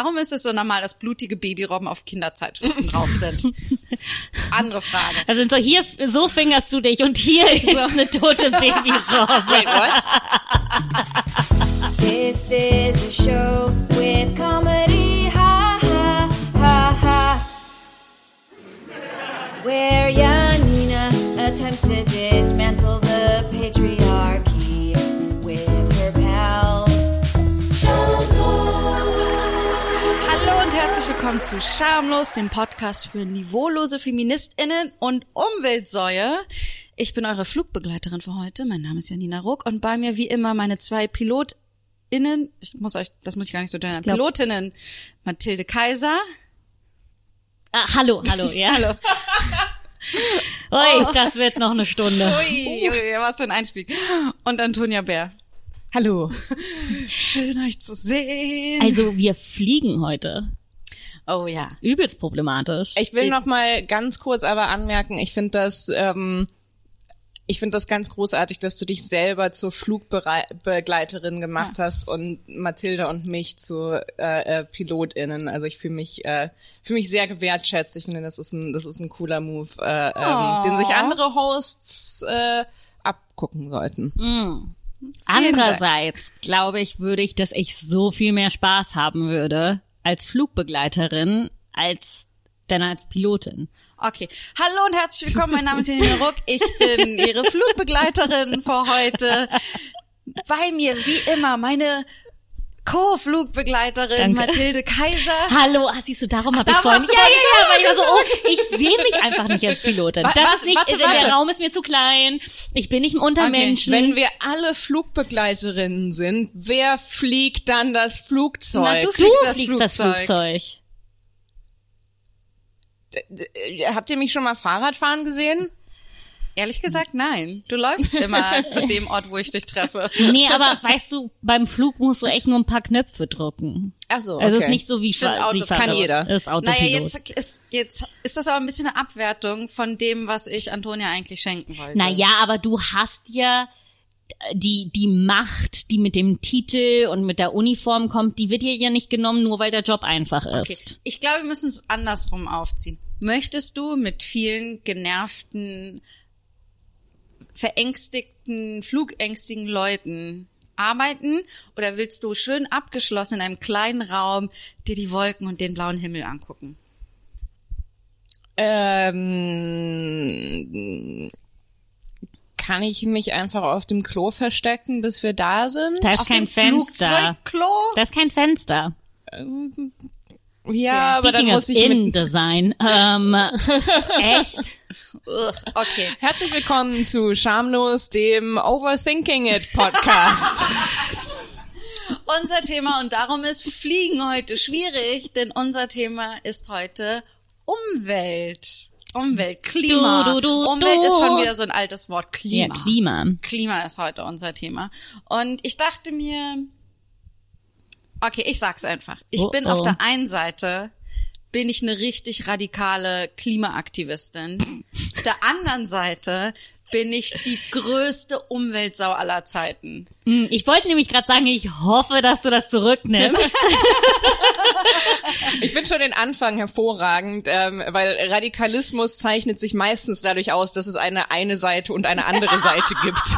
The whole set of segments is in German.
warum ist es so normal, dass blutige Babyrobben auf Kinderzeitschriften drauf sind? Andere Frage. Also so hier, so fingerst du dich und hier ist eine tote Babyrobbe. Wait, what? This is a show with comedy, ha ha ha ha. Where Janina attempts to willkommen zu Schamlos, dem Podcast für niveaulose FeministInnen und Umweltsäue. Ich bin eure Flugbegleiterin für heute. Mein Name ist Janina Ruck und bei mir wie immer meine zwei PilotInnen, ich muss euch, das muss ich gar nicht so gendern, Pilotinnen, Mathilde Kaiser. Ah, hallo, hallo, ja. Hallo. Ui, das wird noch eine Stunde. Ui, ui, was für ein Einstieg. Und Antonia Bär. Hallo. Schön euch zu sehen. Also wir fliegen heute. Oh ja. Übelst problematisch. Ich will noch mal ganz kurz aber anmerken, ich finde das, ähm, ich finde das ganz großartig, dass du dich selber zur Flugbegleiterin gemacht hast und Mathilde und mich zu äh, äh, PilotInnen. Also ich fühle mich, äh, fühle mich sehr gewertschätzt. Ich finde, das ist ein, das ist ein cooler Move, äh, ähm, den sich andere Hosts äh, abgucken sollten. Andererseits glaube ich, würde ich, dass ich so viel mehr Spaß haben würde als Flugbegleiterin als denn als Pilotin. Okay. Hallo und herzlich willkommen. Mein Name ist Janine Ruck. Ich bin Ihre Flugbegleiterin für heute. Bei mir, wie immer, meine Co-Flugbegleiterin. Mathilde Kaiser. Hallo, ah, siehst du, darum habe ich vorhin. du Ja, ja, ja, weil ich war so, oh, ich sehe mich einfach nicht als Pilotin. Wa- Das warte, ist nicht, warte, der warte. Raum ist mir zu klein. Ich bin nicht unter Okay, Menschen. Wenn wir alle Flugbegleiterinnen sind, wer fliegt dann das Flugzeug? Na, du du fliegst das fliegst das Flugzeug. Flugzeug. Äh, Habt ihr mich schon mal Fahrrad fahren gesehen? Ehrlich gesagt, nein. Du läufst immer zu dem Ort, wo ich dich treffe. Nee, aber weißt du, beim Flug musst du echt nur ein paar Knöpfe drücken. Ach so, Also es ist okay. nicht so wie Stimmt, Auto- kann jeder. Ist Autopilot. Naja, jetzt ist, jetzt ist das aber ein bisschen eine Abwertung von dem, was ich Antonia eigentlich schenken wollte. Naja, aber du hast ja die, die Macht, die mit dem Titel und mit der Uniform kommt, die wird dir ja nicht genommen, nur weil der Job einfach Okay. ist. Ich glaube, wir müssen es andersrum aufziehen. Möchtest du mit vielen genervten, verängstigten, flugängstigen Leuten arbeiten oder willst du schön abgeschlossen in einem kleinen Raum dir die Wolken und den blauen Himmel angucken? Ähm, kann ich mich einfach auf dem Klo verstecken, bis wir da sind? Da ist Auf kein dem Fenster. Flugzeugklo? Da ist kein Fenster. Ja, aber dann Speaking muss ich InDesign. Ähm, echt? Okay. Herzlich willkommen zu Schamlos, dem Overthinking It Podcast. Unser Thema und darum ist Fliegen heute schwierig, denn unser Thema ist heute Umwelt. Umwelt, Klima. Du, du, du, Umwelt ist schon wieder so ein altes Wort. Ja, Klima. Klima. Klima ist heute unser Thema. Und ich dachte mir, okay, ich sag's einfach. Ich Oh, bin oh. auf der einen Seite bin ich eine richtig radikale Klimaaktivistin. auf der anderen Seite bin ich die größte Umweltsau aller Zeiten. Hm, Ich wollte nämlich gerade sagen, ich hoffe, dass du das zurücknimmst. Ich finde schon den Anfang hervorragend, ähm, weil Radikalismus zeichnet sich meistens dadurch aus, dass es eine eine Seite und eine andere Seite gibt.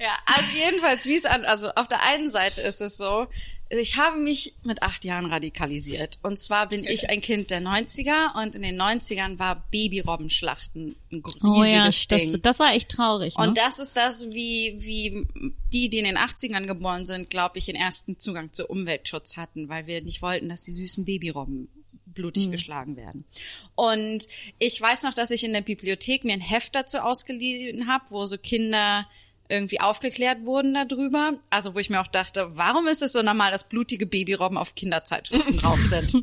Ja, also jedenfalls, wie es an, also auf der einen Seite ist es so, ich habe mich mit acht Jahren radikalisiert. Und zwar bin ich ein Kind der 90er und in den 90ern war Babyrobbenschlachten ein riesiges Oh ja, das, Ding. das war echt traurig. Ne? Und das ist das, wie, wie die, die in den 80ern geboren sind, glaube ich, den ersten Zugang zu Umweltschutz hatten, weil wir nicht wollten, dass die süßen Babyrobben blutig geschlagen werden. Und ich weiß noch, dass ich in der Bibliothek mir ein Heft dazu ausgeliehen habe, wo so Kinder irgendwie aufgeklärt wurden darüber. Also wo ich mir auch dachte, warum ist es so normal, dass blutige Babyrobben auf Kinderzeitschriften drauf sind?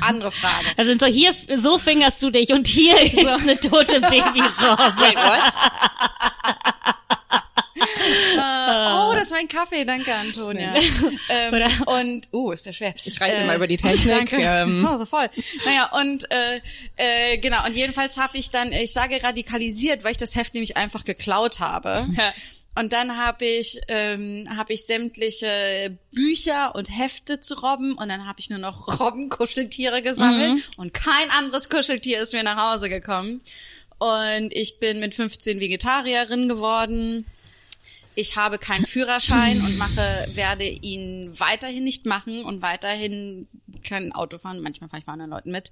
Andere Frage. Also so hier, so fingerst du dich und hier ist eine tote Babyrobbe. Wait, what? Oh, das ist mein Kaffee, danke Antonia. ähm, und, uh, ist ja schwer. Ich reiche mal über die Technik, Danke. ähm. Oh, so voll. Naja, und äh, äh, genau, und jedenfalls habe ich dann, ich sage radikalisiert, weil ich das Heft nämlich einfach geklaut habe. Und dann habe ich, ähm, hab ich sämtliche Bücher und Hefte zu Robben und dann habe ich nur noch Robbenkuscheltiere gesammelt und kein anderes Kuscheltier ist mir nach Hause gekommen. Und ich bin mit 15 Vegetarierin geworden. Ich habe keinen Führerschein und mache, werde ihn weiterhin nicht machen und weiterhin kein Auto fahren. Manchmal fahre ich mit anderen Leuten mit.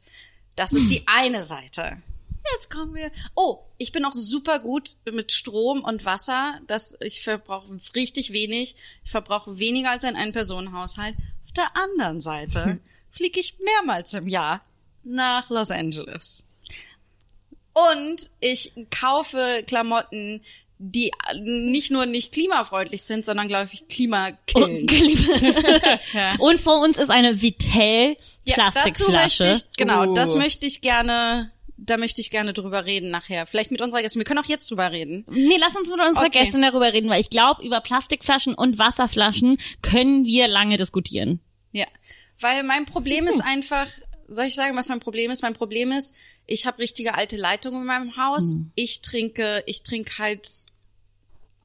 Das ist die eine Seite. Jetzt kommen wir. Oh, ich bin auch super gut mit Strom und Wasser. Das, ich verbrauche richtig wenig. Ich verbrauche weniger als ein Ein-Personen-Haushalt. Auf der anderen Seite fliege ich mehrmals im Jahr nach Los Angeles. Und ich kaufe Klamotten, die nicht nur nicht klimafreundlich sind, sondern glaube ich klimakillend. Und vor uns ist eine Vitell Ja, dazu Plastikflasche. möchte ich, genau, Uh. das möchte ich gerne, da möchte ich gerne drüber reden nachher. Vielleicht mit unserer Gästin. Wir können auch jetzt drüber reden. Nee, lass uns mit unserer Okay. Gästin darüber reden, weil ich glaube, über Plastikflaschen und Wasserflaschen können wir lange diskutieren. Ja, weil mein Problem ist einfach, soll ich sagen, was mein Problem ist? Mein Problem ist, ich habe richtige alte Leitungen in meinem Haus. Hm. Ich trinke, ich trinke halt,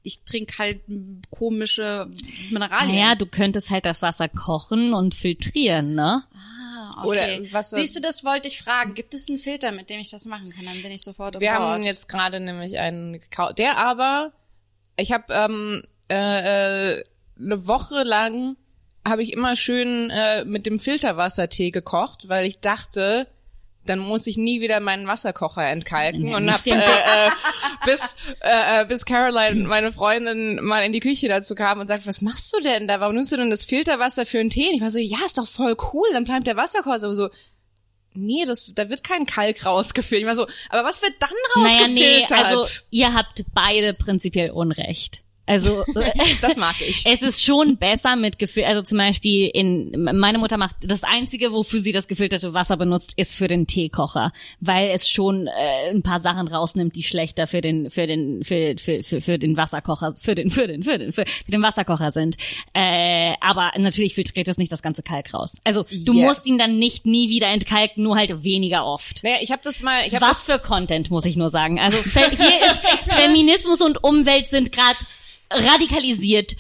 ich trinke halt komische Mineralien. Naja, du könntest halt das Wasser kochen und filtrieren, ne? Ah, Oder okay. Wasser- Siehst du, das wollte ich fragen. Gibt es einen Filter, mit dem ich das machen kann? Dann bin ich sofort Wir Bord. haben jetzt gerade nämlich einen gekauft, der aber, ich habe ähm, äh, äh, eine Woche lang habe ich immer schön äh, mit dem Filterwassertee gekocht, weil ich dachte, dann muss ich nie wieder meinen Wasserkocher entkalken Nee, und hab äh, äh, bis äh, äh, bis Caroline, meine Freundin, mal in die Küche dazu kam und sagt, was machst du denn da? Warum nimmst du denn das Filterwasser für einen Tee? Und ich war so, ja, ist doch voll cool, dann bleibt der Wasserkocher so. so Nee, das, da wird kein Kalk rausgefiltert. Ich war so, aber was wird dann Naja, nee, rausgefiltert? also ihr habt beide prinzipiell Unrecht. Also das mag ich. es ist schon besser mit Gefil also zum Beispiel in meine Mutter macht das einzige, wofür sie das gefilterte Wasser benutzt, ist für den Teekocher, weil es schon äh, ein paar Sachen rausnimmt, die schlechter für den für den für für für, für den Wasserkocher für den für den für den für, für den Wasserkocher sind. Äh, aber natürlich filtriert es nicht das ganze Kalk raus. Also du Yeah. musst ihn dann nicht nie wieder entkalken, nur halt weniger oft. Naja, ich habe das mal, ich habe Was für Content, muss ich nur sagen. Also hier ist Feminismus und Umwelt sind gerade radikalisiert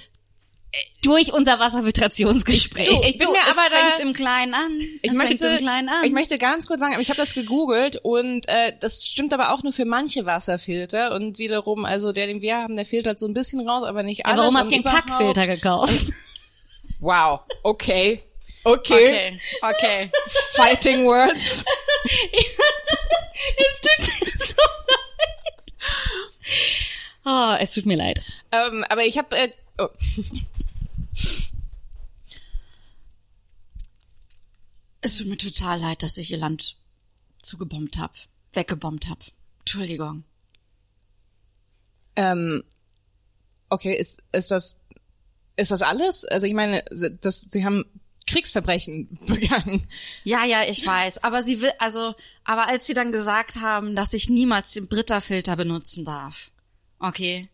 durch unser Wasserfiltrationsgespräch. Du, Ich bin du, mir es aber da- fängt im Kleinen an. Ich es möchte, fängt im Kleinen an. ich möchte ganz kurz sagen, aber ich habe das gegoogelt und äh, das stimmt aber auch nur für manche Wasserfilter und wiederum, also der, den wir haben, der filtert so ein bisschen raus, aber nicht Ja, alles. warum und habt ihr einen Kackfilter gekauft? Wow, okay, okay, okay, okay. fighting words. es tut mir so leid. Oh, es tut mir leid. ähm, aber ich habe, äh, oh. Es tut mir total leid, dass ich ihr Land zugebombt hab, weggebombt hab. Entschuldigung. ähm, okay, ist ist das ist das alles? Also ich meine, das, sie haben Kriegsverbrechen begangen. Ja, ja, ich weiß. Aber sie will, also, aber als sie dann gesagt haben, dass ich niemals den Britta-Filter benutzen darf, okay,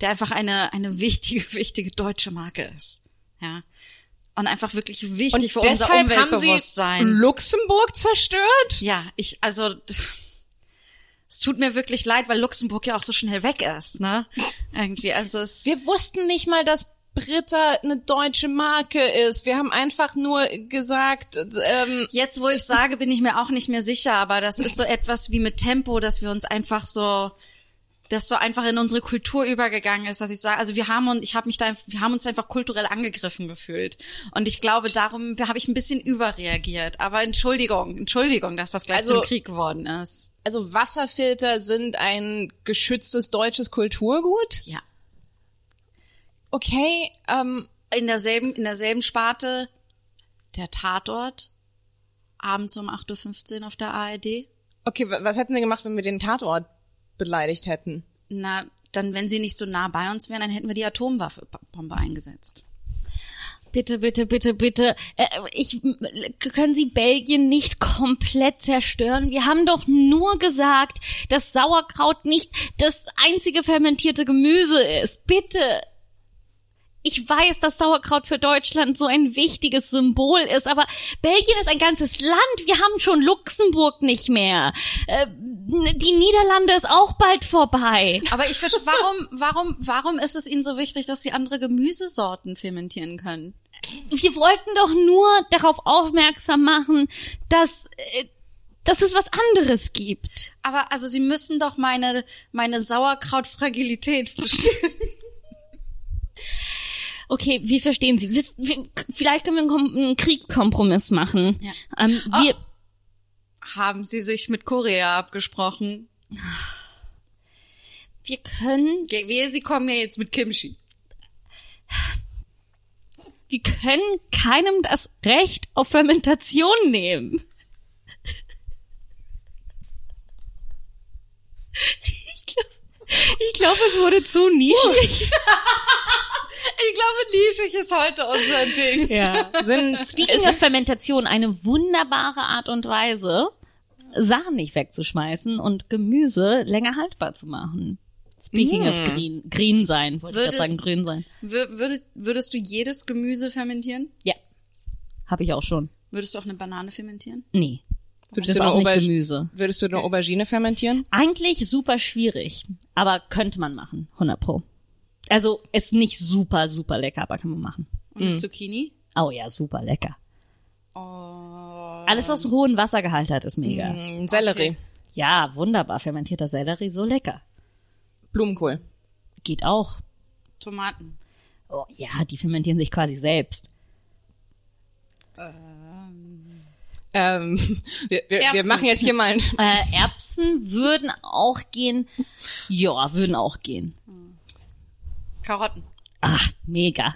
der einfach eine, eine wichtige, wichtige deutsche Marke ist, ja. Und einfach wirklich wichtig für unser deshalb haben sie Umweltbewusstsein. Luxemburg zerstört? Ja, ich, also, es tut mir wirklich leid, weil Luxemburg ja auch so schnell weg ist, ne? Irgendwie, also es. Wir wussten nicht mal, dass Britta eine deutsche Marke ist. Wir haben einfach nur gesagt, ähm, Jetzt, wo ich sage, bin ich mir auch nicht mehr sicher, aber das ist so etwas wie mit Tempo, dass wir uns einfach so, das so einfach in unsere Kultur übergegangen ist, dass ich sage, also wir haben und ich habe mich da, wir haben uns einfach kulturell angegriffen gefühlt und ich glaube, darum habe ich ein bisschen überreagiert. Aber Entschuldigung, Entschuldigung, dass das gleich Also- zum Krieg geworden ist. also Wasserfilter sind ein geschütztes deutsches Kulturgut. Ja, Okay, ähm, in derselben, in derselben Sparte der Tatort abends um 8.15 Uhr auf der ARD. okay, wa- was hätten wir gemacht, wenn wir den Tatort beleidigt hätten? Na, dann, wenn sie nicht so nah bei uns wären, dann hätten wir die Atomwaffe Bombe eingesetzt. Bitte, bitte, bitte, bitte. Äh, ich, können Sie Belgien nicht komplett zerstören? Wir haben doch nur gesagt, dass Sauerkraut nicht das einzige fermentierte Gemüse ist. Bitte. Ich weiß, dass Sauerkraut für Deutschland so ein wichtiges Symbol ist, aber Belgien ist ein ganzes Land. Wir haben schon Luxemburg nicht mehr. Äh, die Niederlande ist auch bald vorbei. Aber ich verstehe, warum, warum, warum ist es Ihnen so wichtig, dass Sie andere Gemüsesorten fermentieren können? Wir wollten doch nur darauf aufmerksam machen, dass, äh, dass es was anderes gibt. Aber also Sie müssen doch meine, meine Sauerkrautfragilität verstehen. Okay, wir verstehen Sie. Wir- Vielleicht können wir einen, einen Kriegskompromiss machen. Ja. Ähm, wir, Haben Sie sich mit Korea abgesprochen? wir können, Wehe, Sie kommen ja jetzt mit Kimchi. wir können keinem das Recht auf Fermentation nehmen. Ich glaube, ich glaub, es wurde zu nischig. Ich glaube, nischig ist heute unser Ding. Ja. Sind, Speaking of Fermentation, eine wunderbare Art und Weise, Sachen nicht wegzuschmeißen und Gemüse länger haltbar zu machen. Speaking of green, green sein, wollte ich Würde gerade sagen, grün sein. Wür- Würdet, würdest du jedes Gemüse fermentieren? Ja. Habe ich auch schon. Würdest du auch eine Banane fermentieren? Nee. würdest, du ist auch nicht Gemüse. würdest du eine Aubergine fermentieren? Eigentlich super schwierig, aber könnte man machen, 100 pro. Also ist nicht super, super lecker, aber kann man machen. Und eine Zucchini? Oh ja, super lecker. Oh. Alles, was hohen Wassergehalt hat, ist mega. Mm, Sellerie, Ja, wunderbar. Fermentierter Sellerie, so lecker. Blumenkohl. Geht auch. Tomaten. Oh, ja, die fermentieren sich quasi selbst. Ähm, wir, wir, wir Erbsen. machen jetzt hier mal ein, Äh, Erbsen würden auch gehen. Ja, würden auch gehen. Karotten. Ach, mega.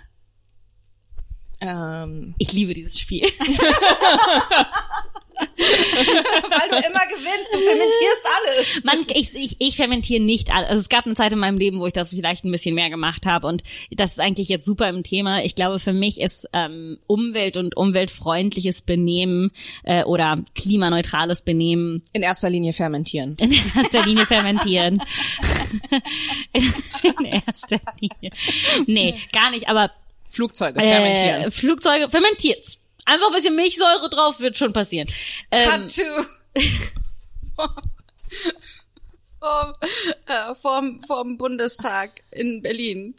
ähm, Ich liebe dieses Spiel. Weil du immer gewinnst, du fermentierst alles. Man, ich, ich, ich fermentiere nicht alles. Also es gab eine Zeit in meinem Leben, wo ich das vielleicht ein bisschen mehr gemacht habe und das ist eigentlich jetzt super im Thema. Ich glaube, für mich ist ähm, Umwelt und umweltfreundliches Benehmen äh, oder klimaneutrales Benehmen in erster Linie fermentieren. in erster Linie fermentieren. in erster Linie. Nee, gar nicht, aber Flugzeuge fermentieren. äh, Flugzeuge fermentiert. Einfach ein bisschen Milchsäure drauf, wird schon passieren. Ähm, to. vom, äh, vom, vom Bundestag in Berlin.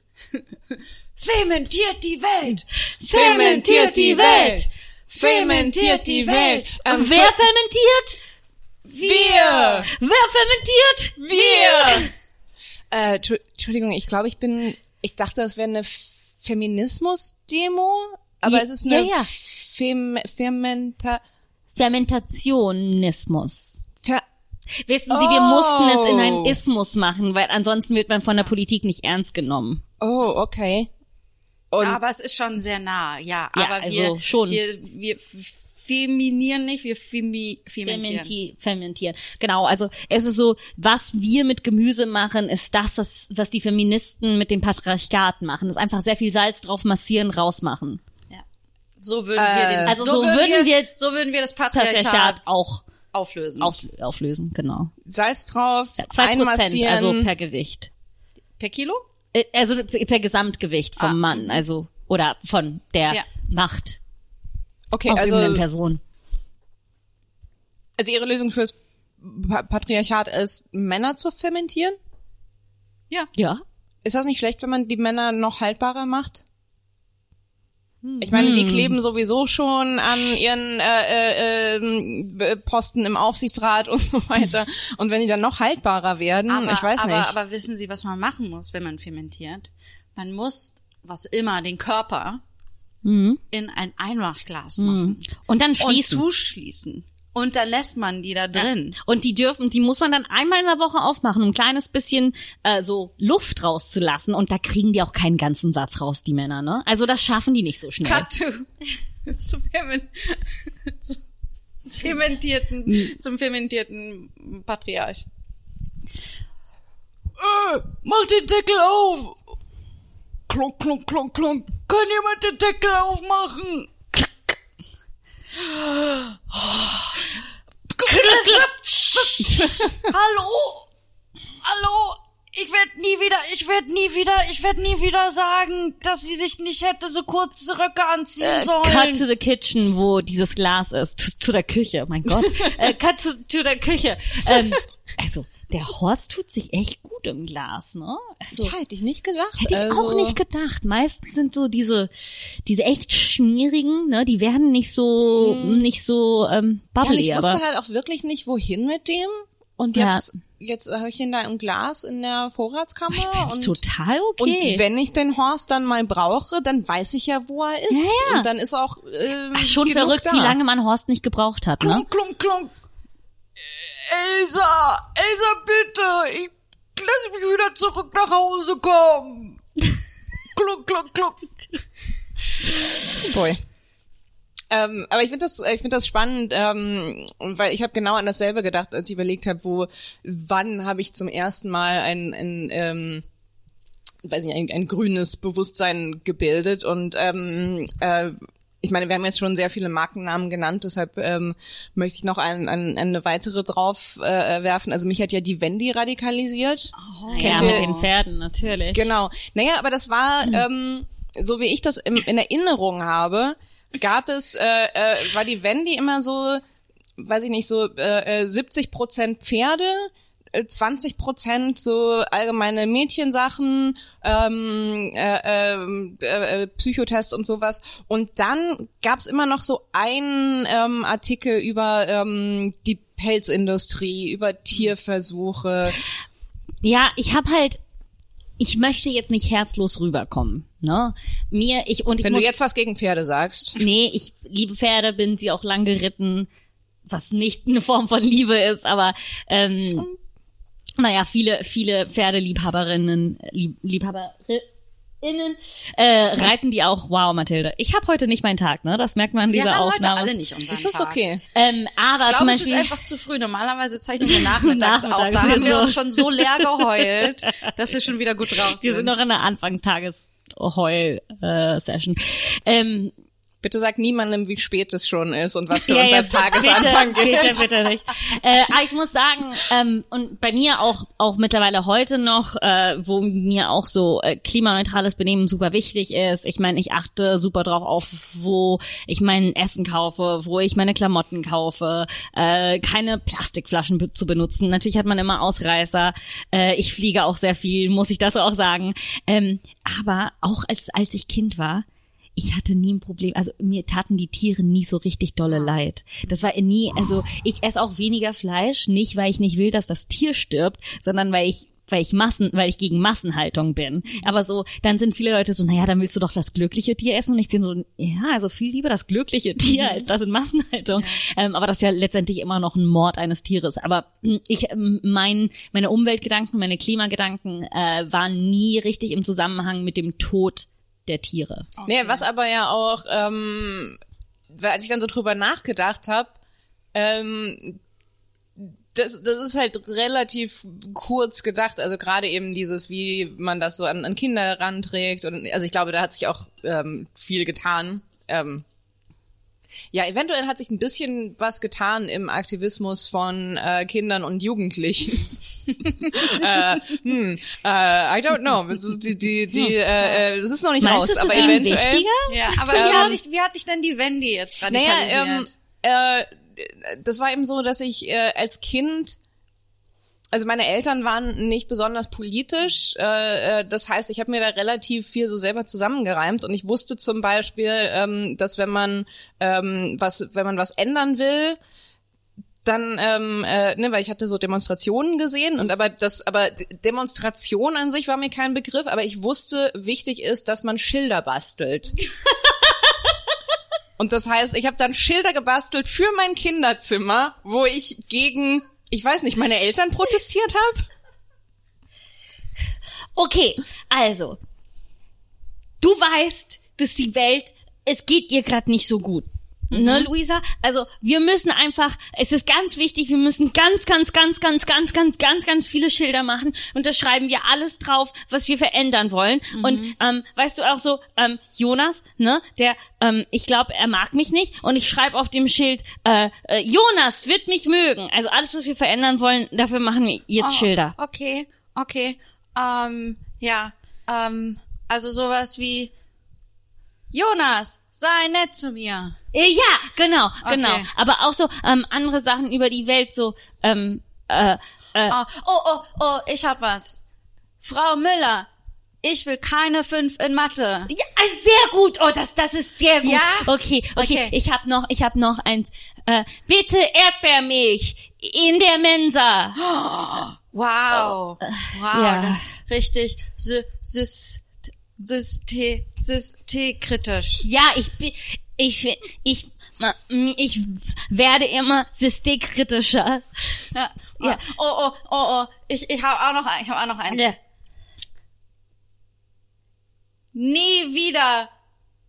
Fermentiert die Welt! Fermentiert die Welt! Fermentiert die Welt! Ähm, wer fermentiert? wir! Wer fermentiert? Wir! Äh, Entschu- Entschuldigung, ich glaube, ich bin, ich dachte, das wäre eine Feminismus-Demo, aber Ja, es ist eine ja, ja. Fem Fermenta, Fermentationismus. Fer Wissen Sie, wir Oh. mussten es in einen Ismus machen, weil ansonsten wird man von der Politik nicht ernst genommen. oh, okay. Und Aber es ist schon sehr nah, ja. Ja, aber also wir, schon. wir, wir feminieren nicht, wir femi, fermentieren. Fermenti fermentieren. Genau, also es ist so, was wir mit Gemüse machen, ist das, was, was die Feministen mit dem Patriarchat machen. Das ist einfach sehr viel Salz drauf massieren, rausmachen. So würden wir den, Also so würden wir- so würden wir das Patriarchat, Patriarchat auch auflösen. auf, auflösen, genau. Salz drauf, Ja, Zwei Prozent, einmassieren. also per Gewicht. per Kilo? Äh, Also per Gesamtgewicht vom Ah, Mann, also oder von der Ja. Macht okay, also, Person. also ihre Lösung fürs Pa- Patriarchat ist, Männer zu fermentieren? Ja. Ja. Ist das nicht schlecht, wenn man die Männer noch haltbarer macht? Ich meine, Hm. die kleben sowieso schon an ihren äh, äh, äh, Posten im Aufsichtsrat und so weiter. Und wenn die dann noch haltbarer werden, Aber, ich weiß aber, nicht. aber wissen Sie, was man machen muss, wenn man fermentiert? Man muss, was immer, den Körper Mhm. in ein Einmachglas machen Und dann und schließen. zuschließen. Und dann lässt man die da drin. Und die dürfen, die muss man dann einmal in der Woche aufmachen, um ein kleines bisschen äh, so Luft rauszulassen. Und da kriegen die auch keinen ganzen Satz raus, die Männer, ne? Also das schaffen die nicht so schnell. Cut to, zum, zum fermentierten, zum fermentierten Patriarch. Äh, mach den Deckel auf! Klonk, klonk, klonk, klonk. Kann jemand den Deckel aufmachen? Hallo? Hallo? Ich werde nie wieder, ich werde nie wieder, ich werde nie wieder sagen, dass sie sich nicht hätte so kurze Röcke anziehen Äh, sollen. cut to the kitchen, wo dieses Glas ist. Zu, zu der Küche, mein Gott. äh, cut to, to der Küche. Ähm, also, der Horst tut sich echt gut im Glas, ne? Also, Ja, hätte ich nicht gedacht. Hätte ich also, auch nicht gedacht. Meistens sind so diese, diese echt schmierigen, ne, die werden nicht so, nicht so ähm, Ja, bubbly, ich wusste aber halt auch wirklich nicht, wohin mit dem. Und Ja. jetzt, jetzt habe ich ihn da im Glas in der Vorratskammer. ich find's und, total okay. und wenn ich den Horst dann mal brauche, dann weiß ich ja, wo er ist. Ja, ja. Und dann ist auch ähm, Ach, schon verrückt, da. wie lange man Horst nicht gebraucht hat, ne? Klunk, klunk, klunk. Äh, Elsa, Elsa, bitte, ich lass mich wieder zurück nach Hause kommen. klunk, klunk, klunk. Boy. Ähm, aber ich finde das, ich finde das spannend, ähm, weil ich habe genau an dasselbe gedacht, als ich überlegt habe, wo, wann habe ich zum ersten Mal ein, ein ähm, weiß nicht, ein, ein grünes Bewusstsein gebildet und ähm, äh, ich meine, wir haben jetzt schon sehr viele Markennamen genannt, deshalb ähm, möchte ich noch ein, ein, eine weitere drauf äh, werfen. Also mich hat ja die Wendy radikalisiert. ja, Kennt mit ihr- den Pferden, natürlich. Genau. Naja, aber das war, ähm, so wie ich das im, in Erinnerung habe, gab es, äh, äh, war die Wendy immer so, weiß ich nicht, so äh, äh, 70 Prozent Pferde, äh, 20 Prozent so allgemeine Mädchensachen, ähm, äh, äh, äh, Psychotests und sowas. Und dann gab's immer noch so einen ähm, Artikel über ähm, die Pelzindustrie, über Tierversuche. Ja, ich habe halt, ich möchte jetzt nicht herzlos rüberkommen, ne? Mir, ich und ich Wenn muss, du jetzt was gegen Pferde sagst. nee, ich liebe Pferde, bin sie auch lang geritten, was nicht eine Form von Liebe ist, aber ähm, naja, viele, viele Pferdeliebhaberinnen, Lieb, Liebhaberinnen äh, reiten die auch. Wow, Mathilde, ich habe heute nicht meinen Tag, ne? Das merkt man an Wir dieser haben heute Aufnahme. alle nicht unseren Ist das Tag. okay? Ähm, aber Ich glaube, es ist einfach zu früh. Normalerweise zeichnen wir nachmittags auf. Nachmittags, Da haben wir so. uns schon so leer geheult, dass wir schon wieder gut drauf sind. wir sind noch in der Anfangstages-Heul-Session. ähm, Bitte sag niemandem, wie spät es schon ist und was für Ja, unser jetzt Tagesanfang bitte, gilt. Bitte, bitte nicht. Äh, aber ich muss sagen, ähm, und bei mir auch auch mittlerweile heute noch, äh, wo mir auch so äh, klimaneutrales Benehmen super wichtig ist. Ich meine, ich achte super drauf auf, wo ich mein Essen kaufe, wo ich meine Klamotten kaufe, äh, keine Plastikflaschen be zu benutzen. Natürlich hat man immer Ausreißer. Äh, ich fliege auch sehr viel, muss ich dazu auch sagen. Ähm, aber auch als als ich Kind war, ich hatte nie ein Problem. Also mir taten die Tiere nie so richtig dolle leid. Das war nie, also ich esse auch weniger Fleisch, nicht weil ich nicht will, dass das Tier stirbt, sondern weil ich weil ich Massen, weil ich gegen Massenhaltung bin. Aber so, dann sind viele Leute so, naja, dann willst du doch das glückliche Tier essen. Und ich bin so, ja, also viel lieber das glückliche Tier als das in Massenhaltung. Ähm, aber das ist ja letztendlich immer noch ein Mord eines Tieres. Aber mh, ich, ähm, mein, meine Umweltgedanken, meine Klimagedanken äh, waren nie richtig im Zusammenhang mit dem Tod der Tiere. Nee, was aber ja auch, ähm, weil als ich dann so drüber nachgedacht habe, ähm, das, das ist halt relativ kurz gedacht, also gerade eben dieses, wie man das so an, an Kinder heranträgt und also ich glaube, da hat sich auch ähm, viel getan. Ähm, ja, eventuell hat sich ein bisschen was getan im Aktivismus von äh, Kindern und Jugendlichen. äh, hm, äh, I don't know. Das ist, die, die, die, äh, äh, das ist noch nicht Meinst raus, du, aber eventuell. wichtiger? Ja, aber wie, hat dich, wie hat dich denn die Wendy jetzt Naja, radikalisiert? ähm, äh, das war eben so, dass ich äh, als Kind also meine Eltern waren nicht besonders politisch. Äh, äh, das heißt, ich habe mir da relativ viel so selber zusammengereimt und ich wusste zum Beispiel, ähm, dass wenn man ähm, was, wenn man was ändern will, dann, ähm, äh, ne, weil ich hatte so Demonstrationen gesehen und aber das, aber Demonstration an sich war mir kein Begriff, aber ich wusste, wichtig ist, dass man Schilder bastelt. Und das heißt, ich habe dann Schilder gebastelt für mein Kinderzimmer, wo ich gegen, ich weiß nicht, meine Eltern protestiert habe. Okay, also, du weißt, dass die Welt, es geht ihr gerade nicht so gut. Ne, Luisa? Also, wir müssen einfach, es ist ganz wichtig, wir müssen ganz, ganz, ganz, ganz, ganz, ganz, ganz, ganz viele Schilder machen und da schreiben wir alles drauf, was wir verändern wollen. Und ähm, weißt du auch so, ähm, Jonas, ne, der, ähm, ich glaube, er mag mich nicht und ich schreibe auf dem Schild, äh, äh, Jonas wird mich mögen. Also alles, was wir verändern wollen, dafür machen wir jetzt Oh, Schilder. Okay, okay. Ähm, ja, ähm, also sowas wie Jonas, sei nett zu mir. Äh, Ja, genau, genau. Okay. Aber auch so ähm, andere Sachen über die Welt, so ähm, äh, äh, Oh, oh, oh, oh, ich hab was. Frau Müller, ich will keine fünf in Mathe. Ja, äh, sehr gut. Oh, das, das ist sehr gut. Ja? Okay, okay. Okay. Ich habe noch, ich habe noch eins. Äh, bitte Erdbeermilch in der Mensa. Wow. Wow, ja. das ist richtig sy sys syste systemkritisch. Ja, ich bin, ich, ich, ich werde immer systemkritischer. Ja. Ja. Oh, oh, oh, oh, ich, ich habe auch noch, ein- ich habe auch noch eins. Ja. Nie wieder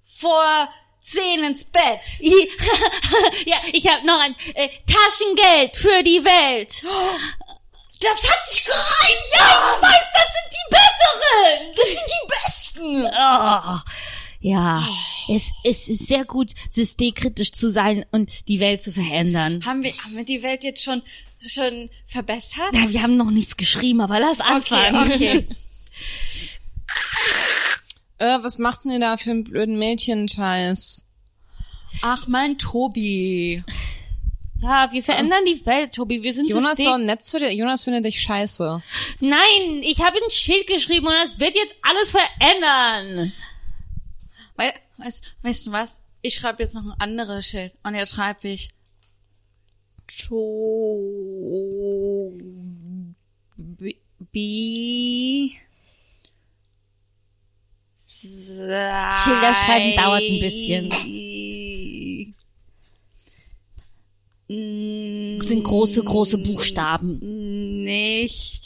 vor zehn ins Bett. ja, ich habe noch eins. Äh, Taschengeld für die Welt. Das hat sich gereimt. Ja, ich weiß, das sind die besseren. Das sind die besten. Oh. Ja, es, es ist sehr gut, systemkritisch zu sein und die Welt zu verändern. Haben wir, haben wir die Welt jetzt schon, schon verbessert? Na, wir haben noch nichts geschrieben, aber lass anfangen. Okay, okay. Äh, was macht denn ihr da für einen blöden Mädchenscheiß? Ach, mein Tobi. Ja, wir verändern die Welt, Tobi. Wir sind Jonas soll nett zu dir. Jonas findet dich scheiße. Nein, ich habe ein Schild geschrieben und das wird jetzt alles verändern. Wei- Weißt, weißt du was? Ich schreibe jetzt noch ein anderes Schild. Und jetzt schreibe ich Tobi. Schilder schreiben dauert ein bisschen. Das sind große, große Buchstaben. Nicht.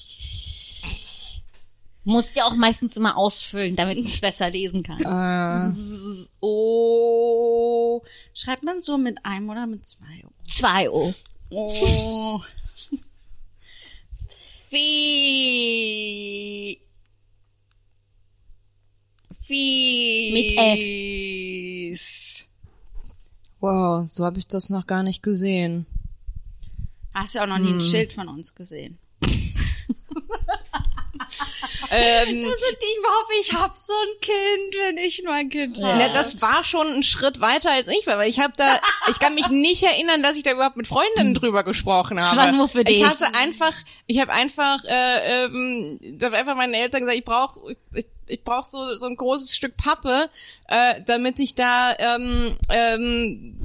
Musst ja auch meistens immer ausfüllen, damit ich es besser lesen kann. Oh. Schreibt man so mit einem oder mit zwei? Zwei O. Oh. Wie. Wie. Mit F. Wow, so habe ich das noch gar nicht gesehen. Hast ja auch noch nie ein Schild von uns gesehen. Ähm, Also die hoffe, ich hab so ein Kind, wenn ich nur ein Kind habe. na, das war schon ein Schritt weiter als ich war, weil ich habe da, ich kann mich nicht erinnern, dass ich da überhaupt mit Freundinnen drüber gesprochen habe. war nur für dich. Ich hatte einfach, ich habe einfach, äh, ähm, da haben einfach meine Eltern gesagt, ich brauche, ich, ich brauche so so ein großes Stück Pappe, äh, damit ich da ähm, ähm,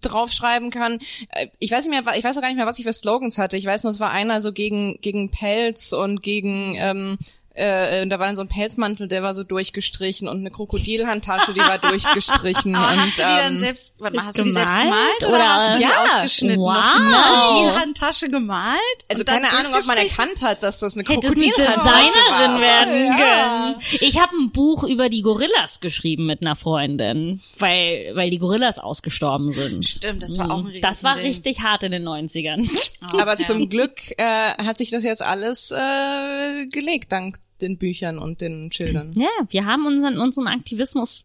draufschreiben kann. Äh, Ich weiß nicht mehr, ich weiß auch gar nicht mehr, was ich für Slogans hatte. Ich weiß nur, es war einer so gegen gegen Pelz und gegen ähm, äh, da war dann so ein Pelzmantel, der war so durchgestrichen und eine Krokodilhandtasche, die war durchgestrichen Aber und hast du die dann ähm, selbst, warte mal, hast du die selbst gemalt oder, oder- hast du die Ja. ausgeschnitten? Wow. Du hast eine Krokodilhandtasche gemalt? also und keine Ahnung, ob man erkannt hat, dass das eine Krokodilhandtasche Designerin war. werden Ja. können. Ich habe ein Buch über die Gorillas geschrieben mit einer Freundin, weil weil die Gorillas ausgestorben sind. Stimmt, das war auch ein Das war richtig hart in den 90ern. Aber Okay. zum Glück äh, hat sich das jetzt alles äh, gelegt, dank den Büchern und den Schildern. Ja, wir haben unseren unseren Aktivismus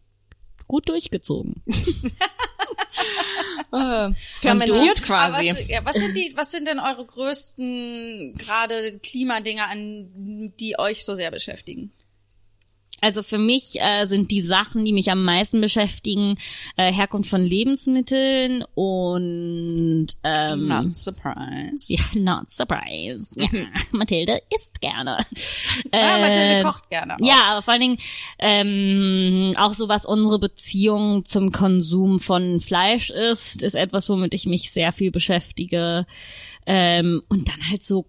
gut durchgezogen. Äh, fermentiert quasi. was, ja, was sind die, was sind denn eure größten gerade Klimadinge, an die euch so sehr beschäftigen? Also für mich äh, sind die Sachen, die mich am meisten beschäftigen, äh, Herkunft von Lebensmitteln und ähm, Not surprised. ja, not surprised. Ja, Mathilde isst gerne. Ah, Mathilde Äh, kocht gerne. Auch. Ja, aber vor allen Dingen ähm, auch so was unsere Beziehung zum Konsum von Fleisch ist, ist etwas, womit ich mich sehr viel beschäftige. Ähm, und dann halt so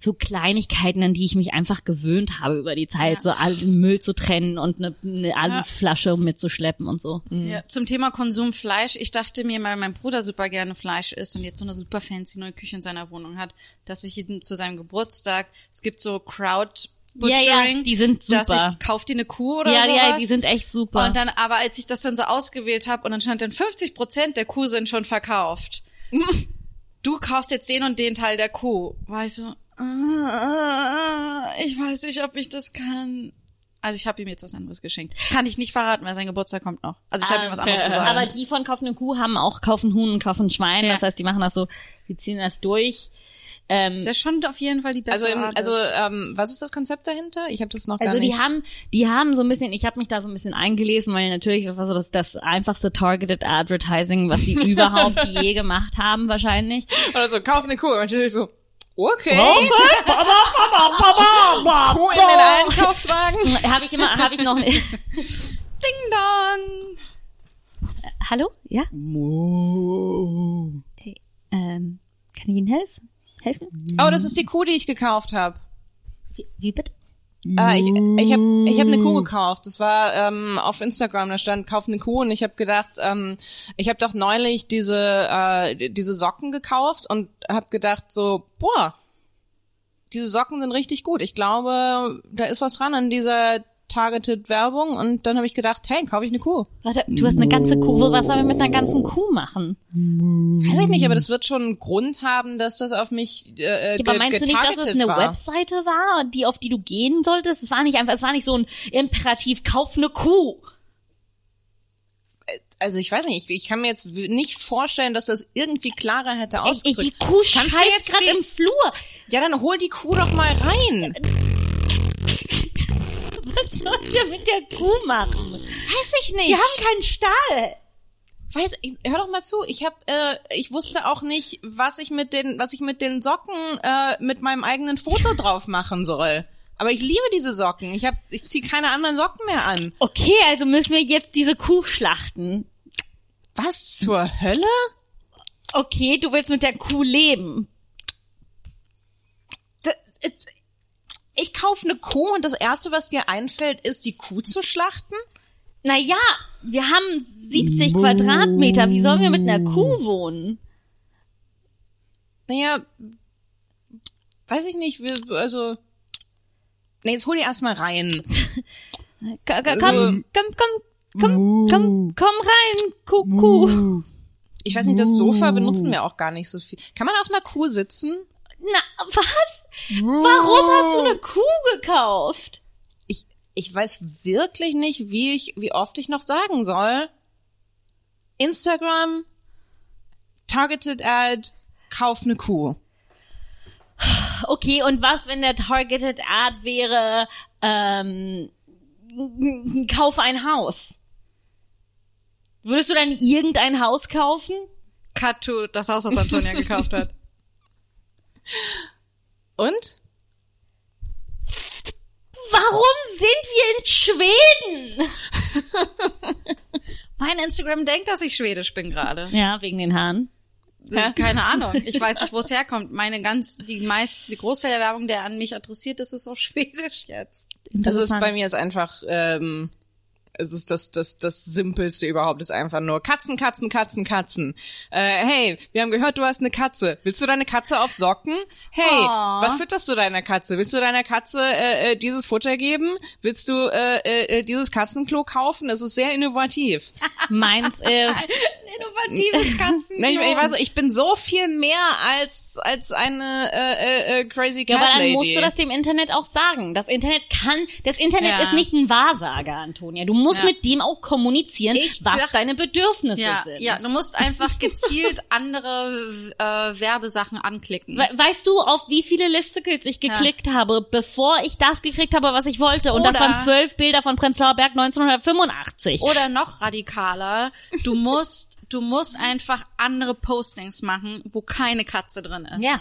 so Kleinigkeiten, an die ich mich einfach gewöhnt habe über die Zeit, Ja. so Müll zu trennen und eine, eine Aluflasche mitzuschleppen und so. Ja, zum Thema Konsum Fleisch. Ich dachte mir, weil mein Bruder super gerne Fleisch isst und jetzt so eine super fancy neue Küche in seiner Wohnung hat, dass ich ihn zu seinem Geburtstag, es gibt so Crowd Ja, ja, Butchering, die sind dass super. ich kauf dir eine Kuh oder Ja, sowas. ja, die sind echt super. Und dann, aber als ich das dann so ausgewählt habe und dann stand dann 50 Prozent der Kuh sind schon verkauft. du kaufst jetzt den und den Teil der Kuh. War ich so, ich weiß nicht, ob ich das kann. Also ich habe ihm jetzt was anderes geschenkt. Das kann ich nicht verraten, weil sein Geburtstag kommt noch. Also ich habe ihm was Ah, anderes besorgt. Aber die von Kaufen eine Kuh haben auch Kaufen Huhn und Kaufen Schwein. Ja. Das heißt, die machen das so, die ziehen das durch. Ähm, ist ja schon auf jeden Fall die Also, bessere im, Art. also ähm, was ist das Konzept dahinter? Ich habe das noch gar Also die nicht. haben, die haben so ein bisschen, ich habe mich da so ein bisschen eingelesen, weil natürlich das war so das, das einfachste Targeted Advertising, was sie überhaupt je gemacht haben, wahrscheinlich. Oder so, kauf eine Kuh. Und natürlich so, okay. Kuh in den Einkaufswagen. Habe ich immer, habe ich noch. Ding Dong. Hallo? Ja? Hey, ähm, kann ich Ihnen helfen? Helfen? Oh, das ist die Kuh, die ich gekauft habe. Wie, wie bitte? Ah, ich ich habe ich hab eine Kuh gekauft. Das war ähm, auf Instagram, da stand kauf eine Kuh und ich habe gedacht, ähm, ich habe doch neulich diese äh, diese Socken gekauft und habe gedacht so, boah, diese Socken sind richtig gut. Ich glaube, da ist was dran an dieser targeted Werbung und dann habe ich gedacht, hey, kaufe ich eine Kuh. Warte, du hast eine ganze Kuh. Wo- Was sollen wir mit einer ganzen Kuh machen? Weiß ich nicht, aber das wird schon einen Grund haben, dass das auf mich äh, Ja, ge aber meinst du nicht, dass es eine war. Webseite war, die auf die du gehen solltest? Es war nicht einfach, es war nicht so ein Imperativ, kauf eine Kuh. Also ich weiß nicht, ich, ich kann mir jetzt nicht vorstellen, dass das irgendwie klarer hätte Ey, ey, ausgedrückt. die Kuh Kannst scheißt jetzt gerade im Flur. Ja, dann hol die Kuh doch mal rein. Was sollt ihr mit der Kuh machen? Weiß ich nicht. Die haben keinen Stall. Weiß, ich- hör doch mal zu. Ich hab, äh, ich wusste auch nicht, was ich mit den, was ich mit den Socken äh, mit meinem eigenen Foto drauf machen soll. Aber ich liebe diese Socken. Ich hab, ich zieh keine anderen Socken mehr an. Okay, also müssen wir jetzt diese Kuh schlachten. Was zur Hölle? Okay, du willst mit der Kuh leben. D- it's- Ich kaufe eine Kuh und das erste, was dir einfällt, ist die Kuh zu schlachten? Naja, wir haben 70 Quadratmeter. Wie sollen wir mit einer Kuh wohnen? Naja, weiß ich nicht. Wir, also, nee, jetzt hol die erstmal rein. Komm, komm, Also- komm, komm, komm, komm, komm rein, Kuh, Kuh. Ich weiß nicht, das Sofa benutzen wir auch gar nicht so viel. Kann man auf einer Kuh sitzen? Na, was? Warum hast du eine Kuh gekauft? Ich, ich weiß wirklich nicht, wie ich, wie oft ich noch sagen soll. Instagram, Targeted Ad, kauf eine Kuh. Okay, und was, wenn der Targeted Ad wäre, ähm, kauf ein Haus? Würdest du dann irgendein Haus kaufen? Cut to das Haus, das Antonia gekauft hat. Und? Warum sind wir in Schweden? Mein Instagram denkt, dass ich Schwedisch bin gerade. Ja, wegen den Haaren. Äh, Keine Ahnung. Ich weiß nicht, wo es herkommt. Meine ganz, die meisten, die Großteil der Werbung, der an mich adressiert ist, ist auf Schwedisch jetzt. Das ist bei mir ist einfach, ähm, es ist das, das, das Simpelste überhaupt, ist einfach nur Katzen, Katzen, Katzen, Katzen. Äh, hey, wir haben gehört, du hast eine Katze. Willst du deine Katze auf Socken? Hey, Aw. was fütterst du deiner Katze? Willst du deiner Katze äh, äh, dieses Futter geben? Willst du äh, äh, äh, dieses Katzenklo kaufen? Das ist sehr innovativ. Meins ist, Innovatives Katzen. Nein, ich, ich weiß, ich bin so viel mehr als als eine äh, äh, äh, crazy ja, cat aber dann lady. musst du das dem Internet auch sagen. Das Internet kann, das Internet Ja. ist nicht ein Wahrsager, Antonia. Du musst Ja. mit dem auch kommunizieren, Ich was dacht- deine Bedürfnisse Ja, sind. ja, du musst einfach gezielt andere äh, Werbesachen anklicken. We weißt du, auf wie viele Listicles ich geklickt habe, bevor ich das gekriegt habe, was ich wollte? Und das Oder- waren zwölf Bilder von Prenzlauer Berg 1985. Oder noch radikaler, du musst, du musst einfach andere Postings machen, wo keine Katze drin ist. ja.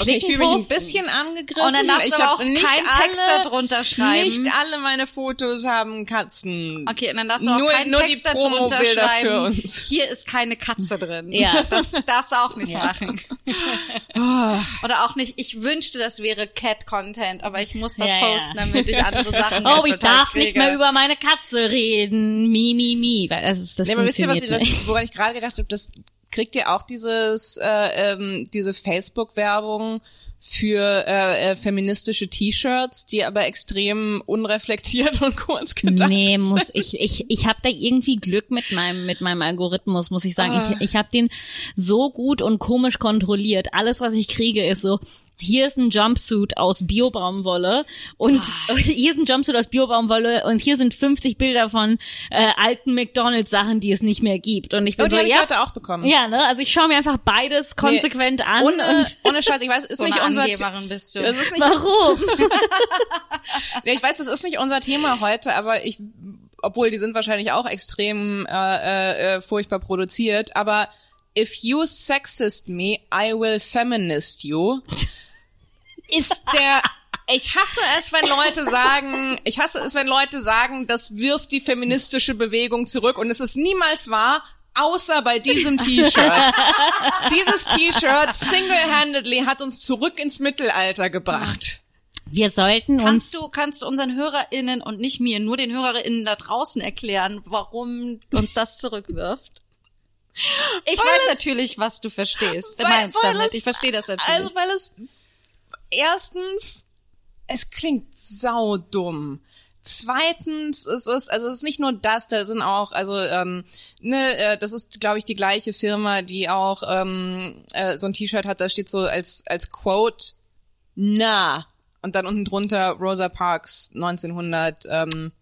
Okay, ich fühle mich ein bisschen angegriffen. Und dann darfst ich du auch nicht keinen Text darunter schreiben. Nicht alle meine Fotos haben Katzen. Okay, und dann darfst du auch Nur- keinen nur Text darunter schreiben. Hier ist keine Katze drin. Ja. Das darfst du auch nicht Ja. machen. Oder auch nicht, ich wünschte, das wäre Cat-Content, aber ich muss das Ja, ja. posten, damit ich andere Sachen Oh, ich darf nicht kriege. mehr über meine Katze reden. Mi, mi, mi. Das ist, das Nee, aber wisst ihr, was nicht. woran ich gerade gedacht habe, das kriegt ihr auch dieses, äh, ähm, diese Facebook-Werbung für äh, äh, feministische T-Shirts, die aber extrem unreflektiert und kurz gedacht Nee, muss sind. ich ich ich habe da irgendwie Glück mit meinem mit meinem Algorithmus, muss ich sagen. Ah. Ich ich habe den so gut und komisch kontrolliert. Alles was ich kriege ist so hier ist ein Jumpsuit aus Biobaumwolle und Ah. hier ist ein Jumpsuit aus Biobaumwolle und hier sind 50 Bilder von äh, alten McDonalds Sachen, die es nicht mehr gibt. Und ich bin Oh, die so, ich ja, ja. heute auch bekommen. ja, ne? Also ich schaue mir einfach beides konsequent an ohne, und ohne Scheiß, ich weiß, es ist so nicht unser Angeberin bist du. das ist nicht, warum? ja, ich weiß, das ist nicht unser Thema heute, aber ich, obwohl die sind wahrscheinlich auch extrem äh, äh, äh, furchtbar produziert, aber if you sexist me, I will feminist you, ist der ich hasse es, wenn Leute sagen, ich hasse es, wenn Leute sagen, das wirft die feministische Bewegung zurück und es ist niemals wahr, außer bei diesem T-Shirt. Dieses T-Shirt single-handedly hat uns zurück ins Mittelalter gebracht. Wir sollten Kannst uns du, kannst du unseren HörerInnen und nicht mir, nur den HörerInnen da draußen erklären, warum uns das zurückwirft? Ich Weil weiß es- natürlich, was du verstehst. Weil- meinst weil damit. es- ich verstehe das natürlich. Also, weil es erstens, es klingt saudumm. Zweitens ist es, also es ist nicht nur das, da sind auch, also ähm, ne, äh, das ist, glaube ich, die gleiche Firma, die auch ähm, äh, so ein T-Shirt hat, da steht so als als Quote na und dann unten drunter Rosa Parks 1900 ähm,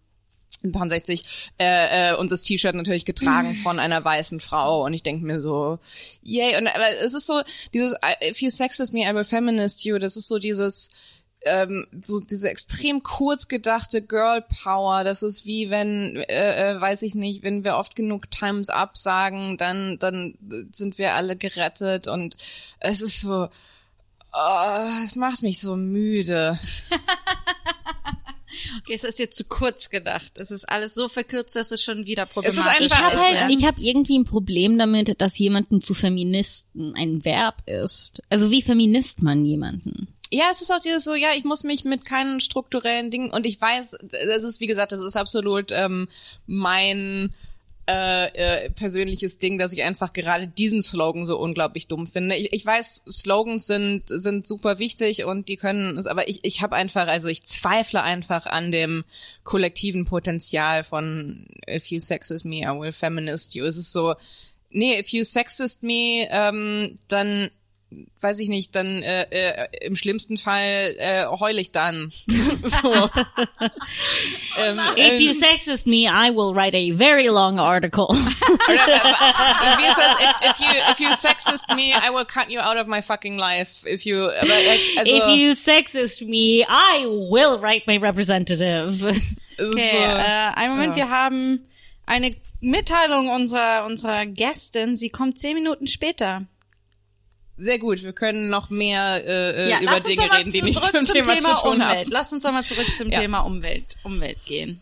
60 äh, äh, und das T-Shirt natürlich getragen von einer weißen Frau. Und ich denke mir so, yay. Und aber es ist so dieses if you sexist me I will feminist you, das ist so dieses ähm, so diese extrem kurz gedachte Girl Power, das ist wie wenn, äh, äh, weiß ich nicht, wenn wir oft genug Times Up sagen, dann dann sind wir alle gerettet. Und es ist so, oh, es macht mich so müde. Okay, es ist jetzt zu kurz gedacht. Es ist alles so verkürzt, dass es schon wieder ist problematisch einfach- Ich habe ist, halt, ich habe irgendwie ein Problem damit, dass jemanden zu Feministen ein Verb ist. Also wie feminist man jemanden? Ja, es ist auch dieses so, ja, ich muss mich mit keinen strukturellen Dingen und ich weiß, das ist, wie gesagt, das ist absolut ähm, mein äh, äh, persönliches Ding, dass ich einfach gerade diesen Slogan so unglaublich dumm finde. Ich, ich weiß, Slogans sind sind super wichtig und die können es, aber ich ich habe einfach, also ich zweifle einfach an dem kollektiven Potenzial von If you sexist me, I will feminist you. Es ist so, nee, if you sexist me, ähm, dann weiß ich nicht, dann äh, äh, im schlimmsten Fall äh, heul ich dann. so. ähm, If you ähm, sexist me, I will write a very long article. äh, ist das? If, you if you sexist me, I will cut you out of my fucking life. If you, äh, also, If you sexist me, I will write my representative. Okay, so, äh, einen Moment, ja. wir haben eine Mitteilung unserer, unserer Gästin. Sie kommt zehn Minuten später. Sehr gut. Wir können noch mehr äh, äh, Ja, über Dinge reden, die nichts zurück zum Thema, zu tun Umwelt. haben. Lass uns doch mal zurück zum Ja. Thema Umwelt, Umwelt gehen.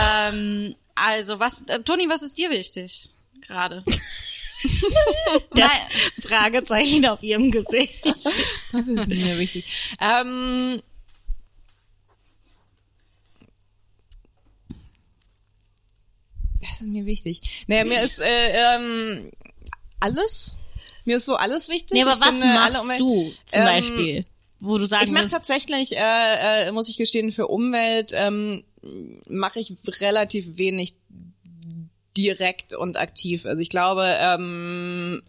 ähm, also, was, äh, Toni, was ist dir wichtig? Gerade. Das Fragezeichen auf ihrem Gesicht. Das ist mir wichtig. Ähm, das ist mir wichtig. Naja, mir ist äh, ähm, alles. Mir ist so alles wichtig. Nee, aber Ich was finde, alle machst Umwelt- du zum Ähm, Beispiel? Wo du sagen Ich mache tatsächlich, äh, äh, muss ich gestehen, für Umwelt ähm, mache ich relativ wenig direkt und aktiv. Also ich glaube, ähm,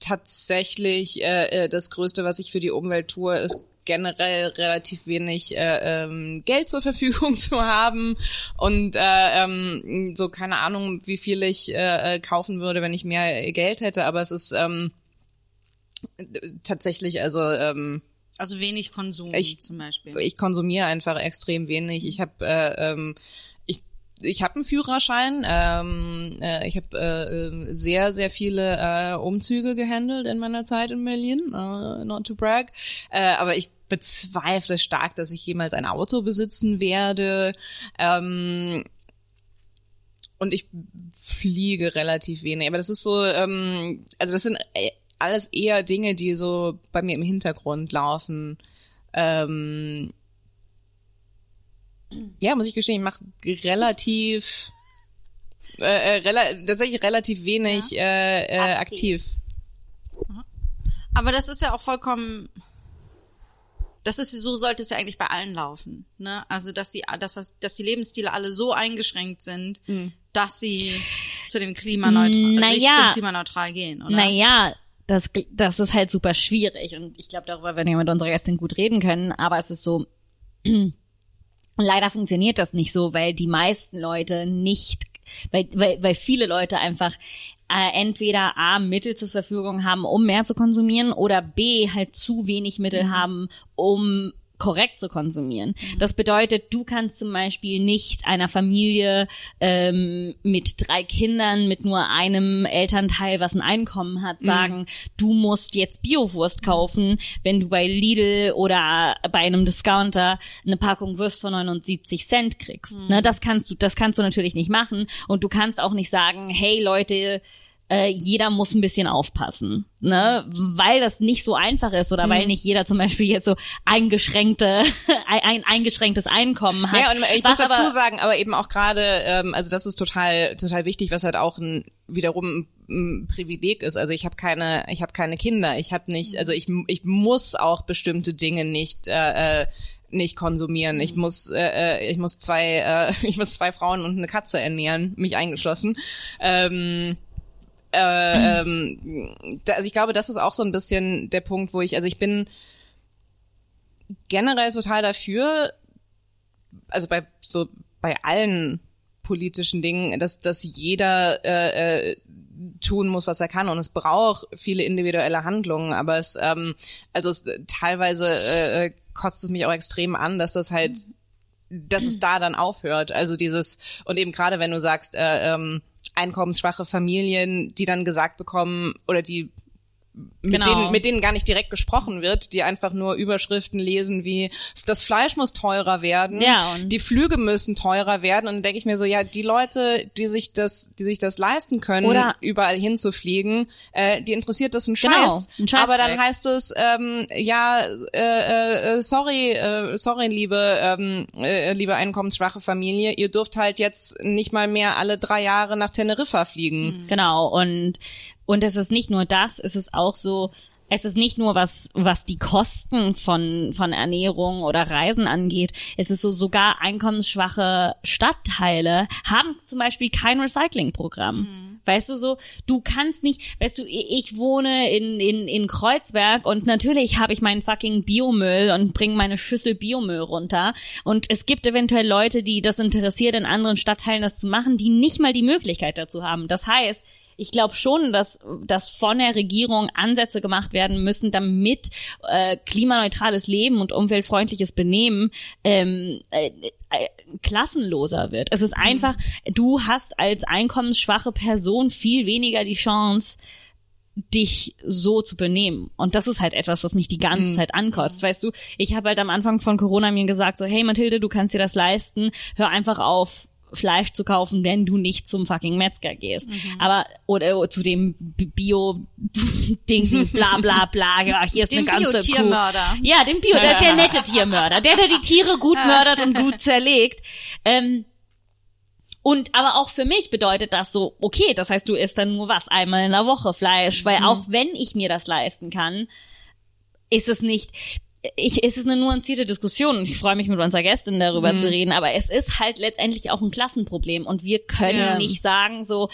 tatsächlich äh, äh, das Größte, was ich für die Umwelt tue, ist generell relativ wenig äh, ähm, Geld zur Verfügung zu haben und äh, ähm, so keine Ahnung, wie viel ich äh, äh, kaufen würde, wenn ich mehr Geld hätte. Aber es ist ähm, tatsächlich also ähm, Also wenig Konsum Ich- zum Beispiel. ich konsumiere einfach extrem wenig. Ich habe äh, ähm, ich ich habe einen Führerschein. Ähm, äh, ich habe äh, äh, sehr sehr viele äh, Umzüge gehandelt in meiner Zeit in Berlin. Äh, not to brag, äh, aber ich bezweifle stark, dass ich jemals ein Auto besitzen werde. Ähm, und ich fliege relativ wenig. Aber das ist so, ähm, also das sind äh, alles eher Dinge, die so bei mir im Hintergrund laufen. Ähm, ja, muss ich gestehen, ich mache relativ, äh, äh, rela tatsächlich relativ wenig äh, äh, aktiv. Aber das ist ja auch vollkommen, das ist, so sollte es ja eigentlich bei allen laufen, ne? Also, dass sie, dass das, dass die Lebensstile alle so eingeschränkt sind, Mhm. dass sie zu dem klimaneutral, Naja. Klimaneutral gehen, oder? naja, das, das ist halt super schwierig. Und ich glaube, darüber werden wir mit unserer Gästin gut reden können, aber es ist so, leider funktioniert das nicht so, weil die meisten Leute nicht, weil, weil, weil viele Leute einfach äh, entweder A, Mittel zur Verfügung haben, um mehr zu konsumieren oder B, halt zu wenig Mittel haben, um korrekt zu konsumieren. Das bedeutet, du kannst zum Beispiel nicht einer Familie ähm, mit drei Kindern, mit nur einem Elternteil, was ein Einkommen hat, sagen, du musst jetzt Biowurst kaufen, wenn du bei Lidl oder bei einem Discounter eine Packung Wurst für 79 Cent kriegst. Ne, das kannst du, das kannst du natürlich nicht machen. Und du kannst auch nicht sagen, hey Leute, äh, jeder muss ein bisschen aufpassen, ne, weil das nicht so einfach ist oder weil nicht jeder zum Beispiel jetzt so eingeschränkte ein, ein eingeschränktes Einkommen hat. Ja, und ich muss dazu aber- sagen, aber eben auch gerade, ähm, also das ist total, total wichtig, was halt auch ein wiederum ein, Privileg ist. Also ich habe keine, ich habe keine Kinder, ich habe nicht, also ich, ich muss auch bestimmte Dinge nicht. Äh, äh, nicht konsumieren. Ich muss, äh, äh, ich muss zwei, äh, ich muss zwei Frauen und eine Katze ernähren, mich eingeschlossen. Ähm, äh, ähm, da, also ich glaube, das ist auch so ein bisschen der Punkt, wo ich, also ich bin generell total dafür, also bei so bei allen politischen Dingen, dass dass jeder äh, äh, tun muss, was er kann. Und es braucht viele individuelle Handlungen, aber es ähm, also es, teilweise äh, äh, kotzt es mich auch extrem an, dass das halt dass es da dann aufhört. Also dieses, und eben gerade wenn du sagst, äh, ähm, einkommensschwache Familien, die dann gesagt bekommen oder die mit, Genau. denen, mit denen gar nicht direkt gesprochen wird, die einfach nur Überschriften lesen wie das Fleisch muss teurer werden, Ja, die Flüge müssen teurer werden und dann denke ich mir so, ja, die Leute, die sich das, die sich das leisten können, Oder- überall hinzufliegen, äh, die interessiert das ein Genau, Scheiß. ein Scheißdreck. Aber dann heißt es, ähm, ja, äh, äh, sorry, äh, sorry, liebe, ähm, äh, liebe einkommensschwache Familie, ihr dürft halt jetzt nicht mal mehr alle drei Jahre nach Teneriffa fliegen. Genau, und, und es ist nicht nur das, es ist auch so, es ist nicht nur was, was die Kosten von, von Ernährung oder Reisen angeht. Es ist so, sogar einkommensschwache Stadtteile haben zum Beispiel kein Recyclingprogramm. Weißt du so, du kannst nicht, weißt du, ich wohne in, in, in Kreuzberg und natürlich habe ich meinen fucking Biomüll und bringe meine Schüssel Biomüll runter. Und es gibt eventuell Leute, die das interessiert, in anderen Stadtteilen das zu machen, die nicht mal die Möglichkeit dazu haben. Das heißt, ich glaube schon, dass, dass von der Regierung Ansätze gemacht werden müssen, damit äh, klimaneutrales Leben und umweltfreundliches Benehmen ähm, äh, äh, klassenloser wird. Es ist einfach, du hast als einkommensschwache Person viel weniger die Chance, dich so zu benehmen. Und das ist halt etwas, was mich die ganze Zeit ankotzt. Weißt du, ich habe halt am Anfang von Corona mir gesagt, so, hey Mathilde, du kannst dir das leisten, hör einfach auf, Fleisch zu kaufen, wenn du nicht zum fucking Metzger gehst. Aber, oder zu dem Bio-Ding, bla bla bla, ja, hier ist Dem eine ganze Bio-Tiermörder. Kuh. Ja, dem Bio, der, der nette Tiermörder, der, der die Tiere gut mördert und gut zerlegt. Ähm, und aber auch für mich bedeutet das so, okay, das heißt, du isst dann nur was, einmal in der Woche Fleisch, weil auch wenn ich mir das leisten kann, ist es nicht, ich, es ist eine nuancierte Diskussion und ich freue mich mit unserer Gästin darüber zu reden, aber es ist halt letztendlich auch ein Klassenproblem und wir können Ja. nicht sagen so,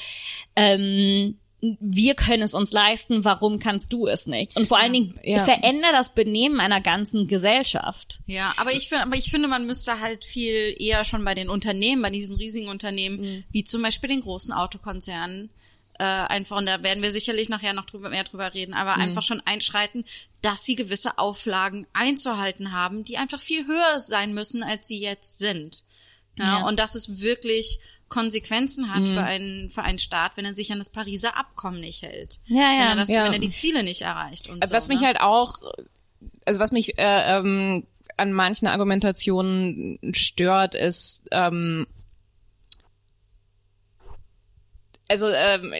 ähm, wir können es uns leisten, warum kannst du es nicht? Und vor allen Dingen Ja. veränder das Benehmen einer ganzen Gesellschaft. Ja, aber ich finde, aber ich finde, man müsste halt viel eher schon bei den Unternehmen, bei diesen riesigen Unternehmen, Mhm. wie zum Beispiel den großen Autokonzernen, äh, einfach, und da werden wir sicherlich nachher noch drüber, mehr drüber reden, aber Mhm. einfach schon einschreiten, dass sie gewisse Auflagen einzuhalten haben, die einfach viel höher sein müssen, als sie jetzt sind. Ja, Ja. Mhm. Und dass es wirklich Konsequenzen hat für einen, für einen Staat, wenn er sich an das Pariser Abkommen nicht hält. Ja, ja. Wenn er, das, Ja. wenn er die Ziele nicht erreicht und Also so. was mich ne? halt auch, also was mich äh, ähm, an manchen Argumentationen stört, ist, ähm, also ähm,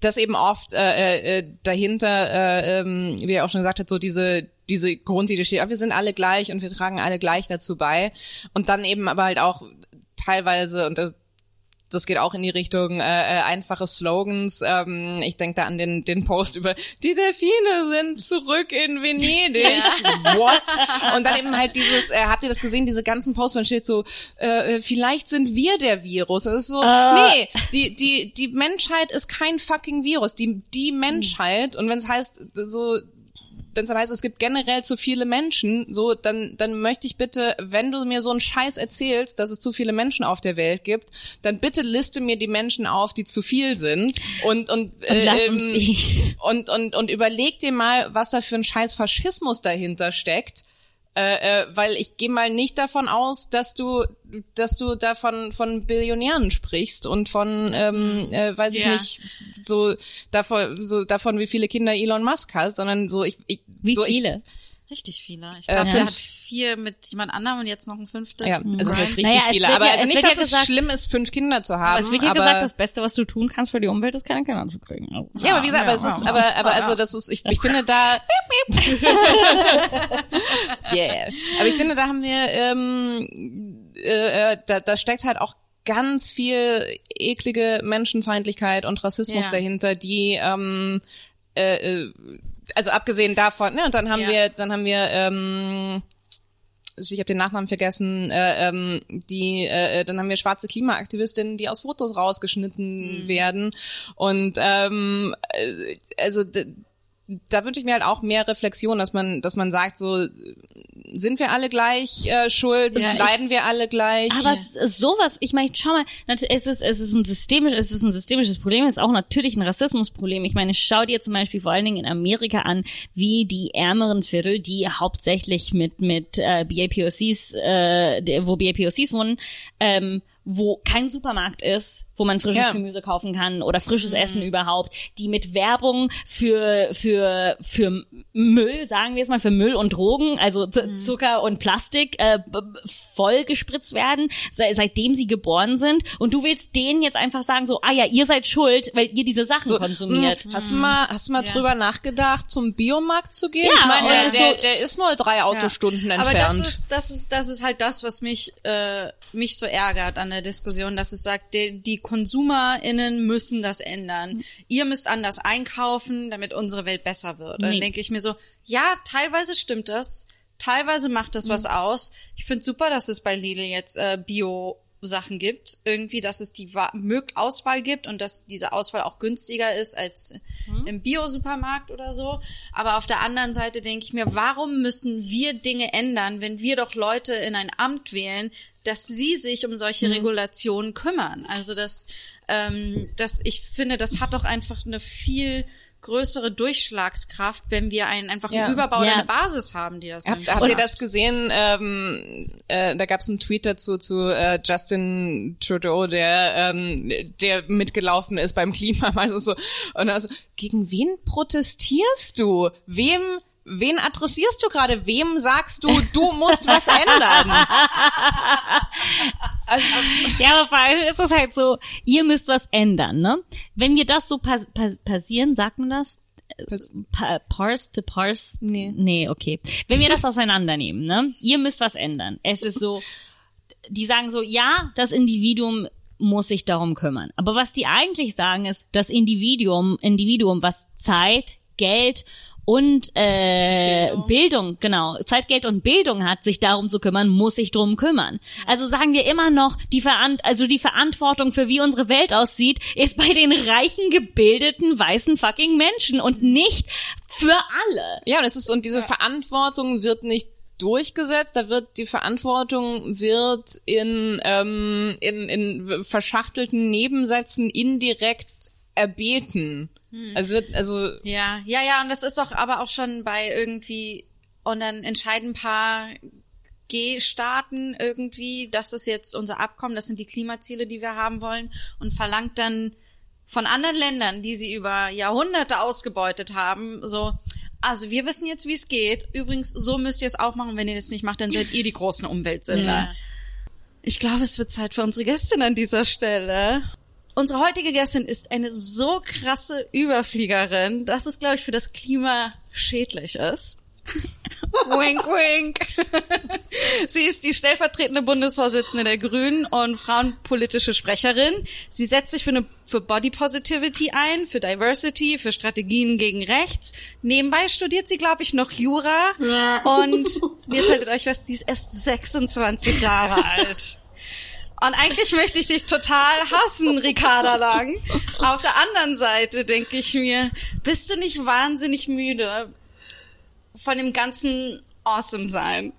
dass eben oft äh, äh, dahinter, äh, ähm, wie er auch schon gesagt hat, so diese diese Grundidee steht, ah, wir sind alle gleich und wir tragen alle gleich dazu bei. Und dann eben aber halt auch teilweise und das das geht auch in die Richtung äh, äh, einfache Slogans. Ähm, ich denke da an den, den Post über die Delfine sind zurück in Venedig. What? Und dann eben halt dieses, äh, habt ihr das gesehen, diese ganzen Posts, man steht so, äh, vielleicht sind wir der Virus. Das ist so, nee, die, die, die Menschheit ist kein fucking Virus. Die, die Menschheit, und wenn es heißt, so, wenn es dann heißt, es gibt generell zu viele Menschen, so, dann, dann möchte ich bitte, wenn du mir so einen Scheiß erzählst, dass es zu viele Menschen auf der Welt gibt, dann bitte liste mir die Menschen auf, die zu viel sind und, und, Und lass uns ähm, und, und, und überleg dir mal, was da für ein scheiß Faschismus dahinter steckt. Äh, äh, weil ich gehe mal nicht davon aus, dass du, dass du davon von Billionären sprichst und von, ähm, äh, weiß ich Ja. nicht, so davon, so davon, wie viele Kinder Elon Musk hat, sondern so ich, ich Wie so viele? Richtig viele. Ich Äh, glaube, er fünf. hat vier mit jemand anderem und jetzt noch ein fünftes. Ich, ja, also das richtig Naja, viele. Aber ja- also nicht, wird ja dass es gesagt- schlimm ist, fünf Kinder zu haben. Es wird ja aber, gesagt, das Beste, was du tun kannst für die Umwelt, ist keine Kinder zu kriegen. Also, Ja, aber wie gesagt, aber es ist, aber, aber also das ist, ich, ich finde da, yeah. Aber ich finde, da haben wir, ähm, äh, äh, da, da steckt halt auch ganz viel eklige Menschenfeindlichkeit und Rassismus Ja. dahinter, die, ähm, äh, äh, also abgesehen davon, ne, und dann haben Ja. wir, dann haben wir, ähm, also ich habe den Nachnamen vergessen, äh, ähm, die, äh, dann haben wir schwarze Klimaaktivistinnen, die aus Fotos rausgeschnitten werden und ähm, äh, also da wünsche ich mir halt auch mehr Reflexion, dass man, dass man sagt, so sind wir alle gleich äh, schuld, Ja, ich- leiden wir alle gleich. Aber ist sowas, ich meine, schau mal, es ist, es ist ein systemisch, es ist ein systemisches Problem, es ist auch natürlich ein Rassismusproblem. Ich meine, schau dir zum Beispiel vor allen Dingen in Amerika an, wie die ärmeren Viertel, die hauptsächlich mit, mit äh, BAPOCs, äh, wo BAPOCs wohnen, ähm, wo kein Supermarkt ist, wo man frisches Ja. Gemüse kaufen kann oder frisches Essen überhaupt, die mit Werbung für für für Müll, sagen wir es mal, für Müll und Drogen, also Z Zucker und Plastik äh, voll gespritzt werden, se seitdem sie geboren sind und du willst denen jetzt einfach sagen so, ah ja, ihr seid schuld, weil ihr diese Sachen so, konsumiert. mh, Hast du mal, hast du mal Ja. drüber nachgedacht, zum Biomarkt zu gehen? Ja, ich meine, der, so- der ist nur drei Autostunden Aber entfernt. das ist, das ist, das ist halt das, was mich, äh, mich so ärgert an der Diskussion, dass es sagt, die, die KonsumerInnen müssen das ändern. Ihr müsst anders einkaufen, damit unsere Welt besser wird. Dann Nee. denke ich mir so, ja, teilweise stimmt das. Teilweise macht das was aus. Ich finde super, dass es bei Lidl jetzt äh, Bio Sachen gibt, irgendwie, dass es die Auswahl gibt und dass diese Auswahl auch günstiger ist als im Bio-Supermarkt oder so. Aber auf der anderen Seite denke ich mir, warum müssen wir Dinge ändern, wenn wir doch Leute in ein Amt wählen, dass sie sich um solche Regulationen kümmern? Also das, ähm, das, ich finde, das hat doch einfach eine viel größere Durchschlagskraft, wenn wir einen einfach Ja. einen Überbau Ja. eine Basis haben, die das Habt, dann habt ihr macht. das gesehen? Ähm, äh, da gab es einen Tweet dazu zu äh, Justin Trudeau, der ähm, der mitgelaufen ist beim Klima, also so und also gegen wen protestierst du? Wem Wen adressierst du gerade? Wem sagst du, du musst was ändern? Also, Ja, aber vor allem ist es halt so, ihr müsst was ändern, ne? Wenn wir das so pas pas passieren, sagt man das? Pa parse to parse? Nee. Nee, okay. Wenn wir das auseinandernehmen, ne? Ihr müsst was ändern. Es ist so, die sagen so, ja, das Individuum muss sich darum kümmern. Aber was die eigentlich sagen ist, das Individuum, Individuum, was Zeit, Geld und äh, Bildung. Bildung. genau, Zeit, Geld und Bildung hat, sich darum zu kümmern, muss sich drum kümmern. Also sagen wir immer noch, die Veran also die Verantwortung für wie unsere Welt aussieht, ist bei den reichen, gebildeten, weißen fucking Menschen und nicht für alle. Ja, und es ist, und diese Verantwortung wird nicht durchgesetzt, da wird die Verantwortung wird in, ähm, in, in verschachtelten Nebensätzen indirekt erbeten. Also wird, also Ja, ja, ja, und das ist doch aber auch schon bei irgendwie, und dann entscheiden ein paar G-Staaten irgendwie, das ist jetzt unser Abkommen, das sind die Klimaziele, die wir haben wollen, und verlangt dann von anderen Ländern, die sie über Jahrhunderte ausgebeutet haben, so, also wir wissen jetzt, wie es geht. Übrigens, so müsst ihr es auch machen. Wenn ihr das nicht macht, dann seid ihr die großen Umweltsünder. Ja. Ich glaube, es wird Zeit für unsere Gästin an dieser Stelle. Unsere heutige Gästin ist eine so krasse Überfliegerin, dass es, glaube ich, für das Klima schädlich ist. wink, wink. Sie ist die stellvertretende Bundesvorsitzende der Grünen und frauenpolitische Sprecherin. Sie setzt sich für eine für Body Positivity ein, für Diversity, für Strategien gegen Rechts. Nebenbei studiert sie, glaube ich, noch Jura. Und jetzt haltet euch fest, sie ist erst 26 Jahre alt. Und eigentlich möchte ich dich total hassen, Ricarda Lang. Auf der anderen Seite denke ich mir, bist du nicht wahnsinnig müde von dem ganzen Awesome sein?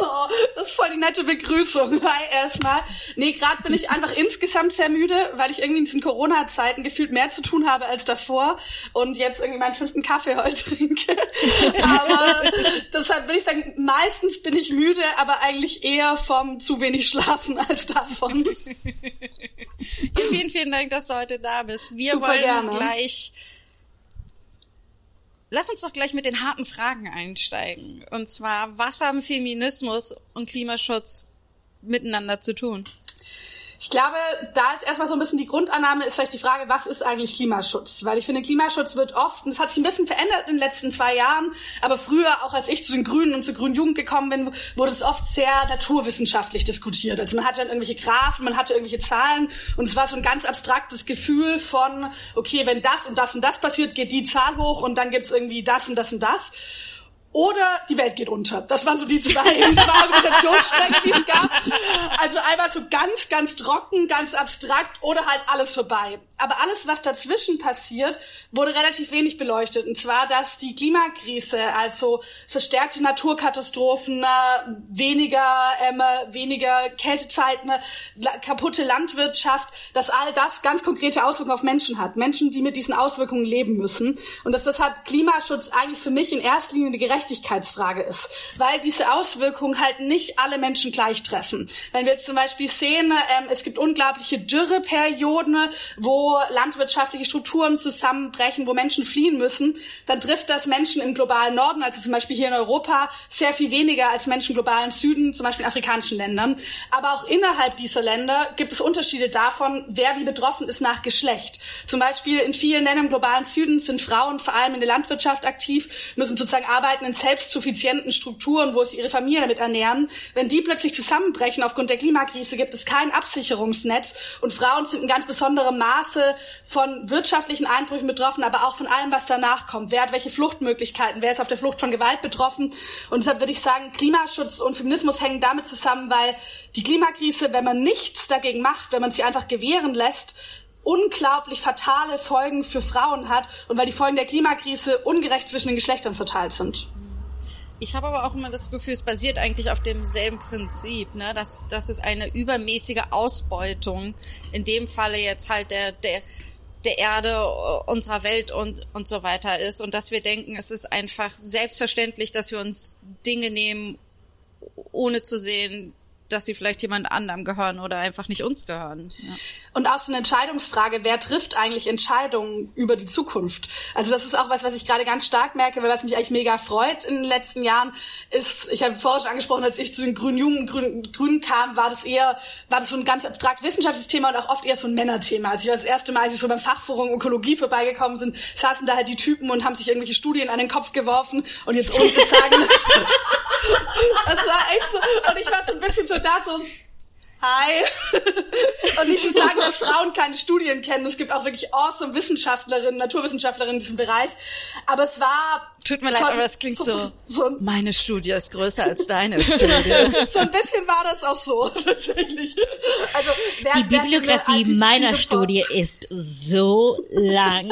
Oh, das ist voll die nette Begrüßung. Hi erstmal. Nee, gerade bin ich einfach insgesamt sehr müde, weil ich irgendwie in diesen Corona-Zeiten gefühlt mehr zu tun habe als davor und jetzt irgendwie meinen fünften Kaffee heute trinke. aber deshalb würde ich sagen, meistens bin ich müde, aber eigentlich eher vom zu wenig Schlafen als davon. Vielen, vielen Dank, dass du heute da bist. Wir Super wollen gerne. gleich. Lass uns doch gleich mit den harten Fragen einsteigen. Und zwar, was haben Feminismus und Klimaschutz miteinander zu tun? Ich glaube, da ist erstmal so ein bisschen die Grundannahme, ist vielleicht die Frage, was ist eigentlich Klimaschutz? Weil ich finde, Klimaschutz wird oft, und es hat sich ein bisschen verändert in den letzten zwei Jahren, aber früher, auch als ich zu den Grünen und zur Grünen Jugend gekommen bin, wurde es oft sehr naturwissenschaftlich diskutiert. Also man hatte dann irgendwelche Graphen, man hatte irgendwelche Zahlen und es war so ein ganz abstraktes Gefühl von, okay, wenn das und das und das passiert, geht die Zahl hoch und dann gibt's irgendwie das und das und das. Oder die Welt geht unter. Das waren so die zwei, zwei Argumentationsstränge, die es gab. Also einmal so ganz, ganz trocken, ganz abstrakt oder halt alles vorbei. Aber alles, was dazwischen passiert, wurde relativ wenig beleuchtet. Und zwar, dass die Klimakrise, also verstärkte Naturkatastrophen, äh, weniger, ähm, äh, weniger Kältezeiten, äh, kaputte Landwirtschaft, dass all das ganz konkrete Auswirkungen auf Menschen hat. Menschen, die mit diesen Auswirkungen leben müssen. Und dass deshalb Klimaschutz eigentlich für mich in erster Linie eine Gerechtigkeitsfrage ist. Weil diese Auswirkungen halt nicht alle Menschen gleich treffen. Wenn wir jetzt zum Beispiel sehen, ähm, es gibt unglaubliche Dürreperioden, wo landwirtschaftliche Strukturen zusammenbrechen, wo Menschen fliehen müssen, dann trifft das Menschen im globalen Norden, also zum Beispiel hier in Europa, sehr viel weniger als Menschen im globalen Süden, zum Beispiel in afrikanischen Ländern. Aber auch innerhalb dieser Länder gibt es Unterschiede davon, wer wie betroffen ist nach Geschlecht. Zum Beispiel in vielen Ländern im globalen Süden sind Frauen vor allem in der Landwirtschaft aktiv, müssen sozusagen arbeiten in selbstsuffizienten Strukturen, wo sie ihre Familie damit ernähren. Wenn die plötzlich zusammenbrechen aufgrund der Klimakrise, gibt es kein Absicherungsnetz und Frauen sind in ganz besonderem Maße von wirtschaftlichen Einbrüchen betroffen, aber auch von allem, was danach kommt. Wer hat welche Fluchtmöglichkeiten? Wer ist auf der Flucht von Gewalt betroffen? Und deshalb würde ich sagen, Klimaschutz und Feminismus hängen damit zusammen, weil die Klimakrise, wenn man nichts dagegen macht, wenn man sie einfach gewähren lässt, unglaublich fatale Folgen für Frauen hat und weil die Folgen der Klimakrise ungerecht zwischen den Geschlechtern verteilt sind. Ich habe aber auch immer das Gefühl, es basiert eigentlich auf demselben Prinzip, ne? dass, dass es eine übermäßige Ausbeutung, in dem Falle jetzt halt der, der, der Erde, äh, unserer Welt und, und so weiter ist. Und dass wir denken, es ist einfach selbstverständlich, dass wir uns Dinge nehmen, ohne zu sehen, dass sie vielleicht jemand anderem gehören oder einfach nicht uns gehören. Ja. Und auch so eine Entscheidungsfrage, wer trifft eigentlich Entscheidungen über die Zukunft? Also das ist auch was, was ich gerade ganz stark merke, weil was mich eigentlich mega freut in den letzten Jahren, ist, ich habe vorher schon angesprochen, als ich zu den Grünen Jungen, Grünen, Grünen kam, war das eher, war das so ein ganz abstrakt wissenschaftliches Thema und auch oft eher so ein Männerthema. Also ich war das erste Mal, als ich so beim Fachforum Ökologie vorbeigekommen sind, saßen da halt die Typen und haben sich irgendwelche Studien an den Kopf geworfen und jetzt ohne zu sagen, das war echt so, und ich war so ein bisschen so da, so, Hi. Und nicht zu sagen, dass Frauen keine Studien kennen. Es gibt auch wirklich awesome Wissenschaftlerinnen, Naturwissenschaftlerinnen in diesem Bereich. Aber es war... Tut mir leid, so- aber das klingt so, so ein meine Studie ist größer als deine Studie. so ein bisschen war das auch so, tatsächlich. Also, wer, Die Bibliografie wer- meiner Studie ist so lang.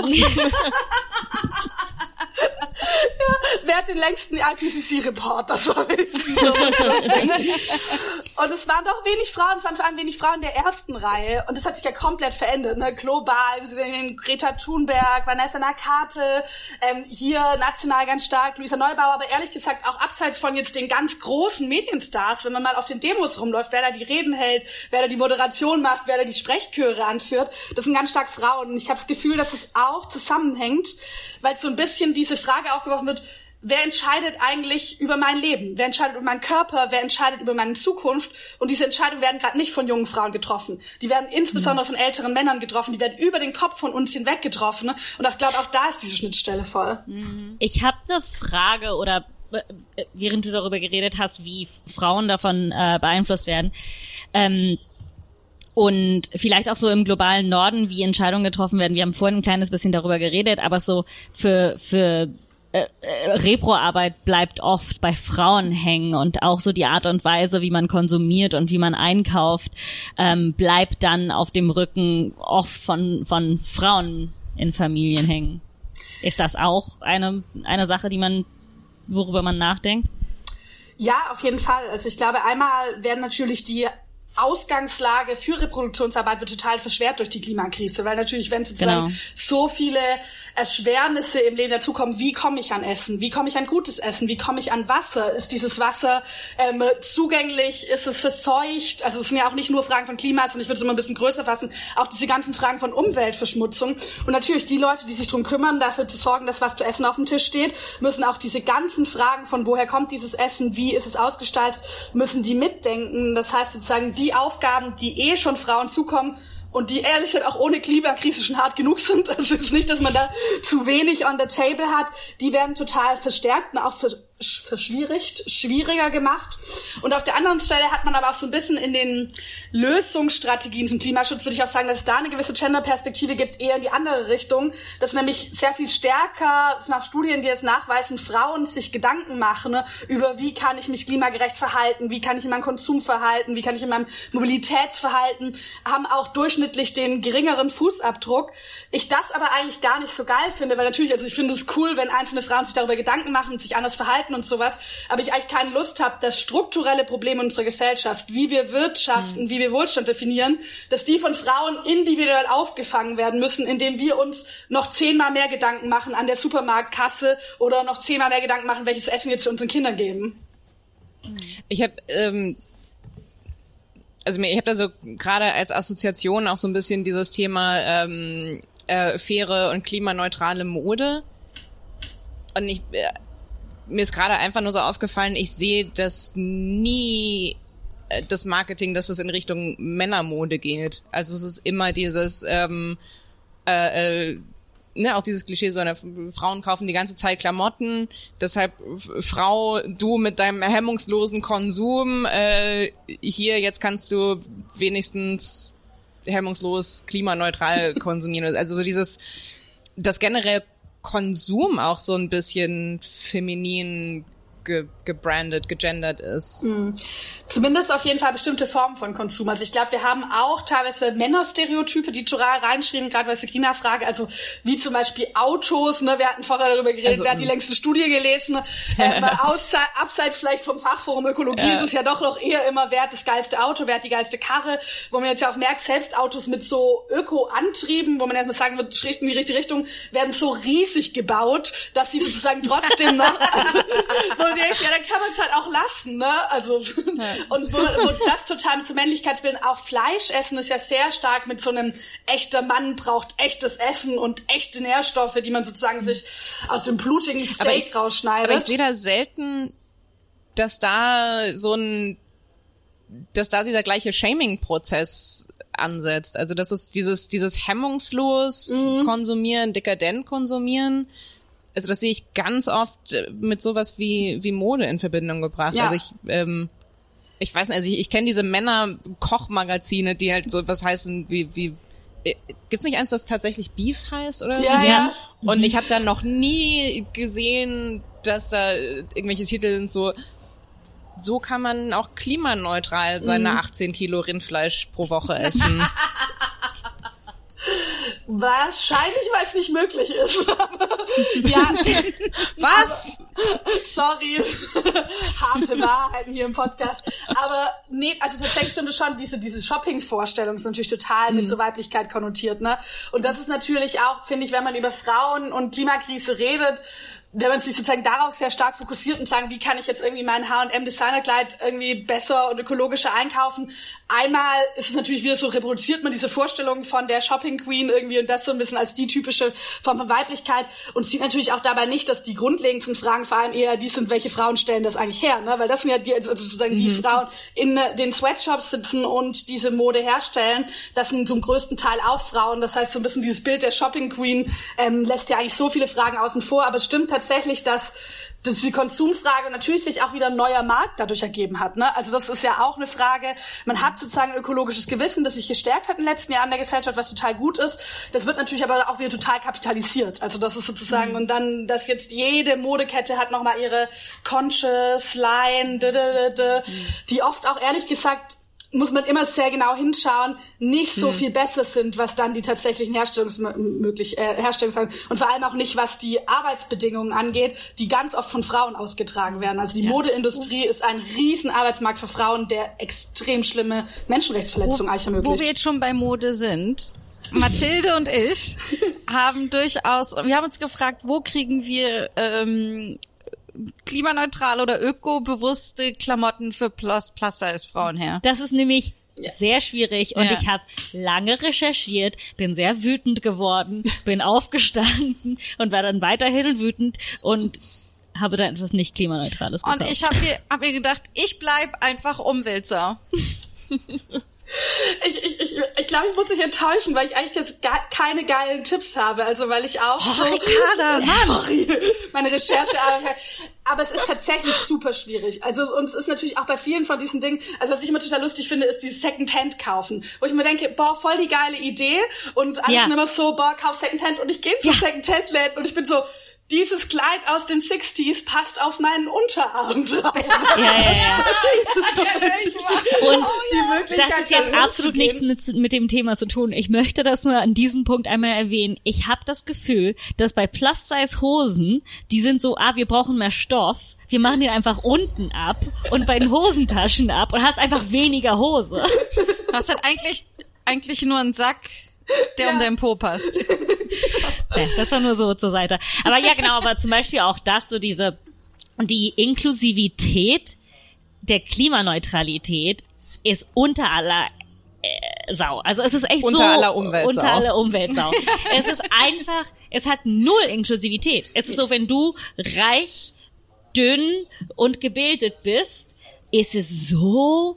Wer hat den längsten IPCC-Report? Das war wenigstens. Und es waren doch wenig Frauen, es waren vor allem wenig Frauen der ersten Reihe. Und das hat sich ja komplett verändert, ne? Global, wir sehen Greta Thunberg, Vanessa Nakate, ähm, hier national ganz stark, Luisa Neubauer, aber ehrlich gesagt auch abseits von jetzt den ganz großen Medienstars, wenn man mal auf den Demos rumläuft, wer da die Reden hält, wer da die Moderation macht, wer da die Sprechchöre anführt, das sind ganz stark Frauen. Und ich habe das Gefühl, dass es auch zusammenhängt, weil so ein bisschen diese Frage aufgeworfen wird, wer entscheidet eigentlich über mein Leben? Wer entscheidet über meinen Körper? Wer entscheidet über meine Zukunft? Und diese Entscheidungen werden gerade nicht von jungen Frauen getroffen. Die werden insbesondere von älteren Männern getroffen. Die werden über den Kopf von uns hinweg getroffen. Und ich glaube, auch da ist diese Schnittstelle voll. Ich habe eine Frage oder äh, während du darüber geredet hast, wie Frauen davon äh, beeinflusst werden. Ähm, und vielleicht auch so im globalen Norden, wie Entscheidungen getroffen werden. Wir haben vorhin ein kleines bisschen darüber geredet, aber so für, für äh, äh, Repro-Arbeit bleibt oft bei Frauen hängen und auch so die Art und Weise, wie man konsumiert und wie man einkauft, ähm, bleibt dann auf dem Rücken oft von, von Frauen in Familien hängen. Ist das auch eine, eine Sache, die man, worüber man nachdenkt? Ja, auf jeden Fall. Also ich glaube, einmal werden natürlich die Ausgangslage für Reproduktionsarbeit wird total verschwert durch die Klimakrise, weil natürlich, wenn sozusagen Genau. so viele Erschwernisse im Leben dazukommen, wie komme ich an Essen, wie komme ich an gutes Essen, wie komme ich an Wasser, ist dieses Wasser ähm, zugänglich, ist es verseucht, also es sind ja auch nicht nur Fragen von Klima, sondern ich würde es immer ein bisschen größer fassen, auch diese ganzen Fragen von Umweltverschmutzung. Und natürlich die Leute, die sich drum kümmern, dafür zu sorgen, dass was zu essen auf dem Tisch steht, müssen auch diese ganzen Fragen von woher kommt dieses Essen, wie ist es ausgestaltet, müssen die mitdenken, das heißt sozusagen die Aufgaben, die eh schon Frauen zukommen, und die ehrlich gesagt auch ohne Klimakrise schon hart genug sind. Also es ist nicht, dass man da zu wenig on the table hat. Die werden total verstärkt und auch vers verschwierigt, schwieriger gemacht. Und auf der anderen Stelle hat man aber auch so ein bisschen in den Lösungsstrategien zum Klimaschutz, würde ich auch sagen, dass es da eine gewisse Gender-Perspektive gibt, eher in die andere Richtung, dass nämlich sehr viel stärker, nach Studien, die es nachweisen, Frauen sich Gedanken machen ne, über, wie kann ich mich klimagerecht verhalten, wie kann ich in meinem Konsum verhalten, wie kann ich in meinem Mobilitätsverhalten, haben auch durchschnittlich den geringeren Fußabdruck. Ich das aber eigentlich gar nicht so geil finde, weil natürlich, also ich finde es cool, wenn einzelne Frauen sich darüber Gedanken machen, sich anders verhalten und sowas, aber ich eigentlich keine Lust habe, dass strukturelle Probleme unserer Gesellschaft, wie wir wirtschaften, wie wir Wohlstand definieren, dass die von Frauen individuell aufgefangen werden müssen, indem wir uns noch zehnmal mehr Gedanken machen an der Supermarktkasse oder noch zehnmal mehr Gedanken machen, welches Essen wir zu unseren Kindern geben. Ich habe ähm, also mir, ich habe da so gerade als Assoziation auch so ein bisschen dieses Thema ähm, äh, faire und klimaneutrale Mode. Und ich äh, mir ist gerade einfach nur so aufgefallen, ich sehe das nie äh, das Marketing, dass es in Richtung Männermode geht. Also es ist immer dieses ähm, äh, äh, ne, auch dieses Klischee, so eine Frauen kaufen die ganze Zeit Klamotten, deshalb Frau, du mit deinem hemmungslosen Konsum, äh, hier jetzt kannst du wenigstens hemmungslos klimaneutral konsumieren. Also so dieses, das generell Konsum auch so ein bisschen feminin ge gebrandet, gegendert ist. Zumindest auf jeden Fall bestimmte Formen von Konsum. Also ich glaube, wir haben auch teilweise Männerstereotype, die total reinschreiben, gerade bei Sabrina Frage, also wie zum Beispiel Autos, ne, wir hatten vorher darüber geredet, Also, wer hat die mm. längste Studie gelesen, äh, mal außer, abseits vielleicht vom Fachforum Ökologie ist es ja doch noch eher immer, wer hat das geilste Auto, wer hat die geilste Karre, wo man jetzt ja auch merkt, selbst Autos mit so Öko-Antrieben, wo man erstmal sagen wird, in die richtige Richtung, werden so riesig gebaut, dass sie sozusagen trotzdem noch, also, du denkst, ja, dann kann man es halt auch lassen, ne? Also und wo, wo das total mit so Männlichkeitsbildern auch Fleisch essen ist ja sehr stark mit so einem echter Mann braucht echtes Essen und echte Nährstoffe, die man sozusagen sich aus dem blutigen Steak Aber ich- rausschneidet. Aber ich sehe da selten, dass da so ein, dass da dieser gleiche Shaming-Prozess ansetzt. Also das ist dieses, dieses hemmungslos Mhm. konsumieren, dekadent konsumieren. Also das sehe ich ganz oft äh, mit sowas wie, wie Mode in Verbindung gebracht. Ja. Also ich, ähm, ich weiß nicht, also ich, ich kenne diese Männer-Kochmagazine, die halt so was heißen wie, wie äh, Gibt's nicht eins, das tatsächlich Beef heißt oder Ja, so? ja. Und ich habe da noch nie gesehen, dass da äh, irgendwelche Titel sind so so kann man auch klimaneutral seine 18 Kilo Rindfleisch pro Woche essen. Wahrscheinlich, weil es nicht möglich ist. ja, Was? sorry. Harte Wahrheiten hier im Podcast. Aber nee, also tatsächlich stimmt es schon, diese, diese Shopping-Vorstellung ist natürlich total mit so Weiblichkeit konnotiert, ne? Und das ist natürlich auch, finde ich, wenn man über Frauen und Klimakrise redet, wenn man sich sozusagen darauf sehr stark fokussiert und sagen, wie kann ich jetzt irgendwie mein H&M Designerkleid irgendwie besser und ökologischer einkaufen? Einmal ist es natürlich wieder so, reproduziert man diese Vorstellung von der Shopping Queen irgendwie und das so ein bisschen als die typische Form von Weiblichkeit und sieht natürlich auch dabei nicht, dass die grundlegendsten Fragen vor allem eher die sind, welche Frauen stellen das eigentlich her, ne? Weil das sind ja die, also sozusagen die Frauen in den Sweatshops sitzen und diese Mode herstellen. Das sind zum größten Teil auch Frauen. Das heißt, so ein bisschen dieses Bild der Shopping Queen ähm, lässt ja eigentlich so viele Fragen außen vor, aber es stimmt tatsächlich, tatsächlich, dass, dass die Konsumfrage natürlich sich auch wieder ein neuer Markt dadurch ergeben hat. Ne? Also das ist ja auch eine Frage. Man hat sozusagen ein ökologisches Gewissen, das sich gestärkt hat in den letzten Jahren der Gesellschaft, was total gut ist. Das wird natürlich aber auch wieder total kapitalisiert. Also das ist sozusagen Mhm. und dann, dass jetzt jede Modekette hat nochmal ihre Conscious Line, d -d -d -d, Mhm. die oft auch ehrlich gesagt muss man immer sehr genau hinschauen, nicht so viel besser sind, was dann die tatsächlichen Herstellungsmöglich äh, Herstellungssachen und vor allem auch nicht, was die Arbeitsbedingungen angeht, die ganz oft von Frauen ausgetragen werden. Also die Modeindustrie ist ein riesen Arbeitsmarkt für Frauen, der extrem schlimme Menschenrechtsverletzungen eigentlich wo wir ermöglicht. jetzt schon bei Mode sind. Mathilde und ich haben durchaus, wir haben uns gefragt, wo kriegen wir ähm, klimaneutral oder ökobewusste Klamotten für Plus, Plus Size Frauen her? Das ist nämlich sehr schwierig und Ja. ich habe lange recherchiert, bin sehr wütend geworden, bin aufgestanden und war dann weiterhin wütend und habe dann etwas nicht klimaneutrales gekauft. Und ich habe mir, hab mir gedacht, ich bleib einfach Umweltsau. Ich, ich, ich, ich glaube, ich muss dich enttäuschen, weil ich eigentlich jetzt gar keine geilen Tipps habe. Also weil ich auch so... Ricarda. Sorry, meine Recherche. aber- es ist tatsächlich super schwierig. Also und es ist natürlich auch bei vielen von diesen Dingen, also was ich immer total lustig finde, ist dieses Secondhand kaufen. Wo ich mir denke, boah, voll die geile Idee. Und alle Ja. immer so, boah, kauf Secondhand. Und ich gehe zu Ja. Secondhand-Läden und ich bin so... Dieses Kleid aus den 60s passt auf meinen Unterarm drauf. ja, ja, ja. Und Die Möglichkeit, das ist jetzt absolut nichts mit, mit dem Thema zu tun. Ich möchte das nur an diesem Punkt einmal erwähnen. Ich habe das Gefühl, dass bei Plus-Size-Hosen, die sind so, ah, wir brauchen mehr Stoff, wir machen den einfach unten ab und bei den Hosentaschen ab und hast einfach weniger Hose. Du hast halt eigentlich, eigentlich nur einen Sack, der um deinen Po passt. Ja, das war nur so zur Seite. Aber ja, genau, aber zum Beispiel auch das, so diese, die Inklusivität der Klimaneutralität ist unter aller äh, Sau. Also es ist echt Unter so aller Umweltsau. unter aller Umweltsau. es ist einfach, es hat null Inklusivität. Es ist so, wenn du reich, dünn und gebildet bist, ist es so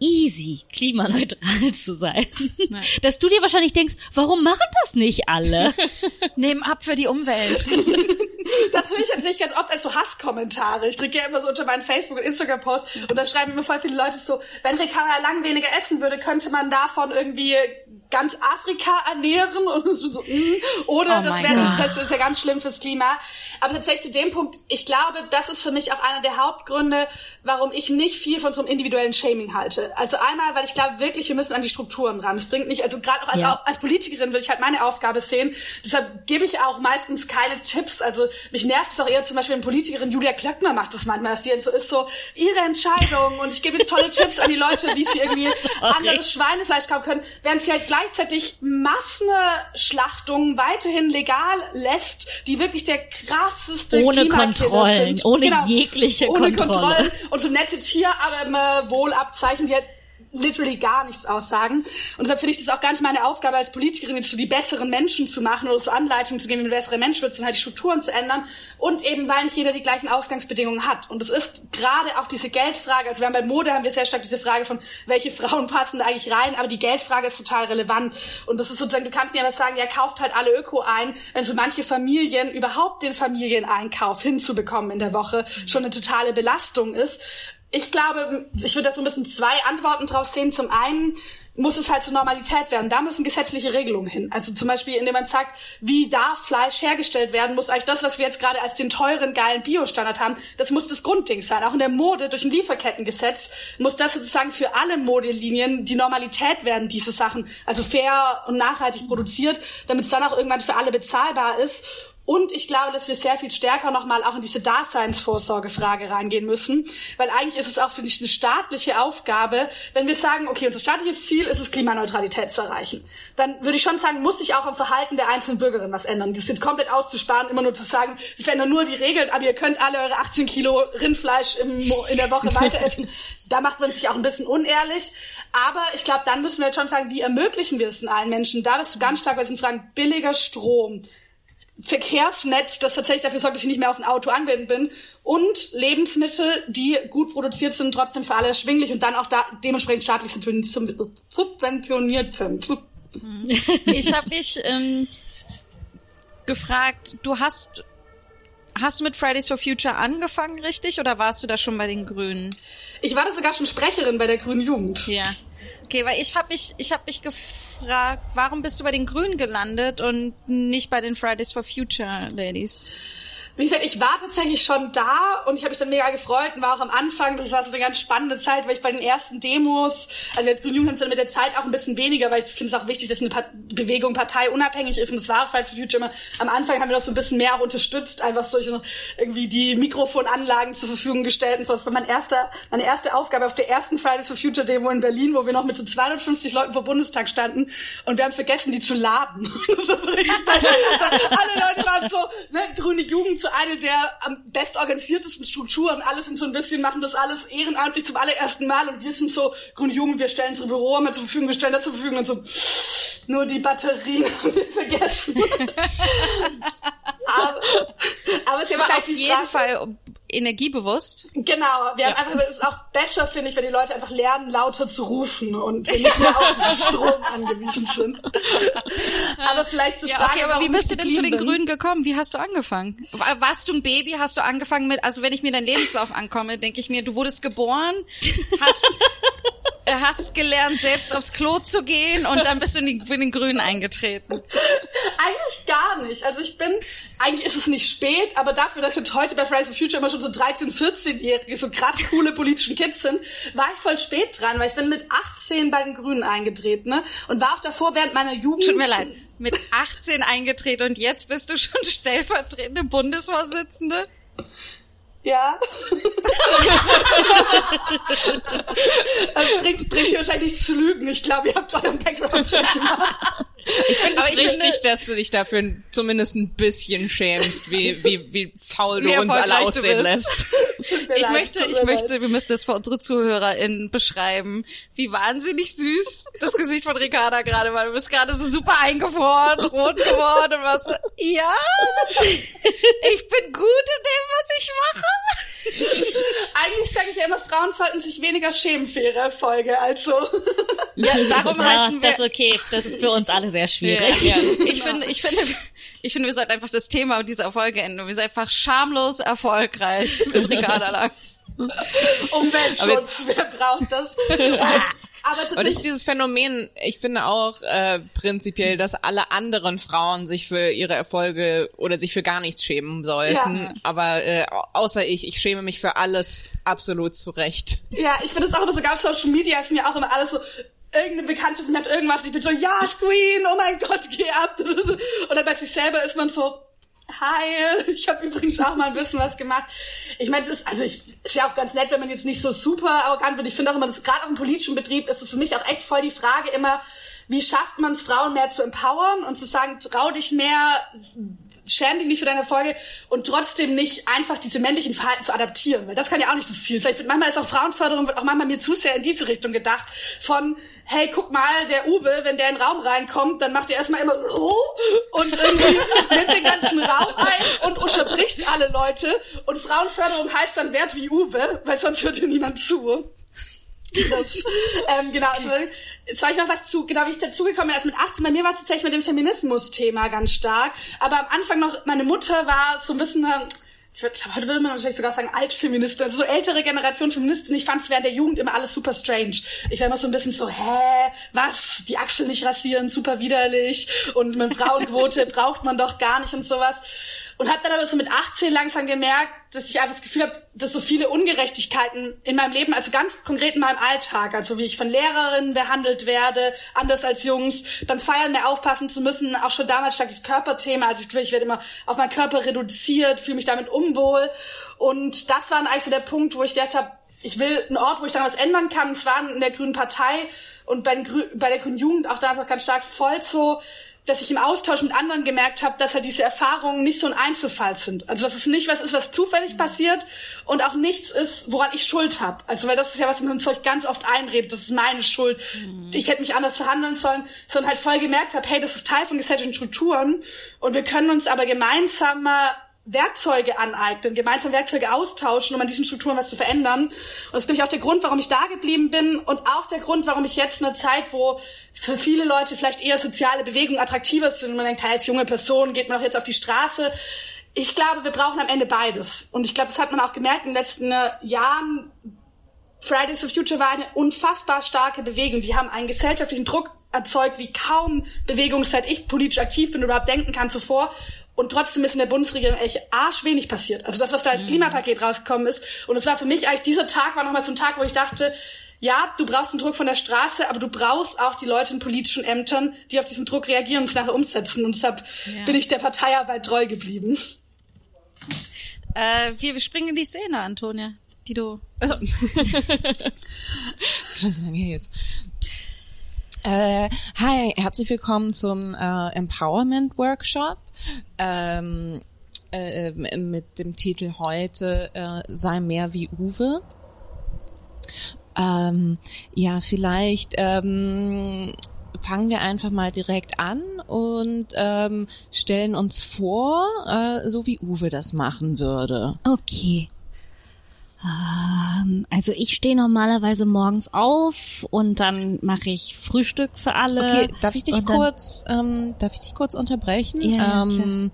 easy, klimaneutral zu sein, dass du dir wahrscheinlich denkst, warum machen das nicht alle? Nehmen ab für die Umwelt. Das höre ich tatsächlich ganz oft als so Hasskommentare. Ich kriege ja immer so unter meinen Facebook- und Instagram-Posts und da schreiben immer voll viele Leute so, wenn Ricarda lang weniger essen würde, könnte man davon irgendwie ganz Afrika ernähren und so, so, mm. oder Oh das wäre das ist ja ganz schlimm fürs Klima. Aber tatsächlich zu dem Punkt, ich glaube, das ist für mich auch einer der Hauptgründe, warum ich nicht viel von so einem individuellen Shaming halte. Also einmal, weil ich glaube wirklich, wir müssen an die Strukturen ran. Es bringt nicht, also gerade auch als, Ja. als Politikerin würde ich halt meine Aufgabe sehen. Deshalb gebe ich auch meistens keine Tipps. Also mich nervt es auch eher zum Beispiel, wenn Politikerin Julia Klöckner macht das manchmal, dass die so ist, so ihre Entscheidung und ich gebe jetzt tolle Tipps an die Leute, wie sie irgendwie anderes Schweinefleisch kaufen können, während sie halt gleichzeitig Massenschlachtungen weiterhin legal lässt, die wirklich der krasseste Ohne Kontrollen, sind. Genau. ohne jegliche ohne Kontrolle. Kontrollen und so nette Tierarme Wohlabzeichen, die halt literally gar nichts aussagen. Und deshalb finde ich das auch gar nicht meine Aufgabe als Politikerin, jetzt so die besseren Menschen zu machen oder so Anleitungen zu geben, wie man bessere Mensch wird, sondern halt die Strukturen zu ändern. Und eben, weil nicht jeder die gleichen Ausgangsbedingungen hat. Und es ist gerade auch diese Geldfrage, also wir haben bei Mode haben wir sehr stark diese Frage von, welche Frauen passen da eigentlich rein, aber die Geldfrage ist total relevant. Und das ist sozusagen, du kannst mir aber sagen, ja, kauft halt alle Öko ein, wenn für manche Familien überhaupt den Familieneinkauf hinzubekommen in der Woche schon eine totale Belastung ist. Ich glaube, ich würde da so ein bisschen zwei Antworten draus sehen. Zum einen muss es halt zur Normalität werden. Da müssen gesetzliche Regelungen hin. Also zum Beispiel, indem man sagt, wie darf Fleisch hergestellt werden, muss eigentlich das, was wir jetzt gerade als den teuren, geilen Bio-Standard haben, das muss das Grundding sein. Auch in der Mode, durch ein Lieferkettengesetz, muss das sozusagen für alle Modelinien die Normalität werden, diese Sachen. Also fair und nachhaltig produziert, damit es dann auch irgendwann für alle bezahlbar ist. Und ich glaube, dass wir sehr viel stärker nochmal auch in diese Daseinsvorsorgefrage reingehen müssen, weil eigentlich ist es auch, finde ich, eine staatliche Aufgabe, wenn wir sagen, okay, unser staatliches Ziel ist es, Klimaneutralität zu erreichen, dann würde ich schon sagen, muss sich auch am Verhalten der einzelnen Bürgerin was ändern. Das jetzt komplett auszusparen, immer nur zu sagen, wir verändern nur die Regeln, aber ihr könnt alle eure 18 Kilo Rindfleisch im, in der Woche weiter essen. Da macht man sich auch ein bisschen unehrlich. Aber ich glaube, dann müssen wir jetzt schon sagen, wie ermöglichen wir es den allen Menschen? Da bist du ganz stark bei diesen Fragen billiger Strom, Verkehrsnetz, das tatsächlich dafür sorgt, dass ich nicht mehr auf ein Auto angewiesen bin und Lebensmittel, die gut produziert sind, trotzdem für alle erschwinglich und dann auch da dementsprechend staatlich subventioniert sind. Ich habe mich ähm, gefragt, du hast hast du mit Fridays for Future angefangen, richtig? Oder warst du da schon bei den Grünen? Ich war da sogar schon Sprecherin bei der Grünen Jugend. Ja. Okay, weil ich habe mich, ich habe mich gefragt, warum bist du bei den Grünen gelandet und nicht bei den Fridays for Future Ladies? Wie gesagt, ich war tatsächlich schon da und ich habe mich dann mega gefreut und war auch am Anfang, das war so eine ganz spannende Zeit, weil ich bei den ersten Demos, also jetzt Grüne Jugend haben es dann mit der Zeit auch ein bisschen weniger, weil ich finde es auch wichtig, dass eine Part Bewegung parteiunabhängig ist und das war auch Fridays for Future immer, am Anfang haben wir das so ein bisschen mehr auch unterstützt, einfach solche irgendwie die Mikrofonanlagen zur Verfügung gestellt und so. Das war mein erster, meine erste Aufgabe auf der ersten Fridays for Future Demo in Berlin, wo wir noch mit so 250 Leuten vor Bundestag standen und wir haben vergessen, die zu laden. das war so richtig, alle Leute waren so, ne, Grüne Jugend so eine der am bestorganisiertesten Strukturen. Alle sind so ein bisschen, machen das alles ehrenamtlich zum allerersten Mal und wir sind so, Grüne Jugend, wir stellen unsere Büro zur Verfügung, wir stellen das zur Verfügung und so, nur die Batterien haben wir vergessen. aber, aber es ist Es war auf jeden Fall energiebewusst. Genau, wir haben einfach, es ist auch besser, finde ich, wenn die Leute einfach lernen, lauter zu rufen und wir nicht mehr auf Strom angewiesen sind. aber vielleicht zur Ja, Frage, okay, aber wie bist du denn zu den bin. Grünen gekommen? Wie hast du angefangen? War- Warst du ein Baby? Hast du angefangen mit, also wenn ich mir deinen Lebenslauf ankomme, denke ich mir, du wurdest geboren, hast, äh, hast gelernt, selbst aufs Klo zu gehen und dann bist du in, die, in den Grünen eingetreten. Eigentlich gar nicht. Also ich bin, eigentlich ist es nicht spät, aber dafür, dass jetzt heute bei Fridays for Future immer schon so 13-, 14-Jährige, so krass coole politischen Kids sind, war ich voll spät dran, weil ich bin mit 18 bei den Grünen eingetreten, ne? Und war auch davor während meiner Jugend. Tut mir leid. Mit 18 eingetreten und jetzt bist du schon stellvertretende Bundesvorsitzende? Ja. das bringt, bringt ihr wahrscheinlich nicht zu lügen. Ich glaube, ihr habt euren Background schon gemacht. Ich finde es richtig, finde- dass du dich dafür zumindest ein bisschen schämst, wie, wie, wie faul du uns alle aussehen lässt. Ich leid, möchte, ich möchte, wir müssen das für unsere ZuhörerInnen beschreiben, wie wahnsinnig süß das Gesicht von Ricarda gerade war. Du bist gerade so super eingefroren, rot geworden und so, ja, ich bin gut in dem, was ich mache. Eigentlich sage ich ja immer, Frauen sollten sich weniger schämen für ihre Erfolge. Also, Ja, darum Ja, heißen wir, das ist okay. Das ist für uns alle sehr schwierig. Ja, ich finde, ich finde, ich finde, wir sollten einfach das Thema dieser Folge enden. Wir sind einfach schamlos erfolgreich mit Ricarda Lang. Umweltschutz, wer braucht das? Aber Und tatsächlich, dieses Phänomen, ich finde auch äh, prinzipiell, dass alle anderen Frauen sich für ihre Erfolge oder sich für gar nichts schämen sollten. Ja. Aber äh, au- außer ich, ich schäme mich für alles absolut zurecht. ja, ich finde es auch immer sogar auf Social Media ist mir auch immer alles so, irgendeine Bekannte von mir hat irgendwas, ich bin so, ja, Queen, oh mein Gott, geh ab. Und dann bei sich selber ist man so, hi, ich habe übrigens auch mal ein bisschen was gemacht. Ich meine, das also ich, ist ja auch ganz nett, wenn man jetzt nicht so super arrogant wird. Ich finde auch immer, dass gerade auch im politischen Betrieb ist es für mich auch echt voll die Frage immer, wie schafft man es, Frauen mehr zu empowern und zu sagen, trau dich mehr, schäm dich nicht für deine Erfolge und trotzdem nicht einfach diese männlichen Verhalten zu adaptieren, weil das kann ja auch nicht das Ziel sein. Ich finde, manchmal ist auch Frauenförderung wird auch manchmal mir zu sehr in diese Richtung gedacht von, hey, guck mal, der Uwe, wenn der in den Raum reinkommt, dann macht er erstmal immer so und irgendwie nimmt den ganzen Raum ein und unterbricht alle Leute und Frauenförderung heißt dann Wert wie Uwe, weil sonst hört dir niemand zu. Das, ähm, genau, also, jetzt war ich noch was zu, genau, wie ich dazugekommen bin, als mit 18, bei mir war es tatsächlich mit dem Feminismus-Thema ganz stark, aber am Anfang noch, meine Mutter war so ein bisschen eine, ich glaube, heute würde man wahrscheinlich sogar sagen Altfeministin, also so ältere Generation Feministin, ich fand es während der Jugend immer alles super strange. Ich war immer so ein bisschen so, hä, was, die Achsel nicht rasieren, super widerlich und mit Frauenquote braucht man doch gar nicht und sowas. Und habe dann aber so mit 18 langsam gemerkt, dass ich einfach das Gefühl habe, dass so viele Ungerechtigkeiten in meinem Leben, also ganz konkret in meinem Alltag, also wie ich von Lehrerinnen behandelt werde, anders als Jungs, beim Feiern mehr aufpassen zu müssen, auch schon damals stark das Körperthema, also ich, ich werde immer auf meinen Körper reduziert, fühle mich damit unwohl. Und das war dann eigentlich so der Punkt, wo ich gedacht habe, ich will einen Ort, wo ich dann was ändern kann. Es war in der Grünen Partei und bei, Grü bei der Grünen Jugend auch damals auch ganz stark voll so, dass ich im Austausch mit anderen gemerkt habe, dass halt diese Erfahrungen nicht so ein Einzelfall sind. Also dass es nicht was ist, was zufällig passiert und auch nichts ist, woran ich Schuld habe. Also weil das ist ja was, man uns euch ganz oft einredet, das ist meine Schuld. Ich hätte mich anders verhandeln sollen, sondern halt voll gemerkt habe, hey, das ist Teil von gesellschaftlichen Strukturen und wir können uns aber gemeinsam mal Werkzeuge aneignen, gemeinsam Werkzeuge austauschen, um an diesen Strukturen was zu verändern. Und das ist, glaube ich, auch der Grund, warum ich da geblieben bin und auch der Grund, warum ich jetzt in einer Zeit, wo für viele Leute vielleicht eher soziale Bewegungen attraktiver sind man denkt, als junge Person geht man doch jetzt auf die Straße, ich glaube, wir brauchen am Ende beides. Und ich glaube, das hat man auch gemerkt in den letzten äh, Jahren. Fridays for Future war eine unfassbar starke Bewegung. Die haben einen gesellschaftlichen Druck erzeugt, wie kaum Bewegung, seit ich politisch aktiv bin überhaupt denken kann zuvor. Und trotzdem ist in der Bundesregierung echt arschwenig passiert. Also das, was da als Klimapaket rausgekommen ist. Und es war für mich eigentlich, dieser Tag war nochmal so ein Tag, wo ich dachte, ja, du brauchst den Druck von der Straße, aber du brauchst auch die Leute in politischen Ämtern, die auf diesen Druck reagieren und es nachher umsetzen. Und deshalb bin ich der Parteiarbeit treu geblieben. Äh, wir springen in die Szene, Antonia, die du. Also. das ist schon so lange her jetzt. Äh, hi, herzlich willkommen zum äh, Empowerment Workshop ähm, äh, mit dem Titel heute äh, Sei mehr wie Uwe. Ähm, ja, vielleicht ähm, fangen wir einfach mal direkt an und ähm, stellen uns vor, äh, so wie Uwe das machen würde. Okay. Ähm, also ich stehe normalerweise morgens auf und dann mache ich Frühstück für alle. Okay, darf ich dich kurz, ähm, darf ich dich kurz unterbrechen? Ja, ähm,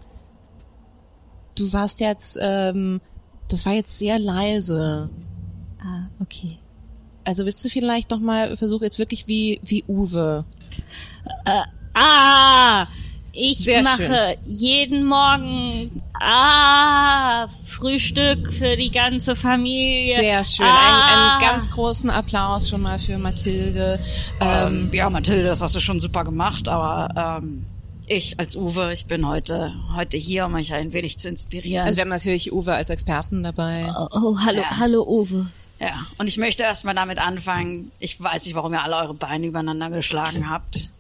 du warst jetzt, ähm, das war jetzt sehr leise. Ah, okay. Also willst du vielleicht noch mal versuchen jetzt wirklich wie wie Uwe? Ah, ich Sehr mache jeden Morgen ah Frühstück für die ganze Familie. Sehr schön. Ah. Einen, einen ganz großen Applaus schon mal für Mathilde. Ähm, ja, Mathilde, das hast du schon super gemacht, aber ähm, ich als Uwe, ich bin heute heute hier, um euch ein wenig zu inspirieren. Also wir haben natürlich Uwe als Experten dabei. Oh, oh, hallo, Ja. hallo Uwe. ja, und ich möchte erstmal damit anfangen. Ich weiß nicht, warum ihr alle eure Beine übereinander geschlagen habt.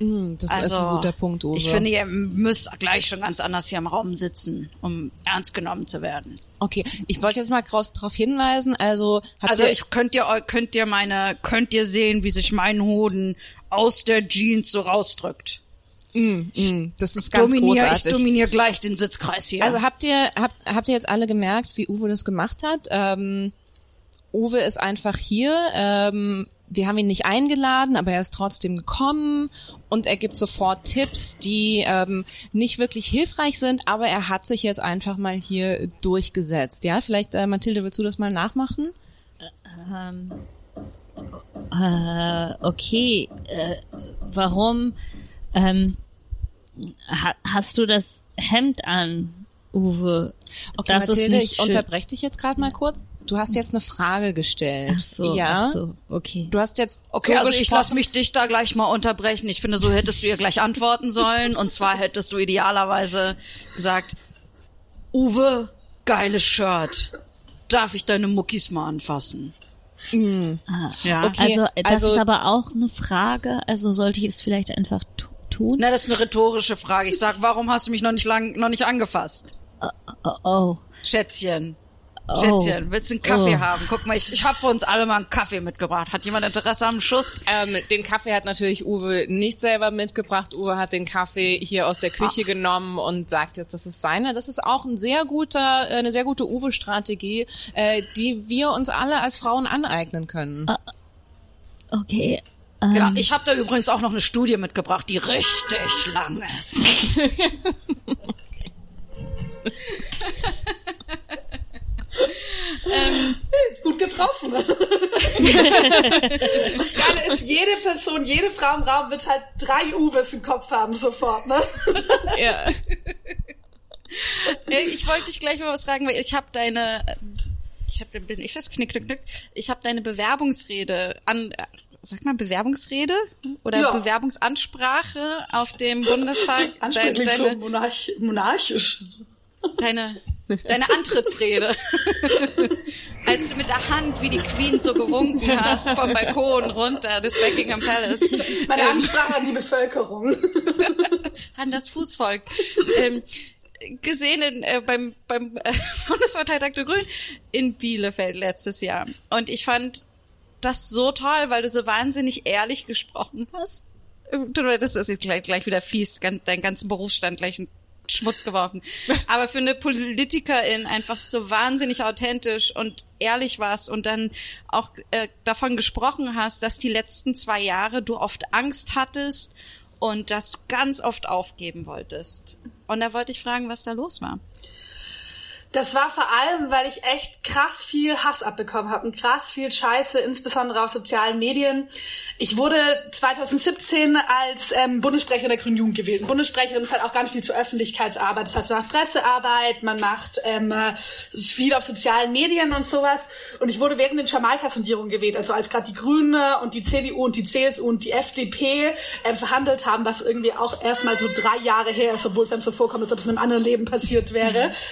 Mm, Das ist ein guter Punkt, Uwe. Also, Ich finde, ihr müsst gleich schon ganz anders hier im Raum sitzen, um ernst genommen zu werden. okay, ich wollte jetzt mal darauf drauf hinweisen. Also Also ihr- ich könnt ihr könnt ihr meine könnt ihr sehen, wie sich mein Hoden aus der Jeans so rausdrückt. Mm, das ist ganz Dominier, ich großartig. dominiere gleich den Sitzkreis hier. Also habt ihr habt, habt ihr jetzt alle gemerkt, wie Uwe das gemacht hat? Ähm, Uwe ist einfach hier. Ähm, wir haben ihn nicht eingeladen, aber er ist trotzdem gekommen und er gibt sofort Tipps, die ähm, nicht wirklich hilfreich sind, aber er hat sich jetzt einfach mal hier durchgesetzt. Ja, vielleicht äh, Mathilde, willst du das mal nachmachen? Äh, okay, äh, warum ähm, ha, hast du das Hemd an, Uwe? Okay, das Mathilde, ich unterbreche dich jetzt gerade mal kurz. Du hast jetzt eine Frage gestellt. Ach so, ja. ach so, okay. Du hast jetzt Okay, so also ich gesprochen- lasse mich dich da gleich mal unterbrechen. Ich finde, so hättest du ihr gleich antworten sollen. Und zwar hättest du idealerweise gesagt, Uwe, geiles Shirt. Darf ich deine Muckis mal anfassen? Ja. Okay, also das also- ist aber auch eine Frage. Also sollte ich es vielleicht einfach tu- tun? Na, das ist eine rhetorische Frage. Ich sag, warum hast du mich noch nicht lang, noch nicht angefasst? Oh, oh. Schätzchen. Oh. Schätzchen, willst du einen Kaffee Oh. haben? Guck mal, ich, ich habe für uns alle mal einen Kaffee mitgebracht. Hat jemand Interesse am Schuss? Ähm, den Kaffee hat natürlich Uwe nicht selber mitgebracht. Uwe hat den Kaffee hier aus der Küche genommen und sagt jetzt, das ist seiner. Das ist auch ein sehr guter, äh, eine sehr gute Uwe-Strategie, äh, die wir uns alle als Frauen aneignen können. Okay. Ähm, Genau. Ich habe da übrigens auch noch eine Studie mitgebracht, die richtig lang ist. Gut getroffen. das Geile ist, jede Person, jede Frau im Raum wird halt drei Uwes im Kopf haben sofort, ne? ja. Ey, ich wollte dich gleich mal was fragen, weil ich habe deine, ich habe, bin ich das knick, knick, knick. Ich habe deine Bewerbungsrede an, äh, sag mal Bewerbungsrede oder Ja. Bewerbungsansprache auf dem Bundestag, Ansprechend deine, so monarch monarchisch. deine, deine Antrittsrede, als du mit der Hand wie die Queen so gewunken hast vom Balkon runter des Buckingham Palace. Meine Ähm, Ansprache an die Bevölkerung. an das Fußvolk. ähm, gesehen in, äh, beim, beim äh, Bundesparteitag der Grünen in Bielefeld letztes Jahr. Und ich fand das so toll, weil du so wahnsinnig ehrlich gesprochen hast. Du, das ist jetzt gleich, gleich wieder fies, deinen ganzen Berufsstand gleich Schmutz geworfen. Aber für eine Politikerin einfach so wahnsinnig authentisch und ehrlich warst und dann auch äh, davon gesprochen hast, dass die letzten zwei Jahre du oft Angst hattest und dass du ganz oft aufgeben wolltest. Und da wollte ich fragen, was da los war. Das war vor allem, weil ich echt krass viel Hass abbekommen habe und krass viel Scheiße, insbesondere aus sozialen Medien. Ich wurde 2017 als ähm, Bundessprecherin der Grünen Jugend gewählt. Und Bundessprecherin ist halt auch ganz viel zur Öffentlichkeitsarbeit. Das heißt, man macht Pressearbeit, man macht ähm, äh, viel auf sozialen Medien und sowas. Und ich wurde während den Jamaika-Sondierungen gewählt, also als gerade die Grüne und die CDU und die CSU und die FDP ähm, verhandelt haben, was irgendwie auch erstmal so drei Jahre her ist, obwohl es einem so vorkommt, als ob es in einem anderen Leben passiert wäre.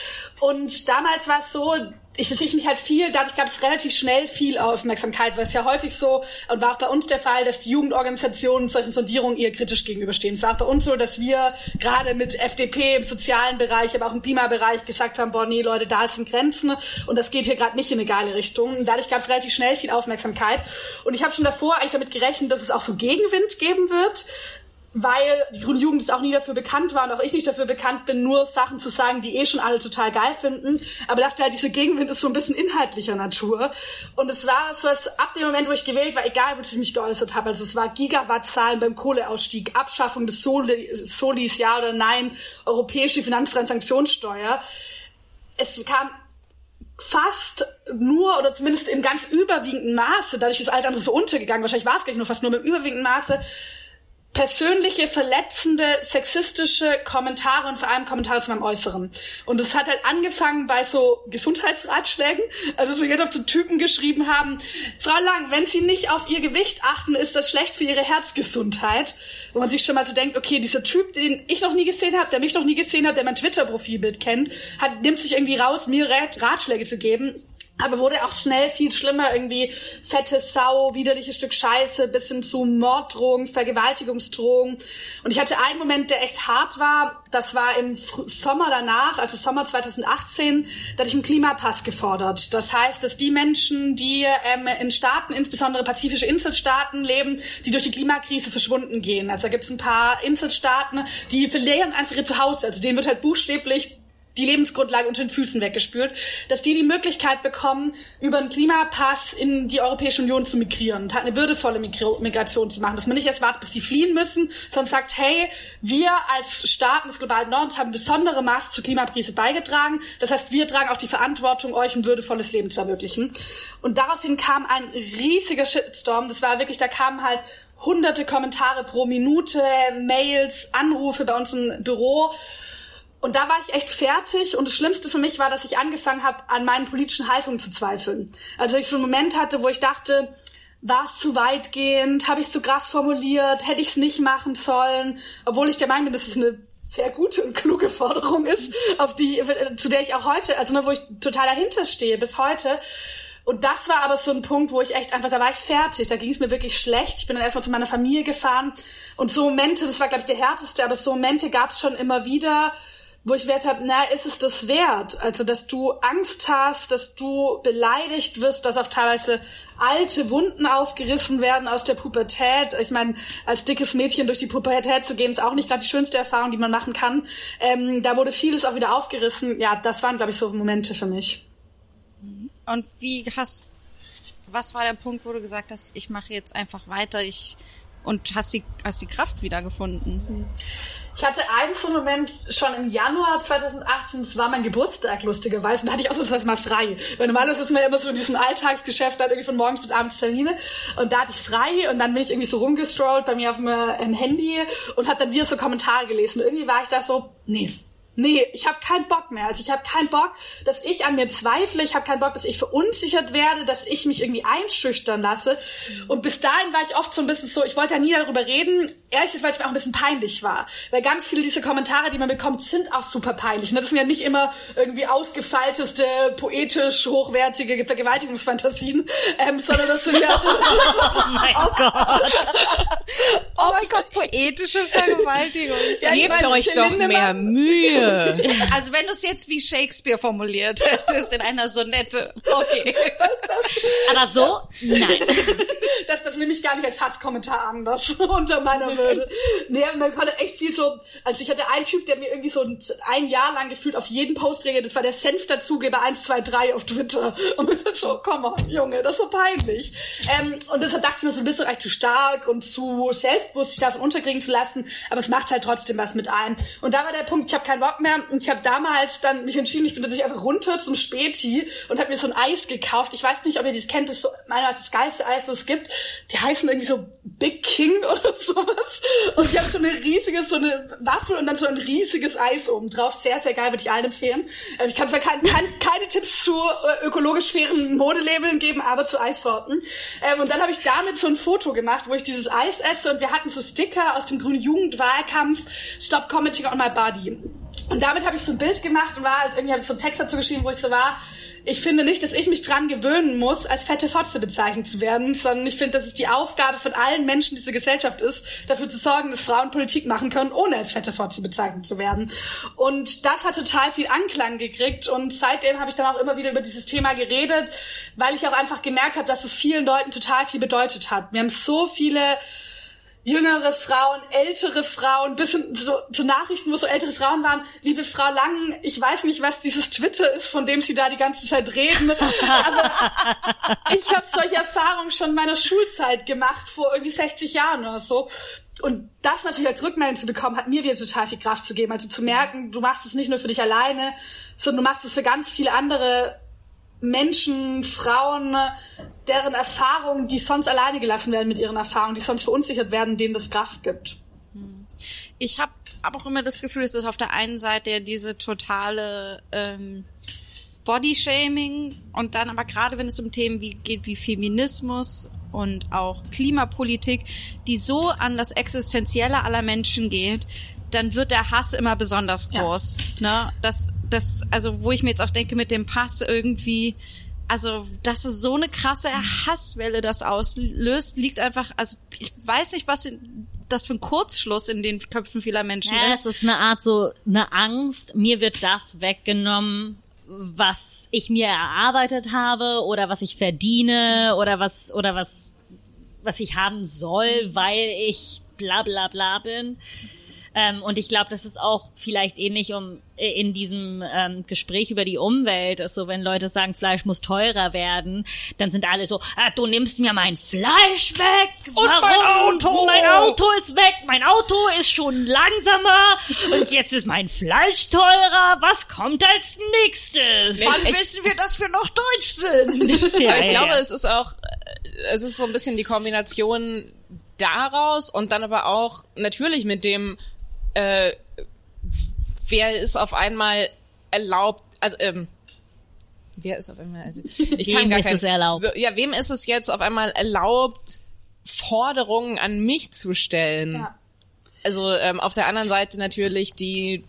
Und damals war es so, ich, dass ich mich halt viel, dadurch gab es relativ schnell viel Aufmerksamkeit, weil es ja häufig so, und war auch bei uns der Fall, dass die Jugendorganisationen solchen Sondierungen eher kritisch gegenüberstehen. Es war auch bei uns so, dass wir gerade mit FDP im sozialen Bereich, aber auch im Klimabereich gesagt haben, boah, nee, Leute, da sind Grenzen und das geht hier gerade nicht in eine geile Richtung. Und dadurch gab es relativ schnell viel Aufmerksamkeit. Und ich habe schon davor eigentlich damit gerechnet, dass es auch so Gegenwind geben wird weil die Grüne Jugend ist auch nie dafür bekannt war und auch ich nicht dafür bekannt bin, nur Sachen zu sagen, die eh schon alle total geil finden. Aber dachte halt, diese Gegenwind ist so ein bisschen inhaltlicher Natur. Und es war so, dass ab dem Moment, wo ich gewählt war, egal, wo ich mich geäußert habe, also es war Gigawattzahlen beim Kohleausstieg, Abschaffung des Soli, Solis, ja oder nein, europäische Finanztransaktionssteuer. Es kam fast nur oder zumindest in ganz überwiegendem Maße, dadurch ist alles andere so untergegangen, wahrscheinlich war es gar nicht nur fast nur mit überwiegendem Maße, persönliche, verletzende, sexistische Kommentare und vor allem Kommentare zu meinem Äußeren. Und es hat halt angefangen bei so Gesundheitsratschlägen. Also dass wir jetzt auf so Typen geschrieben haben, Frau Lang, wenn Sie nicht auf Ihr Gewicht achten, ist das schlecht für Ihre Herzgesundheit. Wo man sich schon mal so denkt, okay, dieser Typ, den ich noch nie gesehen habe, der mich noch nie gesehen hat, der mein Twitter-Profilbild kennt, hat, nimmt sich irgendwie raus, mir Ratschläge zu geben aber wurde auch schnell viel schlimmer, irgendwie fette Sau, widerliches Stück Scheiße, bis hin zu Morddrohungen, Vergewaltigungsdrohungen. Und ich hatte einen Moment, der echt hart war. Das war im Sommer danach, also Sommer 2018, da hatte ich einen Klimapass gefordert. Das heißt, dass die Menschen, die ähm, in Staaten, insbesondere pazifische Inselstaaten leben, die durch die Klimakrise verschwunden gehen. Also da gibt es ein paar Inselstaaten, die verlieren einfach ihr Zuhause. Also denen wird halt buchstäblich die Lebensgrundlage unter den Füßen weggespült, dass die die Möglichkeit bekommen, über einen Klimapass in die Europäische Union zu migrieren und eine würdevolle Migration zu machen, dass man nicht erst wartet, bis die fliehen müssen, sondern sagt, hey, wir als Staaten des globalen Nordens haben besondere Maß zur Klimakrise beigetragen. Das heißt, wir tragen auch die Verantwortung, euch ein würdevolles Leben zu ermöglichen. Und daraufhin kam ein riesiger Shitstorm. Das war wirklich, da kamen halt hunderte Kommentare pro Minute, Mails, Anrufe bei uns im Büro. Und da war ich echt fertig und das Schlimmste für mich war, dass ich angefangen habe, an meinen politischen Haltungen zu zweifeln. Also ich so einen Moment hatte, wo ich dachte, war es zu weitgehend, habe ich es zu krass formuliert, hätte ich es nicht machen sollen, obwohl ich der Meinung bin, dass es eine sehr gute und kluge Forderung ist, auf die, zu der ich auch heute, also ne, wo ich total dahinter stehe, bis heute. Und das war aber so ein Punkt, wo ich echt einfach, da war ich fertig, da ging es mir wirklich schlecht. Ich bin dann erstmal zu meiner Familie gefahren und so Momente, das war glaube ich der härteste, aber so Momente gab es schon immer wieder, wo ich wert habe, na, ist es das wert? Also, dass du Angst hast, dass du beleidigt wirst, dass auch teilweise alte Wunden aufgerissen werden aus der Pubertät. Ich meine, als dickes Mädchen durch die Pubertät zu gehen, ist auch nicht gerade die schönste Erfahrung, die man machen kann. Ähm, da wurde vieles auch wieder aufgerissen. Ja, das waren, glaube ich, so Momente für mich. Und wie hast, was war der Punkt, wo du gesagt hast, ich mache jetzt einfach weiter, ich und hast die, hast die Kraft wiedergefunden? Ich hatte einen so Moment schon im Januar 2018, das war mein Geburtstag, lustigerweise, und da hatte ich das mal frei. Weil normalerweise ist man ja immer so in diesem Alltagsgeschäft, halt irgendwie von morgens bis abends Termine. Und da hatte ich frei und dann bin ich irgendwie so rumgestrollt bei mir auf dem ähm, Handy und habe dann wieder so Kommentare gelesen. Und irgendwie war ich da so, nee, nee, ich habe keinen Bock mehr. Also ich habe keinen Bock, dass ich an mir zweifle. Ich habe keinen Bock, dass ich verunsichert werde, dass ich mich irgendwie einschüchtern lasse. Und bis dahin war ich oft so ein bisschen so, ich wollte ja nie darüber reden, ehrlich gesagt, weil es mir auch ein bisschen peinlich war. Weil ganz viele dieser Kommentare, die man bekommt, sind auch super peinlich. Ne? Das sind ja nicht immer irgendwie ausgefeilteste, poetisch hochwertige Vergewaltigungsfantasien, ähm, sondern das sind ja... Oh mein Gott. Oh mein Gott, poetische Vergewaltigung. Ja, Gebt euch doch mehr Mühe. Also wenn du es jetzt wie Shakespeare formuliert hättest in einer Sonette. Okay. Aber so, nein. Das, das nehme ich gar nicht als Hasskommentar an, das unter meiner Würde. Nee, man konnte echt viel so, also ich hatte einen Typ, der mir irgendwie so ein, ein Jahr lang gefühlt auf jeden Post reagiert, das war der Senf dazugeber 123 auf Twitter. Und man dachte so, komm mal, Junge, das ist so peinlich. Ähm, und deshalb dachte ich mir so, bist du eigentlich zu stark und zu selbstbewusst, dich davon unterkriegen zu lassen, aber es macht halt trotzdem was mit einem. Und da war der Punkt, ich habe keinen Bock mehr und ich habe damals dann mich entschieden, ich bin tatsächlich einfach runter zum Späti und habe mir so ein Eis gekauft. Ich weiß nicht, ob ihr das kennt, das ist so meiner das geilste Eis, das es gibt. Die heißen irgendwie so Big King oder sowas. Und die haben so eine riesige, so eine Waffel und dann so ein riesiges Eis oben drauf. Sehr, sehr geil, würde ich allen empfehlen. Ähm, Ich kann zwar kein, kein, keine Tipps zu äh, ökologisch fairen Modelabeln geben, aber zu Eissorten. Ähm, Und dann habe ich damit so ein Foto gemacht, wo ich dieses Eis esse und wir hatten so Sticker aus dem grünen Jugendwahlkampf Stop Commenting on my body. Und damit habe ich so ein Bild gemacht und war halt, irgendwie habe ich so einen Text dazu geschrieben, wo ich so war, ich finde nicht, dass ich mich dran gewöhnen muss, als fette Fotze bezeichnet zu werden, sondern ich finde, dass es die Aufgabe von allen Menschen dieser Gesellschaft ist, dafür zu sorgen, dass Frauen Politik machen können, ohne als fette Fotze bezeichnet zu werden. Und das hat total viel Anklang gekriegt und seitdem habe ich dann auch immer wieder über dieses Thema geredet, weil ich auch einfach gemerkt habe, dass es vielen Leuten total viel bedeutet hat. Wir haben so viele jüngere Frauen, ältere Frauen, bis hin so, zu Nachrichten, wo so ältere Frauen waren, liebe Frau Lang, ich weiß nicht, was dieses Twitter ist, von dem Sie da die ganze Zeit reden, aber ich habe solche Erfahrungen schon in meiner Schulzeit gemacht, vor irgendwie 60 Jahren oder so. Und das natürlich als Rückmeldung zu bekommen, hat mir wieder total viel Kraft zu geben. Also zu merken, du machst es nicht nur für dich alleine, sondern du machst es für ganz viele andere Menschen, Frauen, deren Erfahrungen, die sonst alleine gelassen werden mit ihren Erfahrungen, die sonst verunsichert werden, denen das Kraft gibt. Ich habe aber auch immer das Gefühl, es ist auf der einen Seite diese totale ähm, Bodyshaming und dann aber gerade wenn es um Themen wie geht wie Feminismus und auch Klimapolitik, die so an das Existenzielle aller Menschen geht, dann wird der Hass immer besonders groß. Ne? Das, das, also wo ich mir jetzt auch denke, mit dem Pass irgendwie, also dass es so eine krasse Hasswelle das auslöst, liegt einfach, also ich weiß nicht, was in, das für ein Kurzschluss in den Köpfen vieler Menschen Ja, ist. es ist eine Art so eine Angst, mir wird das weggenommen, was ich mir erarbeitet habe oder was ich verdiene oder was oder was was ich haben soll, weil ich bla bla bla bin. Ähm, und ich glaube, das ist auch vielleicht ähnlich um in diesem ähm, Gespräch über die Umwelt ist so, wenn Leute sagen, Fleisch muss teurer werden, dann sind alle so, ah, du nimmst mir mein Fleisch weg. Und mein Warum? Auto. Mein Auto ist weg. Mein Auto ist schon langsamer und jetzt ist mein Fleisch teurer. Was kommt als nächstes? Wann wissen wir, dass wir noch deutsch sind? Ja, ich ja, glaube, ja. es ist auch, äh, es ist so ein bisschen die Kombination daraus und dann aber auch natürlich mit dem, äh, wer ist auf einmal erlaubt, also ähm, wer ist auf einmal, also ich Wem kann gar ist kein, es erlaubt? So, ja, wem ist es jetzt auf einmal erlaubt, Forderungen an mich zu stellen? Ja. Also ähm, auf der anderen Seite natürlich die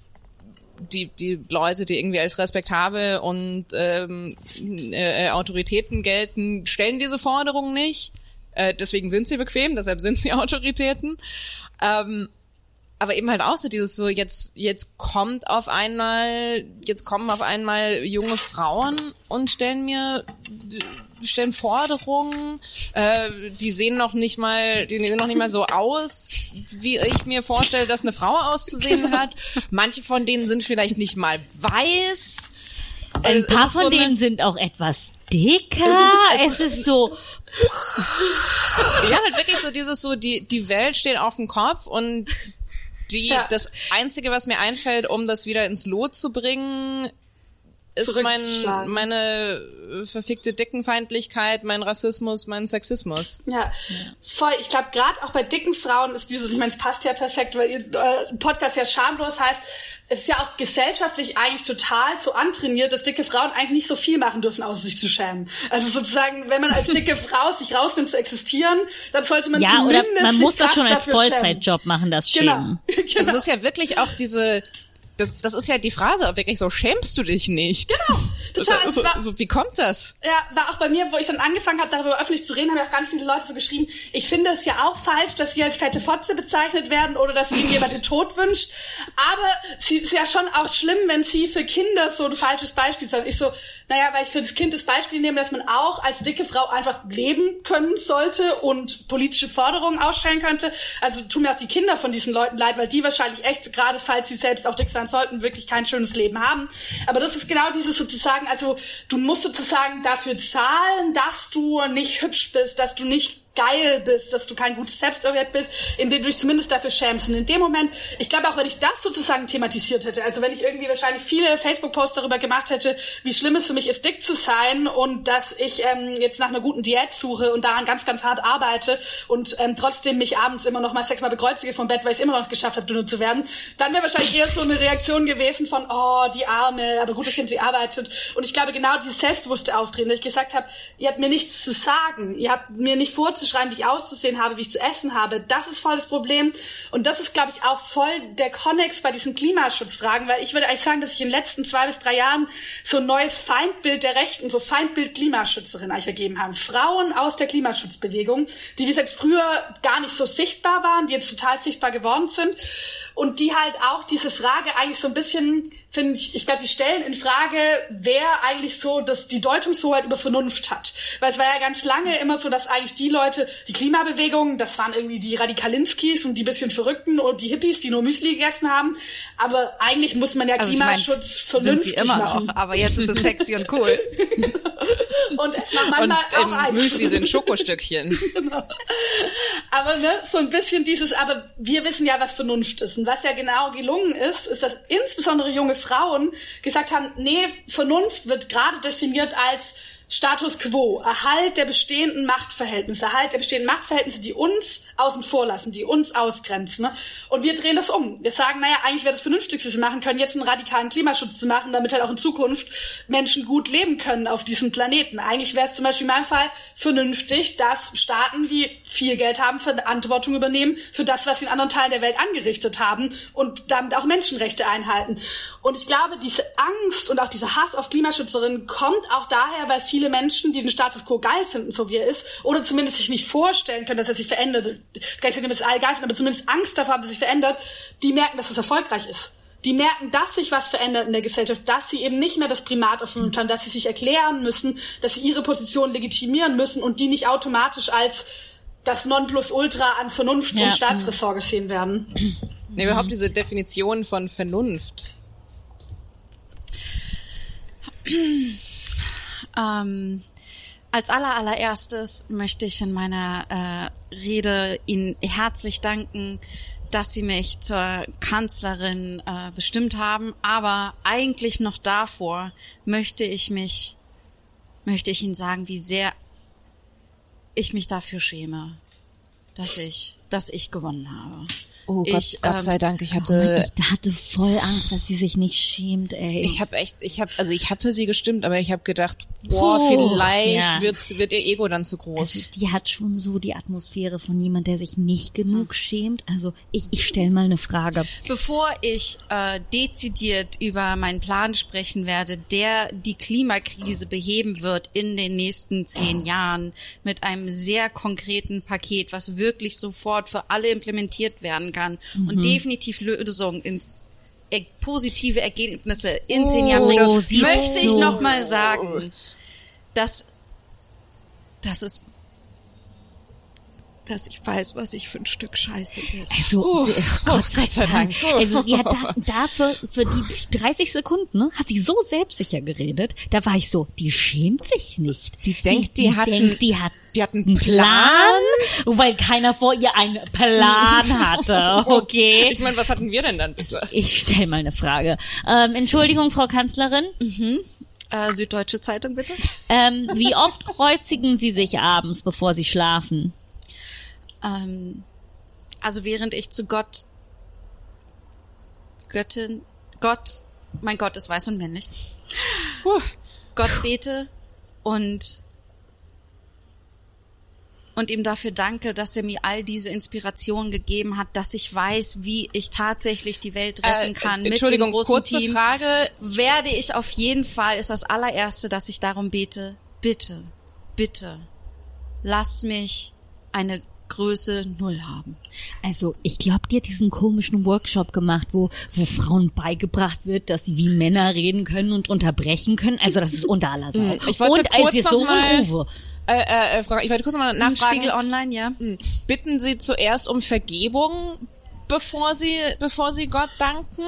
die die Leute, die irgendwie als respektabel und ähm, äh, äh, Autoritäten gelten, stellen diese Forderungen nicht. Äh, deswegen sind sie bequem, deshalb sind sie Autoritäten. Ähm, aber eben halt auch so dieses so jetzt jetzt kommt auf einmal jetzt kommen auf einmal junge Frauen und stellen mir stellen Forderungen äh, die sehen noch nicht mal die sehen noch nicht mal so aus wie ich mir vorstelle dass eine Frau auszusehen hat manche von denen sind vielleicht nicht mal weiß Ein Es paar ist so von eine- denen sind auch etwas dicker. Es Es ist- ist, so, ja halt wirklich so dieses so die die Welt steht auf dem Kopf und die Ja. das einzige was mir einfällt um das wieder ins Lot zu bringen ist mein meine äh, verfickte Dickenfeindlichkeit mein Rassismus mein Sexismus Ja, voll. Ich glaube, gerade auch bei dicken Frauen ist dieses, ich meine, es passt ja perfekt, weil ihr äh, Podcast ja schamlos heißt. Es ist ja auch gesellschaftlich eigentlich total so antrainiert, dass dicke Frauen eigentlich nicht so viel machen dürfen, außer sich zu schämen. Also sozusagen, wenn man als dicke Frau sich rausnimmt zu existieren, dann sollte man ja, oder zumindest man sich muss das schon als. Vollzeitjob machen, das Genau. Schämen. Also es ist ja wirklich auch diese das, das ist ja die Phrase, wirklich so, schämst du dich nicht? Genau, total. So, Es war- so, wie kommt das? Ja, war auch bei mir, wo ich dann angefangen habe, darüber öffentlich zu reden, haben ja auch ganz viele Leute so geschrieben, ich finde es ja auch falsch, dass sie als fette Fotze bezeichnet werden oder dass ihnen jemand den Tod wünscht. Aber sie ist ja schon auch schlimm, wenn sie für Kinder so ein falsches Beispiel sind. Ich so, naja, weil ich für das Kind das Beispiel nehme, dass man auch als dicke Frau einfach leben können sollte und politische Forderungen ausstellen könnte. Also tun mir auch die Kinder von diesen Leuten leid, weil die wahrscheinlich echt, gerade falls sie selbst auch dick sein sollten, wirklich kein schönes Leben haben. Aber das ist genau dieses sozusagen, also du musst sozusagen dafür zahlen, dass du nicht hübsch bist, dass du nicht geil bist, dass du kein gutes Selbstwert bist, indem du dich zumindest dafür schämst. Und in dem Moment, ich glaube auch, wenn ich das sozusagen thematisiert hätte, also wenn ich irgendwie wahrscheinlich viele Facebook-Posts darüber gemacht hätte, wie schlimm es für mich ist, dick zu sein und dass ich ähm, jetzt nach einer guten Diät suche und daran ganz, ganz hart arbeite und ähm, trotzdem mich abends immer noch mal sechsmal bekreuzige vom Bett, weil ich es immer noch geschafft habe, dünner zu werden, dann wäre wahrscheinlich eher so eine Reaktion gewesen von, oh, die Arme, aber gut, dass sie arbeitet. Und ich glaube, genau dieses selbstbewusste Auftreten, dass ich gesagt habe, ihr habt mir nichts zu sagen, ihr habt mir nicht vorzuschreiben, wie ich auszusehen habe, wie ich zu essen habe, das ist voll das Problem. Und das ist, glaube ich, auch voll der Konnex bei diesen Klimaschutzfragen, weil ich würde eigentlich sagen, dass ich in den letzten zwei bis drei Jahren so ein neues Feindbild der Rechten, so Feindbild Klimaschützerin eigentlich ergeben haben. Frauen aus der Klimaschutzbewegung, die, wie gesagt, früher gar nicht so sichtbar waren, die jetzt total sichtbar geworden sind und die halt auch diese Frage eigentlich so ein bisschen, finde ich, ich glaube, die stellen in Frage, wer eigentlich so das, die Deutungshoheit über Vernunft hat. Weil es war ja ganz lange immer so, dass eigentlich die Leute, die Klimabewegung, das waren irgendwie die Radikalinskis und die bisschen Verrückten und die Hippies, die nur Müsli gegessen haben. Aber eigentlich muss man ja Also ich mein, Klimaschutz sind vernünftig sie immer machen. noch, aber jetzt ist es sexy und cool. Und es Und manchmal auch im Eis. Müsli sind Schokostückchen. Aber ne, so ein bisschen dieses, aber wir wissen ja, was Vernunft ist. Und was ja genau gelungen ist, ist, dass insbesondere junge Frauen gesagt haben, nee, Vernunft wird gerade definiert als Status quo, Erhalt der bestehenden Machtverhältnisse, Erhalt der bestehenden Machtverhältnisse, die uns außen vor lassen, die uns ausgrenzen. Ne? Und wir drehen das um. Wir sagen, naja, eigentlich wäre das Vernünftigste, was wir machen können, jetzt einen radikalen Klimaschutz zu machen, damit halt auch in Zukunft Menschen gut leben können auf diesem Planeten. Eigentlich wäre es zum Beispiel in meinem Fall vernünftig, dass Staaten, die viel Geld haben, Verantwortung übernehmen für das, was sie in anderen Teilen der Welt angerichtet haben und damit auch Menschenrechte einhalten. Und ich glaube, diese Angst und auch dieser Hass auf Klimaschützerinnen kommt auch daher, weil viele Menschen, die den Status quo geil finden, so wie er ist, oder zumindest sich nicht vorstellen können, dass er sich verändert, nicht sagen, dass alle geil finden, aber zumindest Angst davor haben, dass er sich verändert, die merken, dass es erfolgreich ist. Die merken, dass sich was verändert in der Gesellschaft, dass sie eben nicht mehr das Primat auf Vernunft haben, dass sie sich erklären müssen, dass sie ihre Position legitimieren müssen und die nicht automatisch als das Nonplusultra an Vernunft Ja. und Staatsressort gesehen werden. Nee, überhaupt diese Definition von Vernunft. Ähm, als aller allererstes möchte ich in meiner äh, Rede Ihnen herzlich danken, dass Sie mich zur Kanzlerin äh, bestimmt haben. Aber eigentlich noch davor möchte ich mich, möchte ich Ihnen sagen, wie sehr ich mich dafür schäme, dass ich, dass ich gewonnen habe. Oh Gott, Ich, Gott ähm, sei Dank, ich Oh Mann, hatte ich hatte voll Angst, dass sie sich nicht schämt, ey. Ich habe echt, ich habe, also ich habe für sie gestimmt, aber ich habe gedacht, boah, Puh, vielleicht ja. wird's, wird ihr Ego dann zu also groß. die hat schon so die Atmosphäre von jemand, der sich nicht genug schämt. Also ich, ich stell mal eine Frage. Bevor ich äh, dezidiert über meinen Plan sprechen werde, der die Klimakrise beheben wird in den nächsten zehn Jahren mit einem sehr konkreten Paket, was wirklich sofort für alle implementiert werden kann und definitiv Lösungen in er positive Ergebnisse in zehn Jahren bringt, das siehst möchte ich du. noch mal sagen, dass das ist dass ich weiß, was ich für ein Stück Scheiße bin. Also, Uh, sie- Gott sei Gott sei Dank. Dank. Also, die hat da, dafür, für die 30 Sekunden, ne, hat sie so selbstsicher geredet. Da war ich so, die schämt sich nicht. Die denkt, die hat denkt, einen- die hat die hat einen einen Plan, weil keiner vor ihr einen Plan hatte. Okay. Ich meine, was hatten wir denn dann bitte? Ich stell mal eine Frage. Ähm, Entschuldigung, Frau Kanzlerin. Äh, Süddeutsche Zeitung bitte. Ähm, wie oft kreuzigen Sie sich abends, bevor Sie schlafen? Ähm, also während ich zu Gott, Göttin, Gott, mein Gott ist weiß und männlich, Gott bete und und ihm dafür danke, dass er mir all diese Inspiration gegeben hat, dass ich weiß, wie ich tatsächlich die Welt retten Äh, kann mit dem Entschuldigung, großen kurze Team. Frage. Werde ich auf jeden Fall, ist das allererste, dass ich darum bete, bitte, bitte, lass mich eine Größe Null haben. Also, ich glaube, die hat diesen komischen Workshop gemacht, wo, wo Frauen beigebracht wird, dass sie wie Männer reden können und unterbrechen können. Also, das ist unter aller Sau. Ich wollte und kurz als Sohn mal- Uwe. Äh, äh, äh, Frau- ich wollte kurz mal Im nachfragen. Spiegel Online, ja. Bitten Sie zuerst um Vergebung, bevor Sie, bevor Sie Gott danken?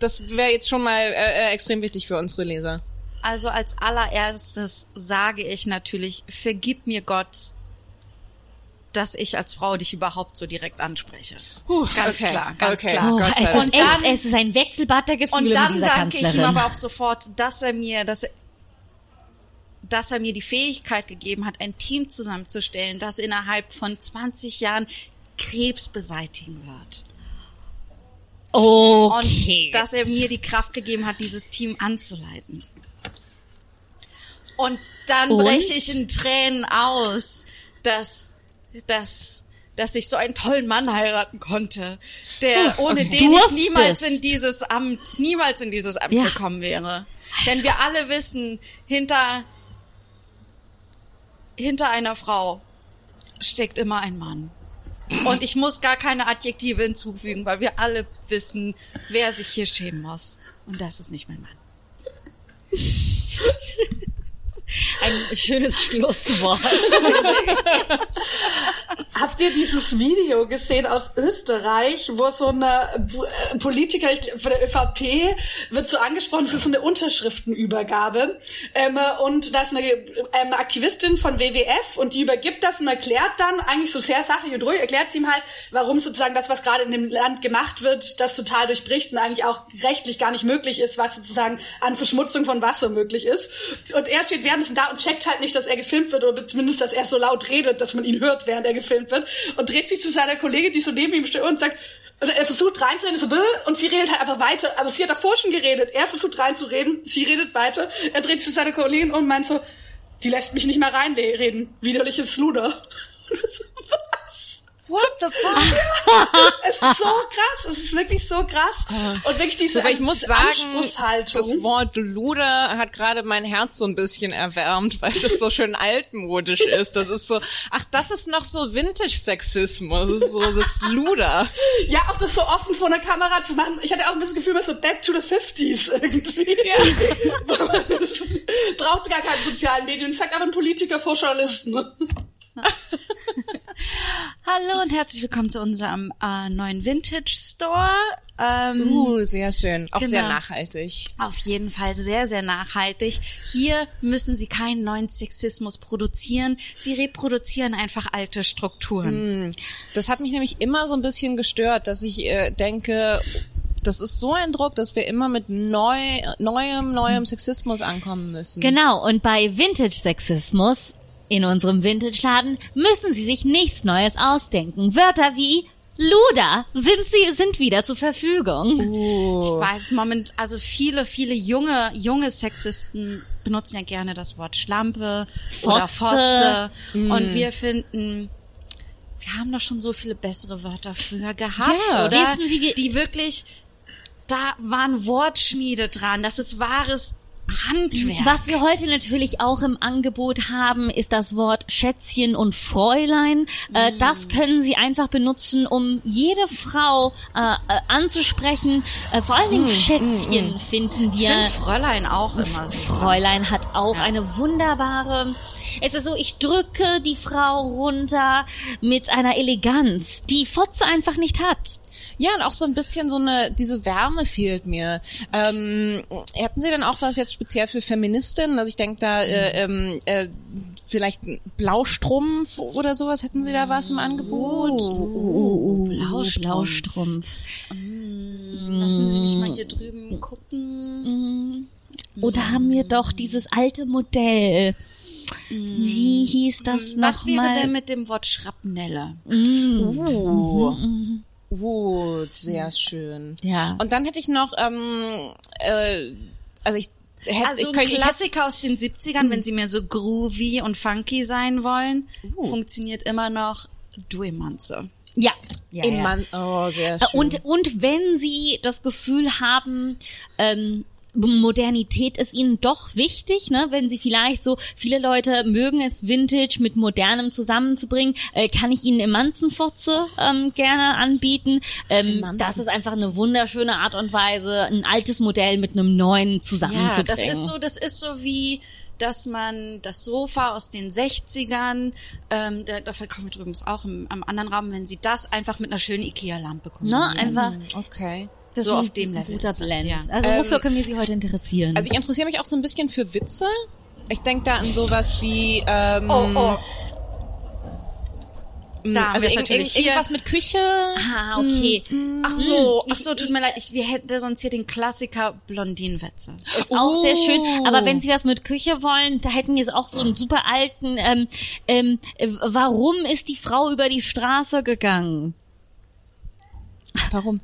Das wäre jetzt schon mal äh, äh, extrem wichtig für unsere Leser. Also als allererstes sage ich natürlich, vergib mir Gott, dass ich als Frau dich überhaupt so direkt anspreche. ganz okay, klar, ganz okay. klar. Oh, es ist Und dann- es ist ein Wechselbad der Gefühle Und dann danke ich ihm aber auch sofort, dass er mir, dass er, dass er mir die Fähigkeit gegeben hat, ein Team zusammenzustellen, das innerhalb von 20 Jahren Krebs beseitigen wird. okay. Und dass er mir die Kraft gegeben hat, dieses Team anzuleiten. Und dann breche ich in Tränen aus, dass, dass, dass ich so einen tollen Mann heiraten konnte, der ohne den ich niemals in dieses Amt, niemals in dieses Amt Ja. gekommen wäre. Denn wir alle wissen, hinter, hinter einer Frau steckt immer ein Mann. Und ich muss gar keine Adjektive hinzufügen, weil wir alle wissen, wer sich hier schämen muss. Und das ist nicht mein Mann. Ein schönes Schlusswort. Habt ihr dieses Video gesehen aus Österreich, wo so eine äh, Politiker von der ÖVP wird so angesprochen, es ist so eine Unterschriftenübergabe. Ähm, und da ist eine, ähm, Aktivistin von WWF und die übergibt das und erklärt dann eigentlich so sehr sachlich und ruhig, erklärt sie ihm halt, warum sozusagen das, was gerade in dem Land gemacht wird, das total durchbricht und eigentlich auch rechtlich gar nicht möglich ist, was sozusagen an Verschmutzung von Wasser möglich ist. Und er steht währenddessen da und checkt halt nicht, dass er gefilmt wird oder zumindest, dass er so laut redet, dass man ihn hört, während er gefilmt wird und dreht sich zu seiner Kollegin, die so neben ihm steht und sagt, und er versucht reinzureden, so, und sie redet halt einfach weiter. Aber sie hat davor schon geredet. Er versucht reinzureden, sie redet weiter. Er dreht sich zu seiner Kollegin und meint so, die lässt mich nicht mehr reinreden. Widerliches Luder. What the fuck? Es ist so krass, es ist wirklich so krass. Und wirklich diese, Aber ich muss sagen, das Wort Luder hat gerade mein Herz so ein bisschen erwärmt, weil das so schön altmodisch ist. Das ist so, ach, das ist noch so Vintage-Sexismus. Das ist so das Luder. Ja, auch das so offen vor der Kamera zu machen. Ich hatte auch ein bisschen das Gefühl, man ist so back to the 50s irgendwie. Braucht gar keine sozialen Medien. Sagt einfach ein Politiker vor Journalisten. Hallo und herzlich willkommen zu unserem äh, neuen Vintage Store. Ähm, Uh, sehr schön. Auch sehr Genau. nachhaltig. Auf jeden Fall sehr, sehr nachhaltig. Hier müssen Sie keinen neuen Sexismus produzieren. Sie reproduzieren einfach alte Strukturen. Das hat mich nämlich immer so ein bisschen gestört, dass ich äh, denke, das ist so ein Druck, dass wir immer mit neu, neuem, neuem Sexismus ankommen müssen. Genau, und bei Vintage-Sexismus in unserem Vintage-Laden müssen Sie sich nichts Neues ausdenken. Wörter wie Luder sind sie sind wieder zur Verfügung. Ich weiß moment, also viele, viele junge, junge Sexisten benutzen ja gerne das Wort Schlampe oder Fotze. Fotze. Und wir finden, wir haben doch schon so viele bessere Wörter früher gehabt, Ja. oder? Wissen Sie, die wirklich, da waren Wortschmiede dran. Das ist wahres Handwerk. Was wir heute natürlich auch im Angebot haben, ist das Wort Schätzchen und Fräulein. Äh, das können Sie einfach benutzen, um jede Frau äh, äh, anzusprechen. Äh, vor allen Dingen Schätzchen finden Ich wir. finde Fräulein auch immer so. Fräulein hat auch eine wunderbare. Es ist so, ich drücke die Frau runter mit einer Eleganz, die Fotze einfach nicht hat. Ja, und auch so ein bisschen so eine, diese Wärme fehlt mir. Ähm, hätten Sie denn auch was jetzt speziell für Feministinnen? Also ich denke da äh, ähm, äh, vielleicht ein Blaustrumpf oder sowas. Hätten Sie da was im Angebot? Oh, Blaustrumpf. Blaustrumpf. Lassen Sie mich mal hier drüben gucken. Oder haben wir doch dieses alte Modell. Wie hieß das noch Was wäre mal? denn mit dem Wort Schrapnelle? Uh. Uh, sehr schön. Ja. Und dann hätte ich noch, ähm, äh, also ich Hätte- Also ich könnte- ich Klassiker aus den 70ern, wenn sie mehr so groovy und funky sein wollen, funktioniert immer noch Duemanze. Ja. ja, Im ja. Mann, oh, sehr Äh, schön. Und, und wenn Sie das Gefühl haben, ähm, Modernität ist ihnen doch wichtig, ne? Wenn sie vielleicht so, viele Leute mögen es Vintage mit Modernem zusammenzubringen, äh, kann ich ihnen Emanzenfotze ähm, gerne anbieten. Ähm, das ist einfach eine wunderschöne Art und Weise, ein altes Modell mit einem neuen Ja, zusammenzubringen. das ist so, das ist so wie dass man das Sofa aus den 60ern, ähm, da, dafür kommen wir übrigens auch im, am anderen Raum, wenn sie das einfach mit einer schönen Ikea-Lampe ne? kombinieren. Einfach okay. Das so auf dem Level guter Blend. ja. Also Ähm, wofür können wir Sie heute interessieren? Also ich interessiere mich auch so ein bisschen für Witze. Ich denke da an sowas wie ähm, Oh, oh. mh, da also es irg- natürlich irg- irgendwas mit Küche. ah, okay. Ach so, ach so, tut mir leid, ich, wir hätten sonst hier den Klassiker Blondinenwitze. ist auch sehr schön. Oh. Aber wenn Sie was mit Küche wollen, da hätten wir jetzt auch so einen super alten. Ähm, ähm, äh, warum ist die Frau über die Straße gegangen? Warum?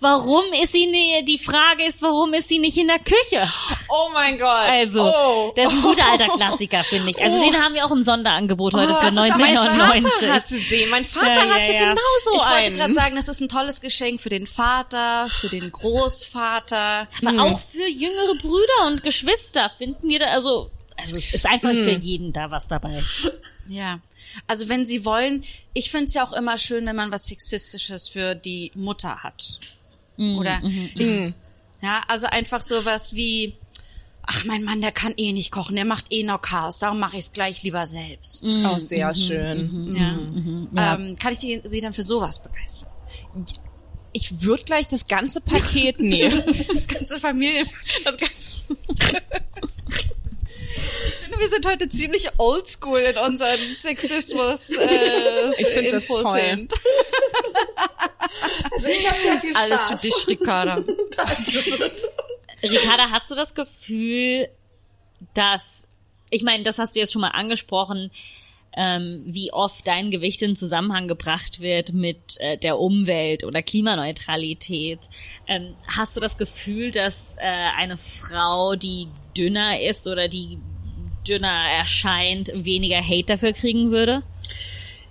Warum ist sie nicht? Die Frage ist, warum ist sie nicht in der Küche? Oh mein Gott. Also, oh. das ist ein guter alter Klassiker, finde ich. Also Oh. den haben wir auch im Sonderangebot heute Oh, für das ist aber mein 1999. Vater hatte den. Mein Vater Ja, ja, hatte ja. genauso ich wollte einen. gerade sagen, das ist ein tolles Geschenk für den Vater, für den Großvater. Aber auch für jüngere Brüder und Geschwister finden wir da, also, also es ist einfach für jeden da was dabei. Ja. Also wenn Sie wollen, ich finde es ja auch immer schön, wenn man was Sexistisches für die Mutter hat. Oder ich, ja, also einfach sowas wie, ach mein Mann, der kann eh nicht kochen, der macht eh noch Chaos, darum mache ich es gleich lieber selbst. oh, sehr schön. Ja. Ähm, kann ich die, Sie dann für sowas begeistern? Ich würde gleich das ganze Paket nehmen. Das ganze Familie, Das ganze finde, wir sind heute ziemlich oldschool in unseren Sexismus äh, Ich find das toll. sind. Also ich habe sehr viel Spaß. Alles für dich, Ricarda. Ricarda, hast du das Gefühl, dass, ich meine, das hast du jetzt schon mal angesprochen, ähm, wie oft dein Gewicht in Zusammenhang gebracht wird mit äh, der Umwelt oder Klimaneutralität. Ähm, hast du das Gefühl, dass äh, eine Frau, die dünner ist oder die dünner erscheint, weniger Hate dafür kriegen würde?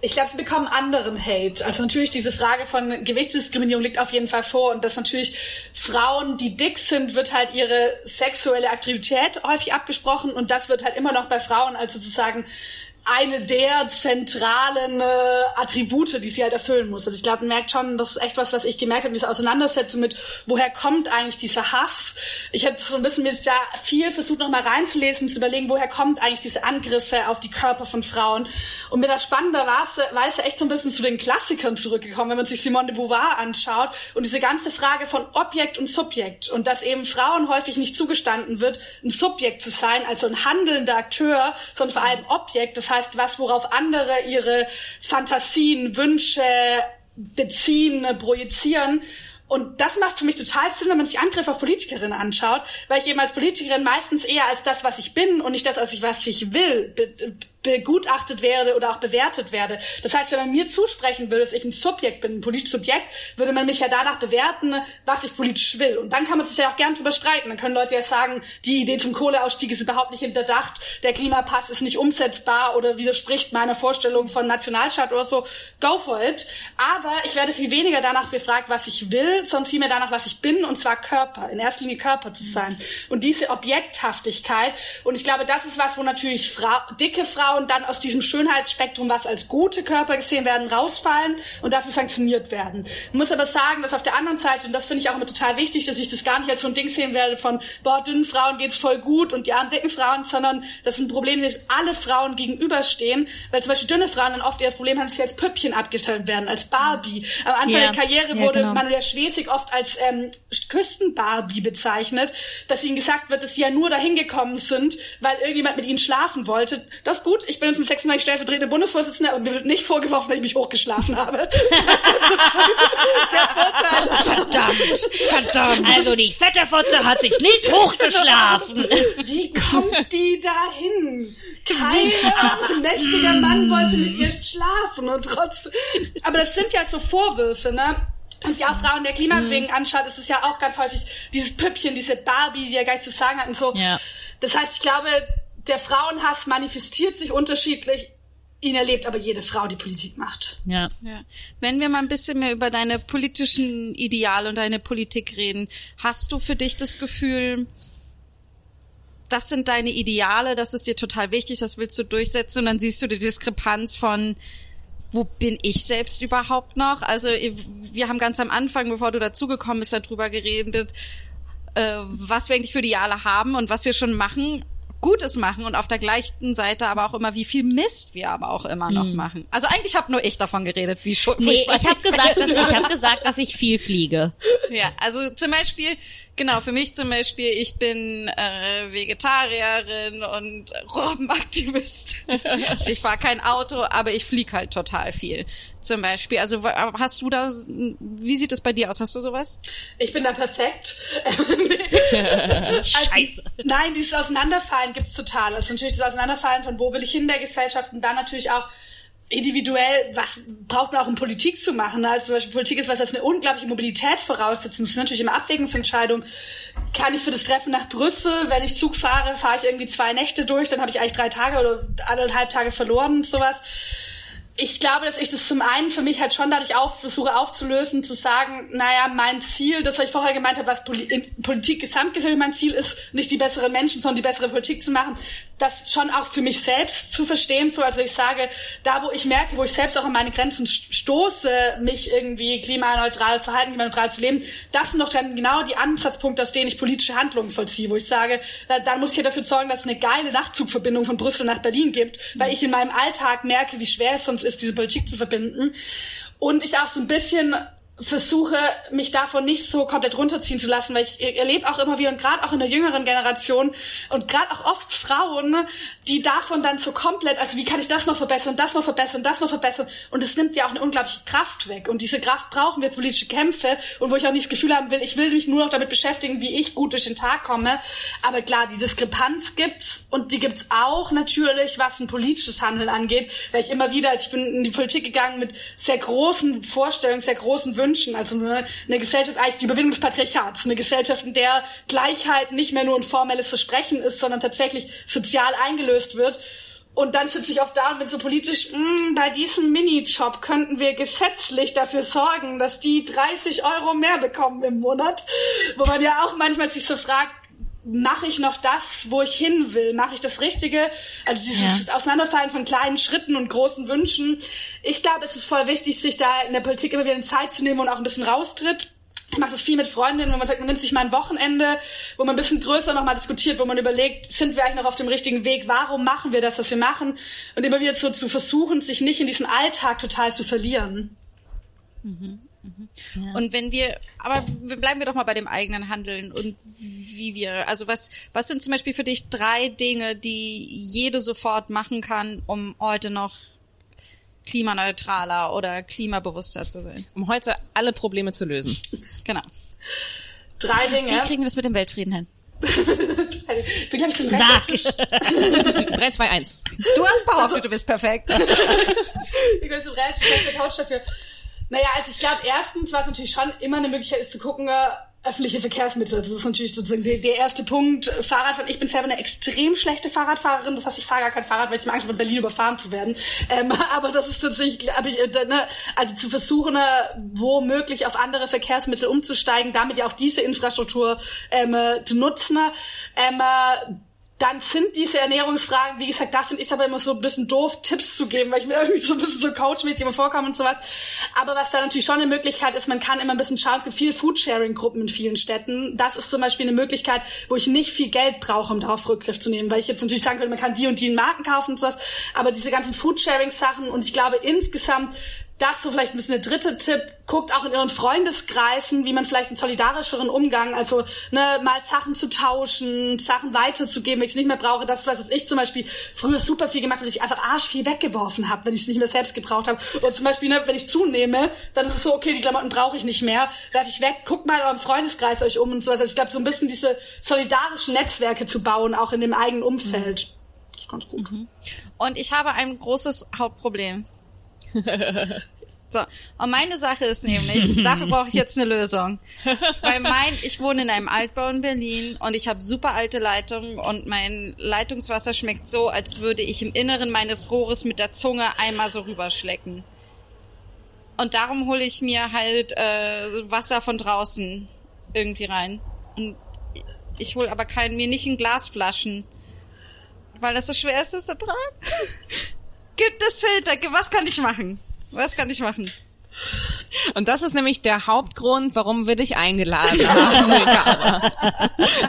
Ich glaube, sie bekommen anderen Hate. Also natürlich diese Frage von Gewichtsdiskriminierung liegt auf jeden Fall vor und dass natürlich Frauen, die dick sind, wird halt ihre sexuelle Aktivität häufig abgesprochen und das wird halt immer noch bei Frauen als sozusagen eine der zentralen äh, Attribute, die sie halt erfüllen muss. Also ich glaube, man merkt schon, das ist echt was, was ich gemerkt habe, diese Auseinandersetzung mit, woher kommt eigentlich dieser Hass? Ich hätte so ein bisschen mir ja viel versucht, noch mal reinzulesen, zu überlegen, woher kommt eigentlich diese Angriffe auf die Körper von Frauen? Und mir das spannenderweise Weise echt so ein bisschen zu den Klassikern zurückgekommen, wenn man sich Simone de Beauvoir anschaut und diese ganze Frage von Objekt und Subjekt und dass eben Frauen häufig nicht zugestanden wird, ein Subjekt zu sein, also ein handelnder Akteur, sondern vor allem Objekt. Das heißt, was, worauf andere ihre Fantasien, Wünsche beziehen, projizieren. Und das macht für mich total Sinn, wenn man sich Angriffe auf Politikerinnen anschaut, weil ich eben als Politikerin meistens eher als das, was ich bin und nicht das, als ich, was ich will, be begutachtet werde oder auch bewertet werde. Das heißt, wenn man mir zusprechen würde, dass ich ein Subjekt bin, ein politisches Subjekt, würde man mich ja danach bewerten, was ich politisch will. Und dann kann man sich ja auch gern drüber streiten. Dann können Leute ja sagen, die Idee zum Kohleausstieg ist überhaupt nicht hinterdacht, der Klimapass ist nicht umsetzbar oder widerspricht meiner Vorstellung von Nationalstaat oder so. Go for it. Aber ich werde viel weniger danach gefragt, was ich will, sondern vielmehr danach, was ich bin, und zwar Körper. In erster Linie Körper zu sein. Und diese Objekthaftigkeit. Und ich glaube, das ist was, wo natürlich Frau, dicke Frauen dann aus diesem Schönheitsspektrum, was als gute Körper gesehen werden, rausfallen und dafür sanktioniert werden. Ich muss aber sagen, dass auf der anderen Seite, und das finde ich auch immer total wichtig, dass ich das gar nicht als so ein Ding sehen werde von, boah, dünnen Frauen geht's voll gut und die armen dicken Frauen, sondern das ist ein Problem, dem alle Frauen gegenüberstehen, weil zum Beispiel dünne Frauen dann oft eher das Problem haben, dass sie als Püppchen abgestellt werden, als Barbie. Am Anfang Ja. der Karriere Ja, wurde genau. Manuela Schwesig oft als ähm, Küstenbarbie bezeichnet, dass ihnen gesagt wird, dass sie ja nur dahin gekommen sind, weil irgendjemand mit ihnen schlafen wollte. Das ist gut, ich bin jetzt mit 36 stellvertretende Bundesvorsitzende, aber mir wird nicht vorgeworfen, dass ich mich hochgeschlafen habe. der Vorteil, Verdammt, verdammt. Also die fette Fotze hat sich nicht hochgeschlafen. Wie kommt die dahin? Kein mächtiger Mann wollte mit ihr schlafen und trotzdem. Aber das sind ja so Vorwürfe, ne? und sich auch Frauen der Klimabewegung anschaut, ist es ja auch ganz häufig dieses Püppchen, diese Barbie, die ja gar nichts zu sagen hat und so. Ja. Das heißt, ich glaube, der Frauenhass manifestiert sich unterschiedlich. Ihn erlebt aber jede Frau, die Politik macht. Ja. Ja. Wenn wir mal ein bisschen mehr über deine politischen Ideale und deine Politik reden, hast du für dich das Gefühl, das sind deine Ideale, das ist dir total wichtig, das willst du durchsetzen und dann siehst du die Diskrepanz von wo bin ich selbst überhaupt noch? Also wir haben ganz am Anfang, bevor du dazugekommen bist, darüber geredet, äh, was wir eigentlich für Ideale haben und was wir schon machen, Gutes machen und auf der gleichen Seite aber auch immer, wie viel Mist wir aber auch immer noch machen. Also eigentlich habe nur ich davon geredet, wie schon. Nee, ich habe gesagt, dass ich habe gesagt, dass ich viel fliege. Ja, also zum Beispiel, genau, für mich zum Beispiel, ich bin äh, Vegetarierin und Robbenaktivist. ich fahre kein Auto, aber ich flieg halt total viel. Zum Beispiel. Also hast du das, wie sieht es bei dir aus? Hast du sowas? Ich bin da perfekt. Scheiße. Nein, dieses Auseinanderfallen gibt's total. Also natürlich das Auseinanderfallen von wo will ich hin in der Gesellschaft und dann natürlich auch individuell, was braucht man auch um Politik zu machen? Also zum Beispiel Politik ist was, das eine unglaubliche Mobilität voraussetzt. Das ist natürlich immer Abwägungsentscheidung. Kann ich für das Treffen nach Brüssel, wenn ich Zug fahre, fahre ich irgendwie zwei Nächte durch, dann habe ich eigentlich drei Tage oder anderthalb Tage verloren und sowas ich glaube, dass ich das zum einen für mich halt schon dadurch auf, versuche aufzulösen, zu sagen, naja, mein Ziel, das, was ich vorher gemeint habe, was Poli in Politik gesamtgesellschaftlich mein Ziel ist, nicht die besseren Menschen, sondern die bessere Politik zu machen, das schon auch für mich selbst zu verstehen, so also ich sage, da wo ich merke, wo ich selbst auch an meine Grenzen st- stoße, mich irgendwie klimaneutral zu halten, klimaneutral zu leben, das sind doch dann genau die Ansatzpunkte, aus denen ich politische Handlungen vollziehe, wo ich sage, da, dann muss ich ja dafür sorgen, dass es eine geile Nachtzugverbindung von Brüssel nach Berlin gibt, weil ich in meinem Alltag merke, wie schwer es sonst ist, diese Politik zu verbinden. Und ich auch so ein bisschen versuche, mich davon nicht so komplett runterziehen zu lassen, weil ich erlebe auch immer wieder und gerade auch in der jüngeren Generation und gerade auch oft Frauen, die davon dann so komplett, also wie kann ich das noch verbessern, das noch verbessern, das noch verbessern? Und es nimmt ja auch eine unglaubliche Kraft weg. Und diese Kraft brauchen wir politische Kämpfe. Und wo ich auch nicht das Gefühl haben will, ich will mich nur noch damit beschäftigen, wie ich gut durch den Tag komme, aber klar, die Diskrepanz gibt's und die gibt's auch natürlich, was ein politisches Handeln angeht, weil ich immer wieder, also ich bin in die Politik gegangen mit sehr großen Vorstellungen, sehr großen Wünschen, also eine, eine Gesellschaft, eigentlich die Überwindung des Patriarchats, eine Gesellschaft, in der Gleichheit nicht mehr nur ein formelles Versprechen ist, sondern tatsächlich sozial eingelöst wird. Und dann sitze ich oft da und bin so politisch, "Mm, bei diesem Minijob könnten wir gesetzlich dafür sorgen, dass die 30 Euro mehr bekommen im Monat. Wo man ja auch manchmal sich so fragt, mache ich noch das, wo ich hin will? Mache ich das Richtige? Also dieses Auseinanderfallen von kleinen Schritten und großen Wünschen. Ich glaube, es ist voll wichtig, sich da in der Politik immer wieder Zeit zu nehmen und auch ein bisschen raustritt. Ich mache das viel mit Freundinnen, wo man sagt, man nimmt sich mal ein Wochenende, wo man ein bisschen größer nochmal diskutiert, wo man überlegt, sind wir eigentlich noch auf dem richtigen Weg? Warum machen wir das, was wir machen? Und immer wieder so zu versuchen, sich nicht in diesen Alltag total zu verlieren. Und wenn wir, aber bleiben wir doch mal bei dem eigenen Handeln und wie wir, also was, was sind zum Beispiel für dich drei Dinge, die jede sofort machen kann, um heute noch klimaneutraler oder klimabewusster zu sein? Um heute alle Probleme zu lösen. Genau. Drei Wie Dinge. kriegen wir das mit dem Weltfrieden hin? Ich bin, glaub ich, ein Sag. Tisch. 3, 2, 1. Du hast behauptet, du bist perfekt. Ich bin schlechter Couch dafür. Naja, also ich glaube, erstens, was natürlich schon immer eine Möglichkeit ist, zu gucken, äh, öffentliche Verkehrsmittel. Das ist natürlich sozusagen der, der erste Punkt. Fahrradfahren. Ich bin selber eine extrem schlechte Fahrradfahrerin. Das heißt, ich fahre gar kein Fahrrad, weil ich mir Angst habe, in Berlin überfahren zu werden. Ähm, aber das ist natürlich, äh, ne, also zu versuchen, äh, womöglich auf andere Verkehrsmittel umzusteigen, damit ja auch diese Infrastruktur ähm, äh, zu nutzen. Ähm, äh, dann sind diese Ernährungsfragen, wie gesagt, da finde ich es aber immer so ein bisschen doof, Tipps zu geben, weil ich mir irgendwie so ein bisschen so coachmäßig immer vorkomme und sowas. Aber was da natürlich schon eine Möglichkeit ist, man kann immer ein bisschen schauen, es gibt viele Foodsharing-Gruppen in vielen Städten. Das ist zum Beispiel eine Möglichkeit, wo ich nicht viel Geld brauche, um darauf Rückgriff zu nehmen, weil ich jetzt natürlich sagen könnte, man kann die und die in Marken kaufen und sowas. Aber diese ganzen Foodsharing-Sachen und ich glaube insgesamt, das so vielleicht ein bisschen der dritte Tipp. Guckt auch in euren Freundeskreisen, wie man vielleicht einen solidarischeren Umgang, also ne, mal Sachen zu tauschen, Sachen weiterzugeben, wenn ich es nicht mehr brauche. Das was, ich zum Beispiel früher super viel gemacht habe, dass ich einfach arsch viel weggeworfen habe, wenn ich es nicht mehr selbst gebraucht habe. Oder zum Beispiel, ne, wenn ich zunehme, dann ist es so, okay, die Klamotten brauche ich nicht mehr, werfe ich weg. Guckt mal in eurem Freundeskreis euch um und sowas. Also ich glaube, so ein bisschen diese solidarischen Netzwerke zu bauen, auch in dem eigenen Umfeld. Das ist ganz gut. Und ich habe ein großes Hauptproblem. So, und meine Sache ist nämlich, dafür brauche ich jetzt eine Lösung. Weil mein, ich wohne in einem Altbau in Berlin und ich habe super alte Leitungen und mein Leitungswasser schmeckt so, als würde ich im Inneren meines Rohres mit der Zunge einmal so rüberschlecken. Und darum hole ich mir halt äh, Wasser von draußen irgendwie rein. Und ich hole aber kein, mir nicht in Glasflaschen. Weil das so schwer ist, das zu tragen. Gibt es Filter? Was kann ich machen? Was kann ich machen? Und das ist nämlich der Hauptgrund, warum wir dich eingeladen haben.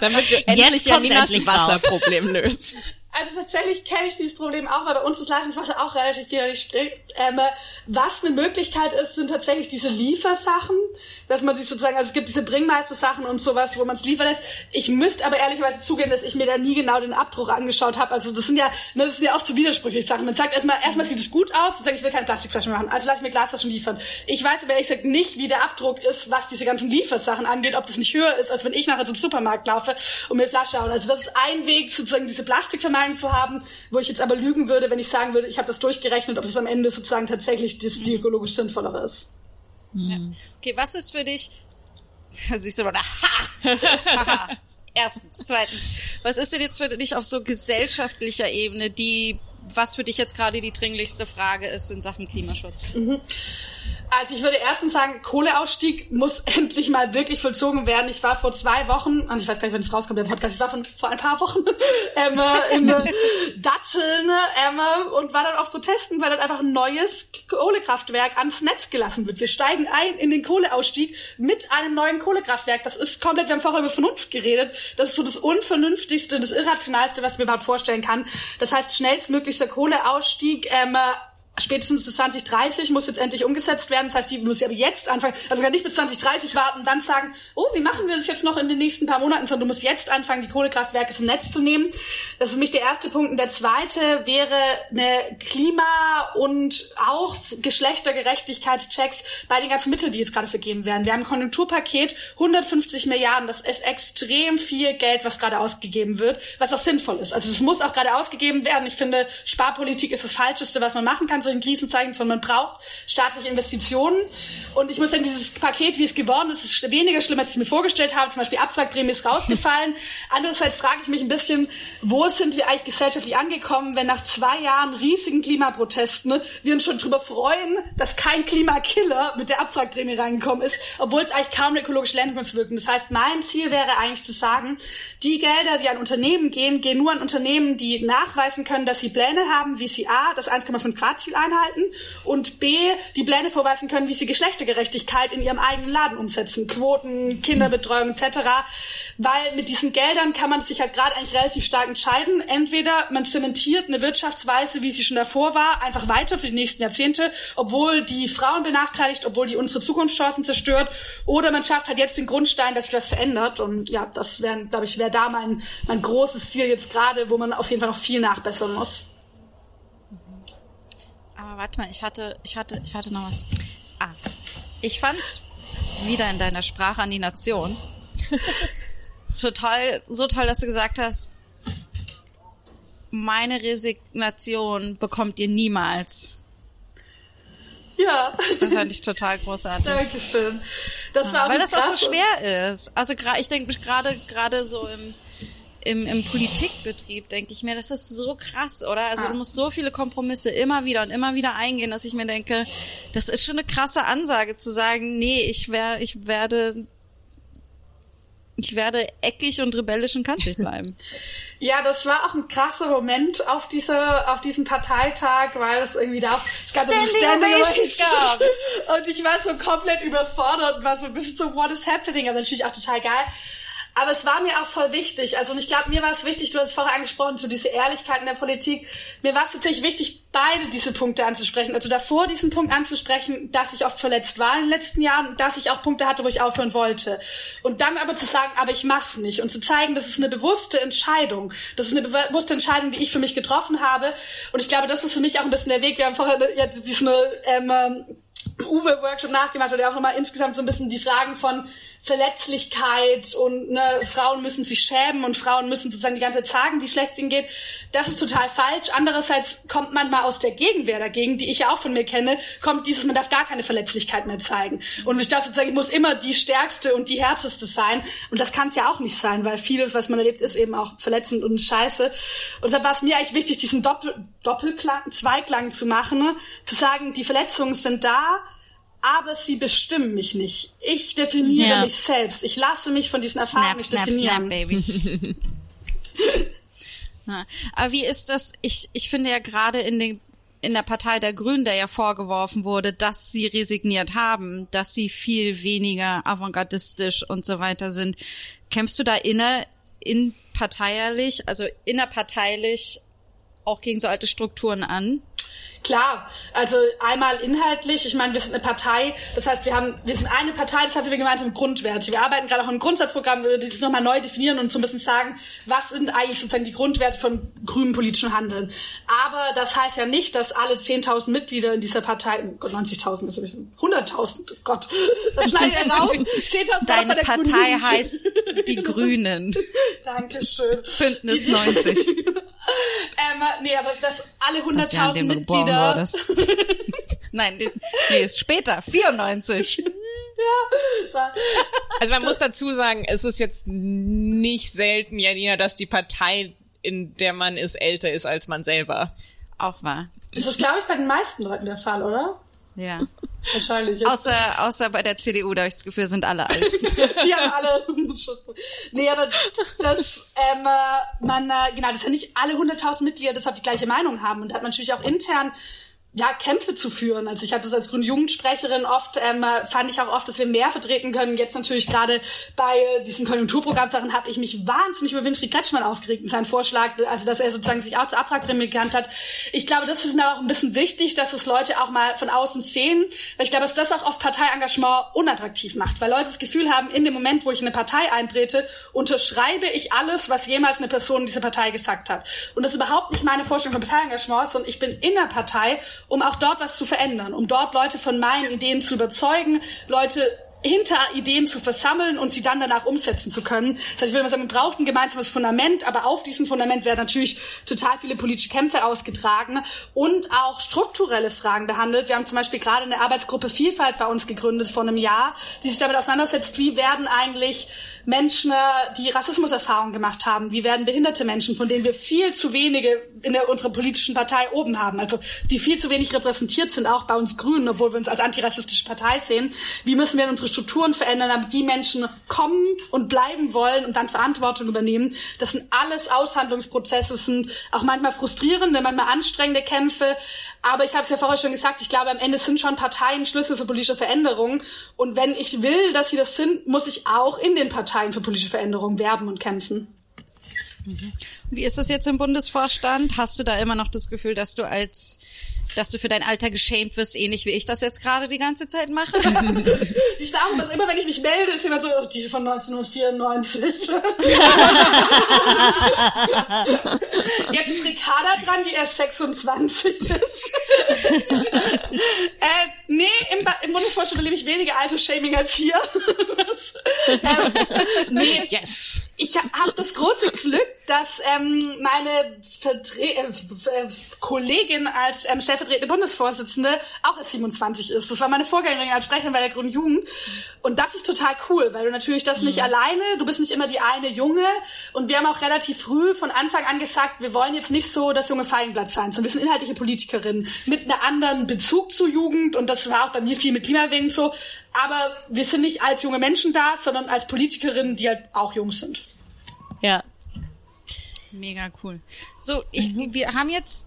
Damit du endlich Janinas. Wasserproblem löst. Also tatsächlich kenne ich dieses Problem auch, weil bei uns das Leitungswasser auch relativ widerlich spricht. Ähm, was eine Möglichkeit ist, sind tatsächlich diese Liefersachen, dass man sich sozusagen, also es gibt diese Bringmeister-Sachen und sowas, wo man es liefern lässt. Ich müsste aber ehrlicherweise zugeben, dass ich mir da nie genau den Abdruck angeschaut habe. Also das sind ja, ne, das sind ja oft so widersprüchliche Sachen. Man sagt erstmal, erstmal sieht es gut aus, dann sage ich, will keine Plastikflaschen machen, also lasse ich mir Glasflaschen liefern. Ich weiß aber ehrlich gesagt nicht, wie der Abdruck ist, was diese ganzen Liefersachen angeht, ob das nicht höher ist, als wenn ich nachher zum Supermarkt laufe und mir Flasche haue. Also das ist ein Weg, sozusagen diese Plastikvermeidung zu haben, wo ich jetzt aber lügen würde, wenn ich sagen würde, ich habe das durchgerechnet, ob es am Ende sozusagen tatsächlich das, die ökologisch sinnvollere ist. Okay, was ist für dich? Siehst du mal, ha! Haha. Erstens, zweitens, was ist denn jetzt für dich auf so gesellschaftlicher Ebene die, was für dich jetzt gerade die dringlichste Frage ist in Sachen Klimaschutz? Also ich würde erstens sagen, Kohleausstieg muss endlich mal wirklich vollzogen werden. Ich war vor zwei Wochen, und ich weiß gar nicht, wenn es rauskommt, der Podcast, ich war von, vor ein paar Wochen ähm, äh, in äh, Datteln ähm, äh, und war dann auf Protesten, weil dann einfach ein neues Kohlekraftwerk ans Netz gelassen wird. Wir steigen ein in den Kohleausstieg mit einem neuen Kohlekraftwerk. Das ist komplett, wir haben vorher über Vernunft geredet. Das ist so das Unvernünftigste, das Irrationalste, was ich mir überhaupt vorstellen kann. Das heißt, schnellstmöglichster Kohleausstieg ähm, äh, spätestens bis 2030 muss jetzt endlich umgesetzt werden. Das heißt, die muss ja jetzt anfangen. Also kann nicht bis 2030 warten und dann sagen, oh, wie machen wir das jetzt noch in den nächsten paar Monaten, sondern du musst jetzt anfangen, die Kohlekraftwerke vom Netz zu nehmen. Das ist für mich der erste Punkt. Und der zweite wäre eine Klima- und auch Geschlechtergerechtigkeitschecks bei den ganzen Mitteln, die jetzt gerade vergeben werden. Wir haben ein Konjunkturpaket, 150 Milliarden. Das ist extrem viel Geld, was gerade ausgegeben wird, was auch sinnvoll ist. Also das muss auch gerade ausgegeben werden. Ich finde, Sparpolitik ist das Falscheste, was man machen kann solchen Krisenzeiten, sondern man braucht staatliche Investitionen. Und ich muss sagen, dieses Paket, wie es geworden ist, ist weniger schlimm, als ich mir vorgestellt habe. Zum Beispiel Abwrackprämie ist rausgefallen. Andererseits frage ich mich ein bisschen, wo sind wir eigentlich gesellschaftlich angekommen, wenn nach zwei Jahren riesigen Klimaprotesten ne, wir uns schon drüber freuen, dass kein Klimakiller mit der Abwrackprämie reingekommen ist, obwohl es eigentlich kaum eine ökologische Lenkungswirkung. Das heißt, mein Ziel wäre eigentlich zu sagen, die Gelder, die an Unternehmen gehen, gehen nur an Unternehmen, die nachweisen können, dass sie Pläne haben, wie sie A, das 1,5 Grad Ziel einhalten und B, die Pläne vorweisen können, wie sie Geschlechtergerechtigkeit in ihrem eigenen Laden umsetzen. Quoten, Kinderbetreuung etc. Weil mit diesen Geldern kann man sich halt gerade eigentlich relativ stark entscheiden. Entweder man zementiert eine Wirtschaftsweise, wie sie schon davor war, einfach weiter für die nächsten Jahrzehnte, obwohl die Frauen benachteiligt, obwohl die unsere Zukunftschancen zerstört, oder man schafft halt jetzt den Grundstein, dass sich was verändert. Und ja, das wäre, glaube ich, wäre da mein, mein großes Ziel jetzt gerade, wo man auf jeden Fall noch viel nachbessern muss. Aber warte mal, ich hatte, ich hatte, ich hatte noch was. Ah, ich fand wieder in deiner Sprache an die Nation total, so toll, dass du gesagt hast, meine Resignation bekommt ihr niemals. Ja. Das fand ich total großartig. Dankeschön. Das war auch Weil ein das auch so schwer ist. Also ich denke gerade gerade so im im, im Politikbetrieb denke ich mir, das ist so krass, oder? Also Ah. du musst so viele Kompromisse immer wieder und immer wieder eingehen, dass ich mir denke, das ist schon eine krasse Ansage zu sagen, nee, ich wär, ich werde ich werde eckig und rebellisch und kantig bleiben. Ja, das war auch ein krasser Moment auf dieser, auf diesem Parteitag, weil es irgendwie da auch, es gab diese Standing Ovations gab's. Und ich war so komplett überfordert und war so ein bisschen so, what is happening? Aber natürlich auch total geil. Aber es war mir auch voll wichtig. Also, und ich glaube, mir war es wichtig, du hast es vorher angesprochen, so diese Ehrlichkeit in der Politik. Mir war es tatsächlich wichtig, beide diese Punkte anzusprechen. Also davor diesen Punkt anzusprechen, dass ich oft verletzt war in den letzten Jahren, und dass ich auch Punkte hatte, wo ich aufhören wollte. Und dann aber zu sagen, aber ich mach's nicht. Und zu zeigen, das ist eine bewusste Entscheidung. Das ist eine bewusste Entscheidung, die ich für mich getroffen habe. Und ich glaube, das ist für mich auch ein bisschen der Weg. Wir haben vorher ja, diesen ähm, ähm, Uwe-Workshop nachgemacht oder auch nochmal insgesamt so ein bisschen die Fragen von Verletzlichkeit und ne, Frauen müssen sich schämen und Frauen müssen sozusagen die ganze Zeit sagen, wie schlecht es ihnen geht. Das ist total falsch. Andererseits kommt manchmal aus der Gegenwehr dagegen, die ich ja auch von mir kenne, kommt dieses, man darf gar keine Verletzlichkeit mehr zeigen. Und ich darf sozusagen, ich muss immer die stärkste und die härteste sein. Und das kann es ja auch nicht sein, weil vieles, was man erlebt, ist eben auch verletzend und scheiße. Und deshalb war es mir eigentlich wichtig, diesen Doppel Doppelklang, Zweiklang zu machen, ne? zu sagen, die Verletzungen sind da, aber sie bestimmen mich nicht. Ich definiere Ja. mich selbst. Ich lasse mich von diesen Erfahrungen Snap, snap, definieren. snap, baby. Aber wie ist das? Ich, ich finde ja gerade in den in der Partei der Grünen, der ja vorgeworfen wurde, dass sie resigniert haben, dass sie viel weniger avantgardistisch und so weiter sind. Kämpfst du da inner, in parteilich, also innerparteilich auch gegen so alte Strukturen an? Klar, also einmal inhaltlich, ich meine, wir sind eine Partei, das heißt, wir haben, wir sind eine Partei, das heißt, wir gemeinsam Grundwerte. Wir arbeiten gerade auch im Grundsatzprogramm, wir die nochmal neu definieren und so ein bisschen sagen, was sind eigentlich sozusagen die Grundwerte von grünem politischen Handeln. Aber das heißt ja nicht, dass alle 10.000 Mitglieder in dieser Partei, oh Gott, 90.000, das hab ich- 100.000, oh Gott, das schneide ich raus, 10.000 Deine bei der Grünen Partei Jugend. heißt die Grünen. Dankeschön. Bündnis Die- 90. ähm, nee, aber dass alle Das Jahr, 100.000 in Mitglieder wurdest. Nein, die- nee, ist später, 94. Also man muss dazu sagen, es ist jetzt nicht selten, Janina, dass die Partei, in der man ist, älter ist als man selber. Auch wahr. Das ist, glaube ich, bei den meisten Leuten der Fall, oder? Ja. Wahrscheinlich. Jetzt- Außer, außer bei der CDU, da habe ich das Gefühl, sind alle alt. Die haben alle. nee, aber das, ähm, äh, man, äh, genau, das sind nicht alle 100.000 Mitglieder deshalb die gleiche Meinung haben. Und da hat man natürlich auch intern ja, Kämpfe zu führen. Also ich hatte das als grüne Jugendsprecherin oft, ähm, äh, fand ich auch oft, dass wir mehr vertreten können. Jetzt natürlich gerade bei äh, diesen Konjunkturprogrammsachen habe ich mich wahnsinnig über Winfried Kretschmann aufgeregt und seinen Vorschlag, also dass er sozusagen sich auch zur Abwrackprämie bekannt hat. Ich glaube, das ist mir auch ein bisschen wichtig, dass es Leute auch mal von außen sehen, weil ich glaube, dass das auch oft Parteiengagement unattraktiv macht, weil Leute das Gefühl haben, in dem Moment, wo ich in eine Partei eintrete, unterschreibe ich alles, was jemals eine Person in dieser Partei gesagt hat. Und das ist überhaupt nicht meine Vorstellung von Parteiengagement, sondern ich bin in der Partei, um auch dort was zu verändern, um dort Leute von meinen Ideen zu überzeugen, Leute hinter Ideen zu versammeln und sie dann danach umsetzen zu können. Das heißt, ich will mal sagen, man braucht ein gemeinsames Fundament, aber auf diesem Fundament werden natürlich total viele politische Kämpfe ausgetragen und auch strukturelle Fragen behandelt. Wir haben zum Beispiel gerade eine Arbeitsgruppe Vielfalt bei uns gegründet vor einem Jahr, die sich damit auseinandersetzt, wie werden eigentlich Menschen, äh, die Rassismuserfahrungen gemacht haben, wie werden behinderte Menschen, von denen wir viel zu wenige in der, unserer politischen Partei oben haben, also die viel zu wenig repräsentiert sind, auch bei uns Grünen, obwohl wir uns als antirassistische Partei sehen. Wie müssen wir unsere Strukturen verändern, damit die Menschen kommen und bleiben wollen und dann Verantwortung übernehmen? Das sind alles Aushandlungsprozesse, sind auch manchmal frustrierende, manchmal anstrengende Kämpfe. Aber ich habe es ja vorher schon gesagt, ich glaube, am Ende sind schon Parteien Schlüssel für politische Veränderung. Und wenn ich will, dass sie das sind, muss ich auch in den Parteien für politische Veränderung werben und kämpfen. Wie ist das jetzt im Bundesvorstand? Hast du da immer noch das Gefühl, dass du als, dass du für dein Alter geschämt wirst, ähnlich wie ich das jetzt gerade die ganze Zeit mache? Ich sage dass immer, wenn ich mich melde, ist jemand so, oh, die von 1994. Jetzt ist Ricarda dran, die erst 26 ist. äh, nee, im, Ba- im Bundesvorstand erlebe ich weniger alte Shaming als hier. ähm, nee, Yes! Ich habe hab das große Glück, dass ähm, meine Vertre äh, äh, Kollegin als ähm, stellvertretende Bundesvorsitzende auch erst 27 ist. Das war meine Vorgängerin als Sprecherin bei der Grünen Jugend. Und das ist total cool, weil du natürlich das nicht alleine, du bist nicht immer die eine Junge. Und wir haben auch relativ früh von Anfang an gesagt, wir wollen jetzt nicht so das junge Feigenblatt sein, sondern wir sind inhaltliche Politikerinnen mit einer anderen Bezug zur Jugend. Und das war auch bei mir viel mit Klimawegen so. Aber wir sind nicht als junge Menschen da, sondern als Politikerinnen, die halt auch jung sind. Ja. Mega cool. So, ich, wir haben jetzt,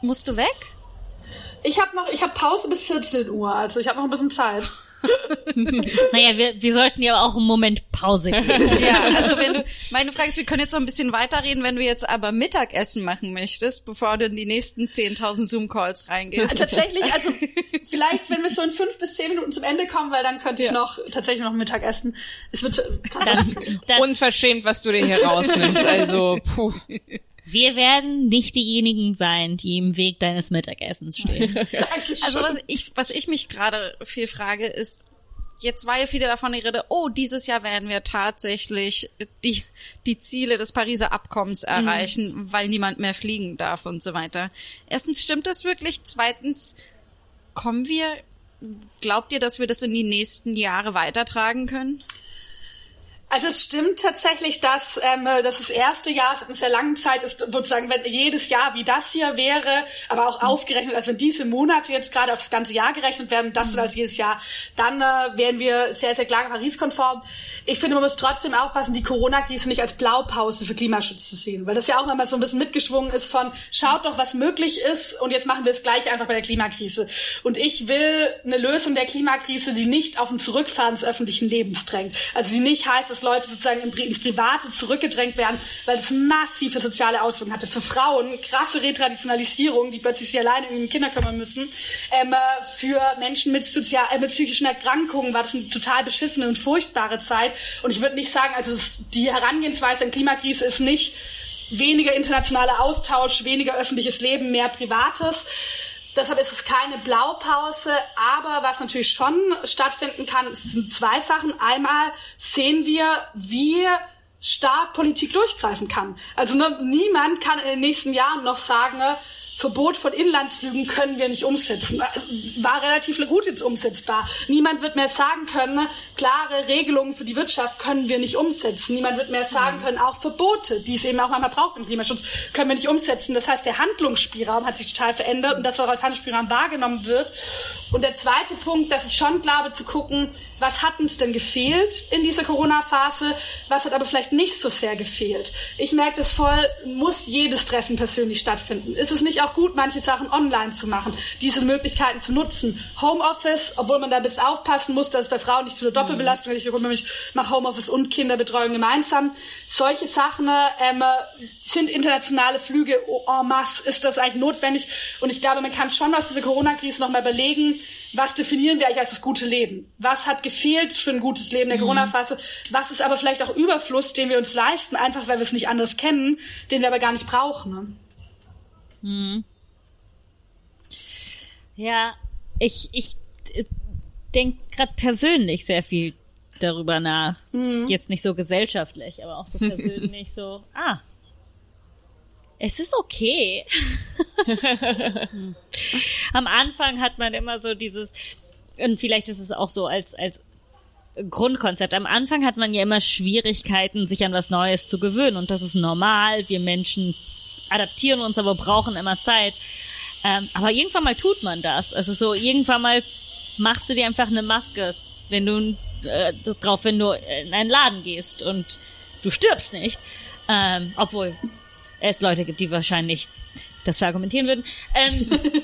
musst du weg? Ich habe noch, ich habe Pause bis 14 Uhr, also ich habe noch ein bisschen Zeit. Naja, wir, wir sollten ja auch einen Moment Pause geben. Ja, also wenn du, meine Frage ist, wir können jetzt noch ein bisschen weiterreden, wenn du jetzt aber Mittagessen machen möchtest, bevor du in die nächsten 10.000 Zoom-Calls reingehst. tatsächlich, also vielleicht, wenn wir so in fünf bis zehn Minuten zum Ende kommen, weil dann könnte ich Ja. noch tatsächlich noch Mittag essen. Es wird Das, das, Unverschämt, was du dir hier rausnimmst. Also, puh. Wir werden nicht diejenigen sein, die im Weg deines Mittagessens stehen. Also was ich, was ich mich gerade viel frage, ist, jetzt war ja viele davon die Rede, oh, dieses Jahr werden wir tatsächlich die, die Ziele des Pariser Abkommens erreichen, weil niemand mehr fliegen darf und so weiter. Erstens, stimmt das wirklich? Zweitens, kommen wir, glaubt ihr, dass wir das in die nächsten Jahre weitertragen können? Also es stimmt tatsächlich, dass ähm, das das erste Jahr seit einer sehr langen Zeit ist, sozusagen, wenn jedes Jahr wie das hier wäre, aber auch aufgerechnet, also wenn diese Monate jetzt gerade auf das ganze Jahr gerechnet werden, das mhm. als jedes Jahr, dann äh, wären wir sehr, sehr klar Paris-konform. Ich finde, man muss trotzdem aufpassen, die Corona-Krise nicht als Blaupause für Klimaschutz zu sehen, weil das ja auch immer so ein bisschen mitgeschwungen ist von, schaut doch, was möglich ist und jetzt machen wir es gleich einfach bei der Klimakrise. Und ich will eine Lösung der Klimakrise, die nicht auf ein Zurückfahren des öffentlichen Lebens drängt. Also die nicht heißt, dass Leute sozusagen ins Private zurückgedrängt werden, weil es massive soziale Auswirkungen hatte. Für Frauen krasse Retraditionalisierung, die plötzlich sich alleine um Kinder kümmern müssen. Ähm, äh, für Menschen mit, sozial, äh, mit psychischen Erkrankungen war das eine total beschissene und furchtbare Zeit. Und ich würde nicht sagen, also die Herangehensweise an Klimakrise ist nicht weniger internationaler Austausch, weniger öffentliches Leben, mehr Privates. Deshalb ist es keine Blaupause, aber was natürlich schon stattfinden kann, sind zwei Sachen. Einmal sehen wir, wie stark Politik durchgreifen kann. Also ne, niemand kann in den nächsten Jahren noch sagen, Verbot von Inlandsflügen können wir nicht umsetzen. War relativ gut jetzt umsetzbar. Niemand wird mehr sagen können, klare Regelungen für die Wirtschaft können wir nicht umsetzen. Niemand wird mehr sagen können, auch Verbote, die es eben auch manchmal braucht im Klimaschutz, können wir nicht umsetzen. Das heißt, der Handlungsspielraum hat sich total verändert und das, was als Handlungsspielraum wahrgenommen wird. Und der zweite Punkt, dass ich schon glaube, zu gucken, was hat uns denn gefehlt in dieser Corona-Phase, was hat aber vielleicht nicht so sehr gefehlt. Ich merke das voll, muss jedes Treffen persönlich stattfinden. Ist es nicht auch gut, manche Sachen online zu machen, diese Möglichkeiten zu nutzen? Homeoffice, obwohl man da ein bisschen aufpassen muss, dass es bei Frauen nicht zu einer Doppelbelastung wird. Ich, mache Homeoffice und Kinderbetreuung gemeinsam. Solche Sachen ähm, sind internationale Flüge en masse. Ist das eigentlich notwendig? Und ich glaube, man kann schon aus dieser Corona-Krise nochmal überlegen, was definieren wir eigentlich als das gute Leben? Was hat gefehlt für ein gutes Leben der mhm. Corona-Phase? Was ist aber vielleicht auch Überfluss, den wir uns leisten, einfach weil wir es nicht anders kennen, den wir aber gar nicht brauchen? Mhm. Ja, ich, ich äh, denke gerade persönlich sehr viel darüber nach. Mhm. Jetzt nicht so gesellschaftlich, aber auch so persönlich so, ah, es ist okay. Am Anfang hat man immer so dieses, und vielleicht ist es auch so als, als Grundkonzept. Am Anfang hat man ja immer Schwierigkeiten, sich an was Neues zu gewöhnen. Und das ist normal. Wir Menschen adaptieren uns, aber brauchen immer Zeit. Ähm, aber irgendwann mal tut man das. Also so, irgendwann mal machst du dir einfach eine Maske, wenn du äh, drauf, wenn du in einen Laden gehst und du stirbst nicht. Ähm, obwohl es Leute gibt, die wahrscheinlich das verargumentieren würden. Ähm,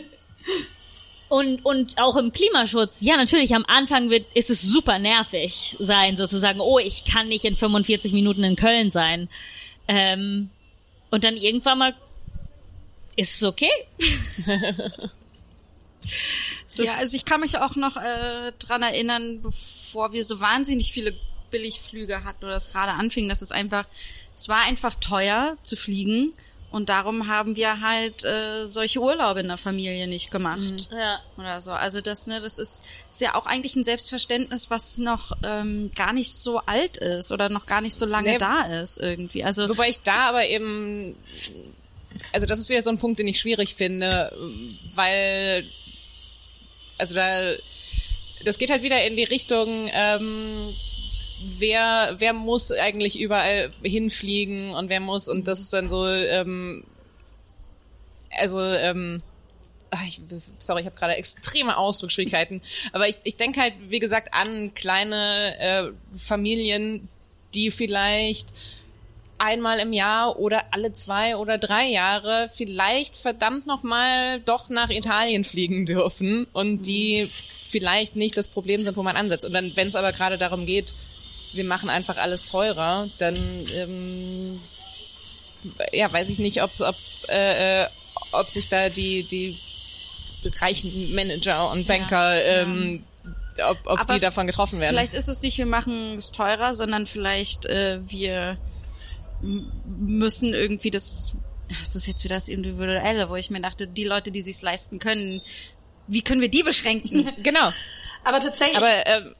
und, und auch im Klimaschutz, ja, natürlich, am Anfang wird, ist es super nervig sein, sozusagen, oh, ich kann nicht in 45 Minuten in Köln sein. Ähm, und dann irgendwann mal ist es okay. so. Ja, also ich kann mich auch noch äh, dran erinnern, bevor wir so wahnsinnig viele Billigflüge hatten oder es gerade anfing, dass es einfach es war einfach teuer zu fliegen und darum haben wir halt äh, solche Urlaube in der Familie nicht gemacht mhm. ja. oder so. Also das, ne, das ist, ist ja auch eigentlich ein Selbstverständnis, was noch ähm, gar nicht so alt ist oder noch gar nicht so lange nee. da ist irgendwie. Also wobei ich da aber eben, also das ist wieder so ein Punkt, den ich schwierig finde, weil also da das geht halt wieder in die Richtung. Ähm, wer, wer muss eigentlich überall hinfliegen und wer muss, und das ist dann so, ähm, also, ähm, ich, sorry, ich habe gerade extreme Ausdrucksschwierigkeiten, aber ich, ich denke halt, wie gesagt, an kleine äh, Familien, die vielleicht einmal im Jahr oder alle zwei oder drei Jahre vielleicht verdammt noch mal doch nach Italien fliegen dürfen und die vielleicht nicht das Problem sind, wo man ansetzt. Und dann, wenn es aber gerade darum geht, wir machen einfach alles teurer, dann ähm, ja, weiß ich nicht, ob, ob, äh, äh, ob sich da die, die reichen Manager und Banker ja, ähm, ja. ob, ob die davon getroffen werden. Vielleicht ist es nicht, wir machen es teurer, sondern vielleicht äh, wir müssen irgendwie das, das ist jetzt wieder das Individuelle, wo ich mir dachte, die Leute, die sich's leisten können, wie können wir die beschränken? genau. Aber tatsächlich. Aber ähm,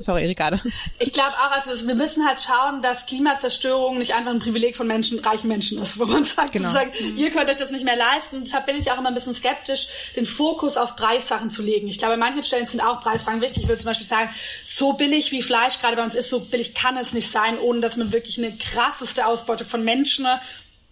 Sorry, Ricardo. Ich glaube auch, also wir müssen halt schauen, dass Klimazerstörung nicht einfach ein Privileg von Menschen, reichen Menschen ist, wo man sagt, Genau. sozusagen, ihr könnt euch das nicht mehr leisten. Deshalb bin ich auch immer ein bisschen skeptisch, den Fokus auf Preissachen zu legen. Ich glaube, an manchen Stellen sind auch Preisfragen wichtig. Ich würde zum Beispiel sagen, so billig wie Fleisch gerade bei uns ist, so billig kann es nicht sein, ohne dass man wirklich eine krasseste Ausbeutung von Menschen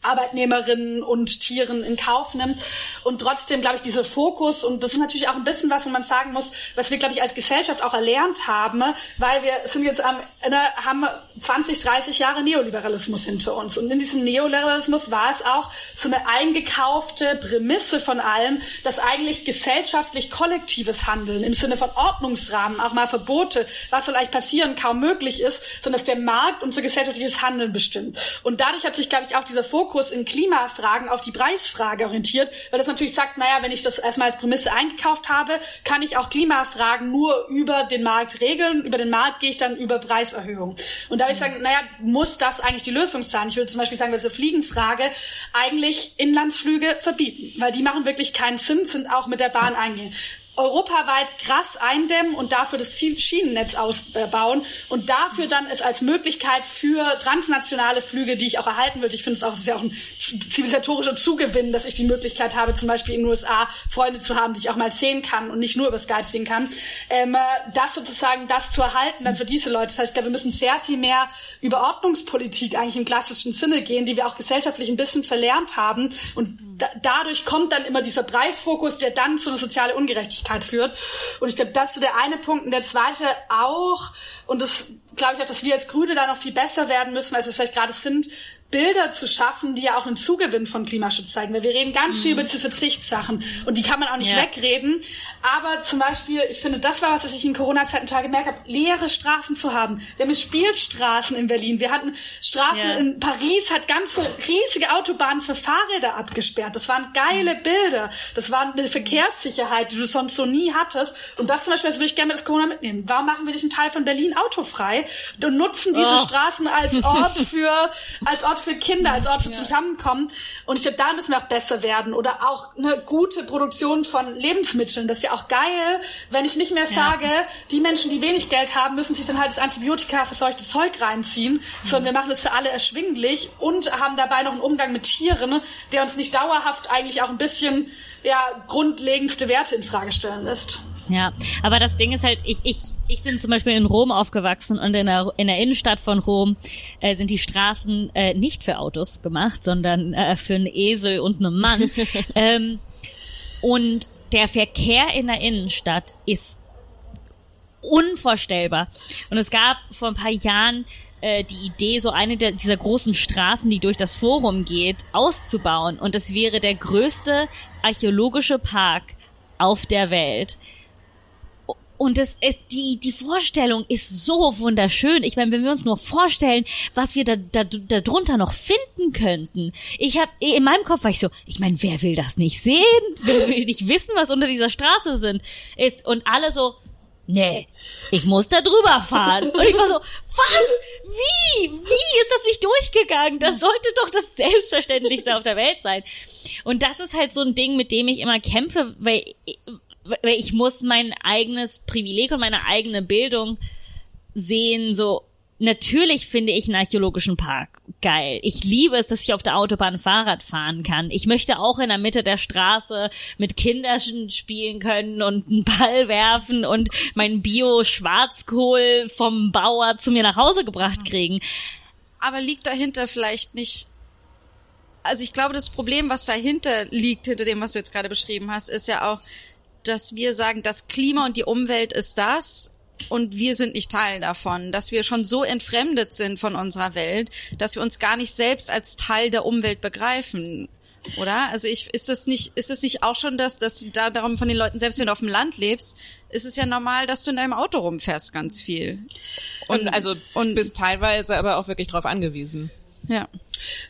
Arbeitnehmerinnen und Tieren in Kauf nimmt. Und trotzdem, glaube ich, dieser Fokus, und das ist natürlich auch ein bisschen was, wo man sagen muss, was wir, glaube ich, als Gesellschaft auch erlernt haben, weil wir sind jetzt am, ne, haben 20, 30 Jahre Neoliberalismus hinter uns. Und in diesem Neoliberalismus war es auch so eine eingekaufte Prämisse von allem, dass eigentlich gesellschaftlich kollektives Handeln im Sinne von Ordnungsrahmen, auch mal Verbote, was soll eigentlich passieren, kaum möglich ist, sondern dass der Markt unser gesellschaftliches Handeln bestimmt. Und dadurch hat sich, glaube ich, auch dieser Fokus in Klimafragen auf die Preisfrage orientiert, weil das natürlich sagt, naja, wenn ich das erstmal als Prämisse eingekauft habe, kann ich auch Klimafragen nur über den Markt regeln. Über den Markt gehe ich dann über Preiserhöhung. Und da würde ich sagen, naja, muss das eigentlich die Lösung sein? Ich würde zum Beispiel sagen, bei dieser Fliegenfrage eigentlich Inlandsflüge verbieten, weil die machen wirklich keinen Sinn, sind auch mit der Bahn eingehen europaweit krass eindämmen und dafür das Schienennetz ausbauen und dafür dann es als Möglichkeit für transnationale Flüge, die ich auch erhalten würde. Ich finde es auch, ist ja auch ein zivilisatorischer Zugewinn, dass ich die Möglichkeit habe, zum Beispiel in den USA Freunde zu haben, die ich auch mal sehen kann und nicht nur über Skype sehen kann. Ähm, das sozusagen, das zu erhalten dann für diese Leute. Das heißt, ich glaube, wir müssen sehr viel mehr über Ordnungspolitik eigentlich im klassischen Sinne gehen, die wir auch gesellschaftlich ein bisschen verlernt haben und da, dadurch kommt dann immer dieser Preisfokus, der dann zu einer sozialen Ungerechtigkeit führt. Und ich glaube, das ist so der eine Punkt. Und der zweite auch, und das glaube ich auch, dass wir als Grüne da noch viel besser werden müssen, als es vielleicht gerade sind, Bilder zu schaffen, die ja auch einen Zugewinn von Klimaschutz zeigen. Weil wir reden ganz viel über diese Verzichtssachen und die kann man auch nicht Ja. wegreden. Aber zum Beispiel, ich finde, das war was, was ich in Corona-Zeiten total gemerkt habe, leere Straßen zu haben. Wir haben Spielstraßen in Berlin. Wir hatten Straßen Ja. in Paris, hat ganze riesige Autobahnen für Fahrräder abgesperrt. Das waren geile Bilder. Das war eine Verkehrssicherheit, die du sonst so nie hattest. Und das zum Beispiel, das würde ich gerne mit das Corona mitnehmen. Warum machen wir nicht einen Teil von Berlin autofrei und nutzen diese Oh. Straßen als Ort für, als Ort für Kinder, als Ort für Zusammenkommen. Und ich glaube, da müssen wir auch besser werden. Oder auch eine gute Produktion von Lebensmitteln. Das ist ja auch geil, wenn ich nicht mehr sage, die Menschen, die wenig Geld haben, müssen sich dann halt das Antibiotika verseuchte Zeug reinziehen, sondern wir machen das für alle erschwinglich und haben dabei noch einen Umgang mit Tieren, der uns nicht dauerhaft eigentlich auch ein bisschen, ja, grundlegendste Werte in Frage stellen lässt. Ja, aber das Ding ist halt, ich, ich, ich bin zum Beispiel in Rom aufgewachsen und in der, in der Innenstadt von Rom äh, sind die Straßen äh, nicht für Autos gemacht, sondern äh, für einen Esel und einen Mann. ähm, und der Verkehr in der Innenstadt ist unvorstellbar. Und es gab vor ein paar Jahren äh, die Idee, so eine der, dieser großen Straßen, die durch das Forum geht, auszubauen. Und es wäre der größte archäologische Park auf der Welt. Und es ist, die, die Vorstellung ist so wunderschön. Ich meine, wenn wir uns nur vorstellen, was wir da, da, da drunter noch finden könnten. Ich habe in meinem Kopf war ich so, ich meine, wer will das nicht sehen? Wer will nicht wissen, was unter dieser Straße sind, ist? Und alle so, nee, ich muss da drüber fahren. Und ich war so, was? Wie? Wie ist das nicht durchgegangen? Das sollte doch das Selbstverständlichste auf der Welt sein. Und das ist halt so ein Ding, mit dem ich immer kämpfe, weil, weil ich muss mein eigenes Privileg und meine eigene Bildung sehen, so, Natürlich finde ich einen archäologischen Park geil. Ich liebe es, dass ich auf der Autobahn Fahrrad fahren kann. Ich möchte auch in der Mitte der Straße mit Kindern spielen können und einen Ball werfen und mein Bio-Schwarzkohl vom Bauer zu mir nach Hause gebracht kriegen. Aber liegt dahinter vielleicht nicht also ich glaube, das Problem, was dahinter liegt, hinter dem, was du jetzt gerade beschrieben hast, ist ja auch, dass wir sagen, das Klima und die Umwelt ist das und wir sind nicht Teil davon, dass wir schon so entfremdet sind von unserer Welt, dass wir uns gar nicht selbst als Teil der Umwelt begreifen. Oder? Also ich, ist das nicht, ist es nicht auch schon das, dass du da darum von den Leuten, selbst wenn du auf dem Land lebst, ist es ja normal, dass du in deinem Auto rumfährst ganz viel. Und, also und bist teilweise aber auch wirklich drauf angewiesen. Ja.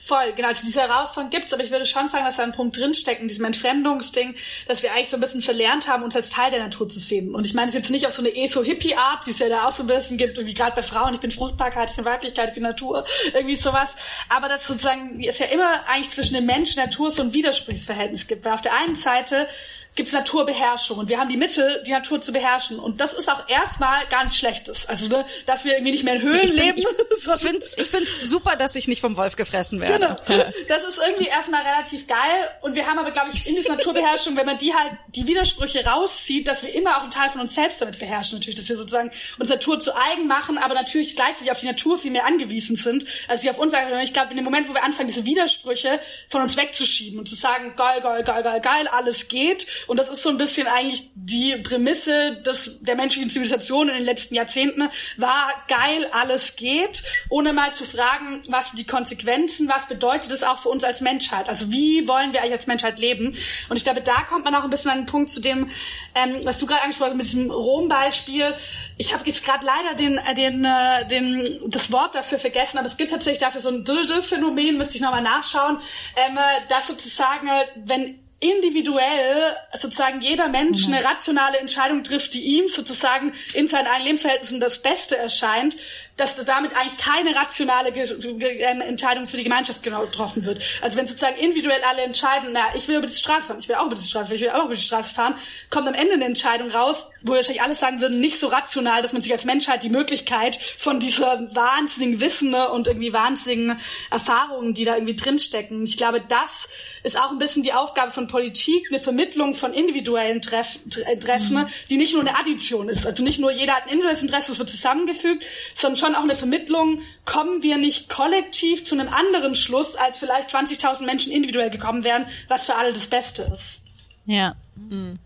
Voll, genau. Also diese Herausforderung gibt's, aber ich würde schon sagen, dass da ein Punkt drinsteckt in diesem Entfremdungsding, dass wir eigentlich so ein bisschen verlernt haben, uns als Teil der Natur zu sehen. Und ich meine es jetzt nicht auf so eine ESO-Hippie-Art, die es ja da auch so ein bisschen gibt, wie gerade bei Frauen, ich bin Fruchtbarkeit, ich bin Weiblichkeit, ich bin Natur, irgendwie sowas. Aber dass sozusagen es ja immer eigentlich zwischen dem Mensch und Natur so ein Widersprüchsverhältnis gibt. Weil auf der einen Seite gibt's Naturbeherrschung und wir haben die Mittel, die Natur zu beherrschen. Und das ist auch erstmal gar nichts Schlechtes. Also, ne, dass wir irgendwie nicht mehr in Höhlen Ich, bin, leben. ich, ich finde es ich find's super, dass ich nicht vom Wolf gefressen werde. Genau. Das ist irgendwie erstmal relativ geil. Und wir haben aber, glaube ich, in dieser Naturbeherrschung, wenn man die halt, die Widersprüche rauszieht, dass wir immer auch einen Teil von uns selbst damit beherrschen. Natürlich, dass wir sozusagen uns Natur zu eigen machen, aber natürlich gleichzeitig auf die Natur viel mehr angewiesen sind, als sie auf uns. Ich glaube, in dem Moment, wo wir anfangen, diese Widersprüche von uns wegzuschieben und zu sagen, geil, geil, geil, geil, geil, alles geht. Und das ist so ein bisschen eigentlich die Prämisse des, der menschlichen Zivilisation in den letzten Jahrzehnten, war geil, alles geht, ohne mal zu fragen, was die Konsequenzen, was bedeutet es auch für uns als Menschheit? Also wie wollen wir eigentlich als Menschheit leben? Und ich glaube, da kommt man auch ein bisschen an den Punkt zu dem, ähm, was du gerade angesprochen hast mit diesem Rom-Beispiel. Ich habe jetzt gerade leider den, äh, den, äh, den, das Wort dafür vergessen, aber es gibt tatsächlich dafür so ein Phänomen, müsste ich nochmal nachschauen, ähm, äh, dass sozusagen, wenn individuell sozusagen jeder Mensch eine rationale Entscheidung trifft, die ihm sozusagen in seinen eigenen Lebensverhältnissen das Beste erscheint, dass damit eigentlich keine rationale ähm, Entscheidung für die Gemeinschaft genau getroffen wird. Also wenn sozusagen individuell alle entscheiden, na, ich will über die Straße fahren, ich will auch über die Straße, ich will auch über die Straße fahren, kommt am Ende eine Entscheidung raus, wo wahrscheinlich alle sagen würden, nicht so rational, dass man sich als Menschheit die Möglichkeit von dieser wahnsinnigen Wissen ne, und irgendwie wahnsinnigen Erfahrungen, die da irgendwie drinstecken. Ich glaube, das ist auch ein bisschen die Aufgabe von Politik, eine Vermittlung von individuellen Treff Interessen, mhm. die nicht nur eine Addition ist. Also nicht nur jeder hat ein individuelles Interesse, das wird zusammengefügt, sondern schon auch eine Vermittlung, kommen wir nicht kollektiv zu einem anderen Schluss, als vielleicht 20.000 Menschen individuell gekommen wären, was für alle das Beste ist. Ja. Mhm.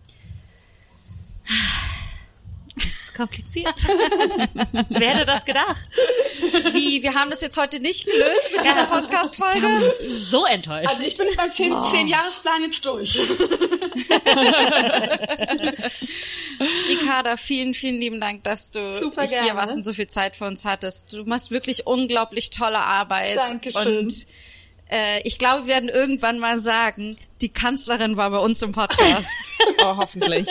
Ist kompliziert. Wer hätte das gedacht? Wie, wir haben das jetzt heute nicht gelöst mit dieser Podcast-Folge? So enttäuscht. Also ich bin mit meinem 10, oh. Jahresplan jetzt durch. Ricarda, vielen, vielen lieben Dank, dass du Super hier gerne. warst und so viel Zeit für uns hattest. Du machst wirklich unglaublich tolle Arbeit. Dankeschön. Und äh, ich glaube, wir werden irgendwann mal sagen, die Kanzlerin war bei uns im Podcast. oh, hoffentlich.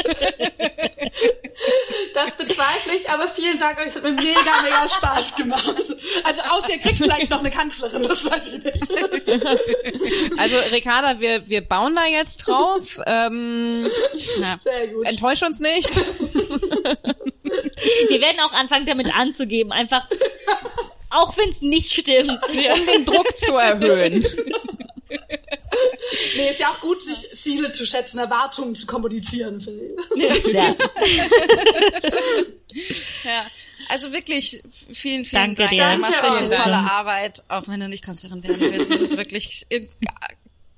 Das bezweifle ich, aber vielen Dank euch. Es hat mir mega, mega Spaß gemacht. Also außer ihr kriegt vielleicht noch eine Kanzlerin, das weiß ich nicht. Also Ricarda, wir, wir bauen da jetzt drauf. Ähm, Ja. Sehr gut. enttäusch uns nicht. Wir werden auch anfangen, damit anzugeben. Einfach, auch wenn es nicht stimmt. um den Druck zu erhöhen. Nee, ist ja auch gut, sich Ziele zu schätzen, Erwartungen zu kommunizieren, finde ich. Ja. Ja. Also wirklich vielen, vielen Danke Dank. dir. Du machst Danke richtig tolle Arbeit, auch wenn du nicht Kanzlerin werden willst. Es ist wirklich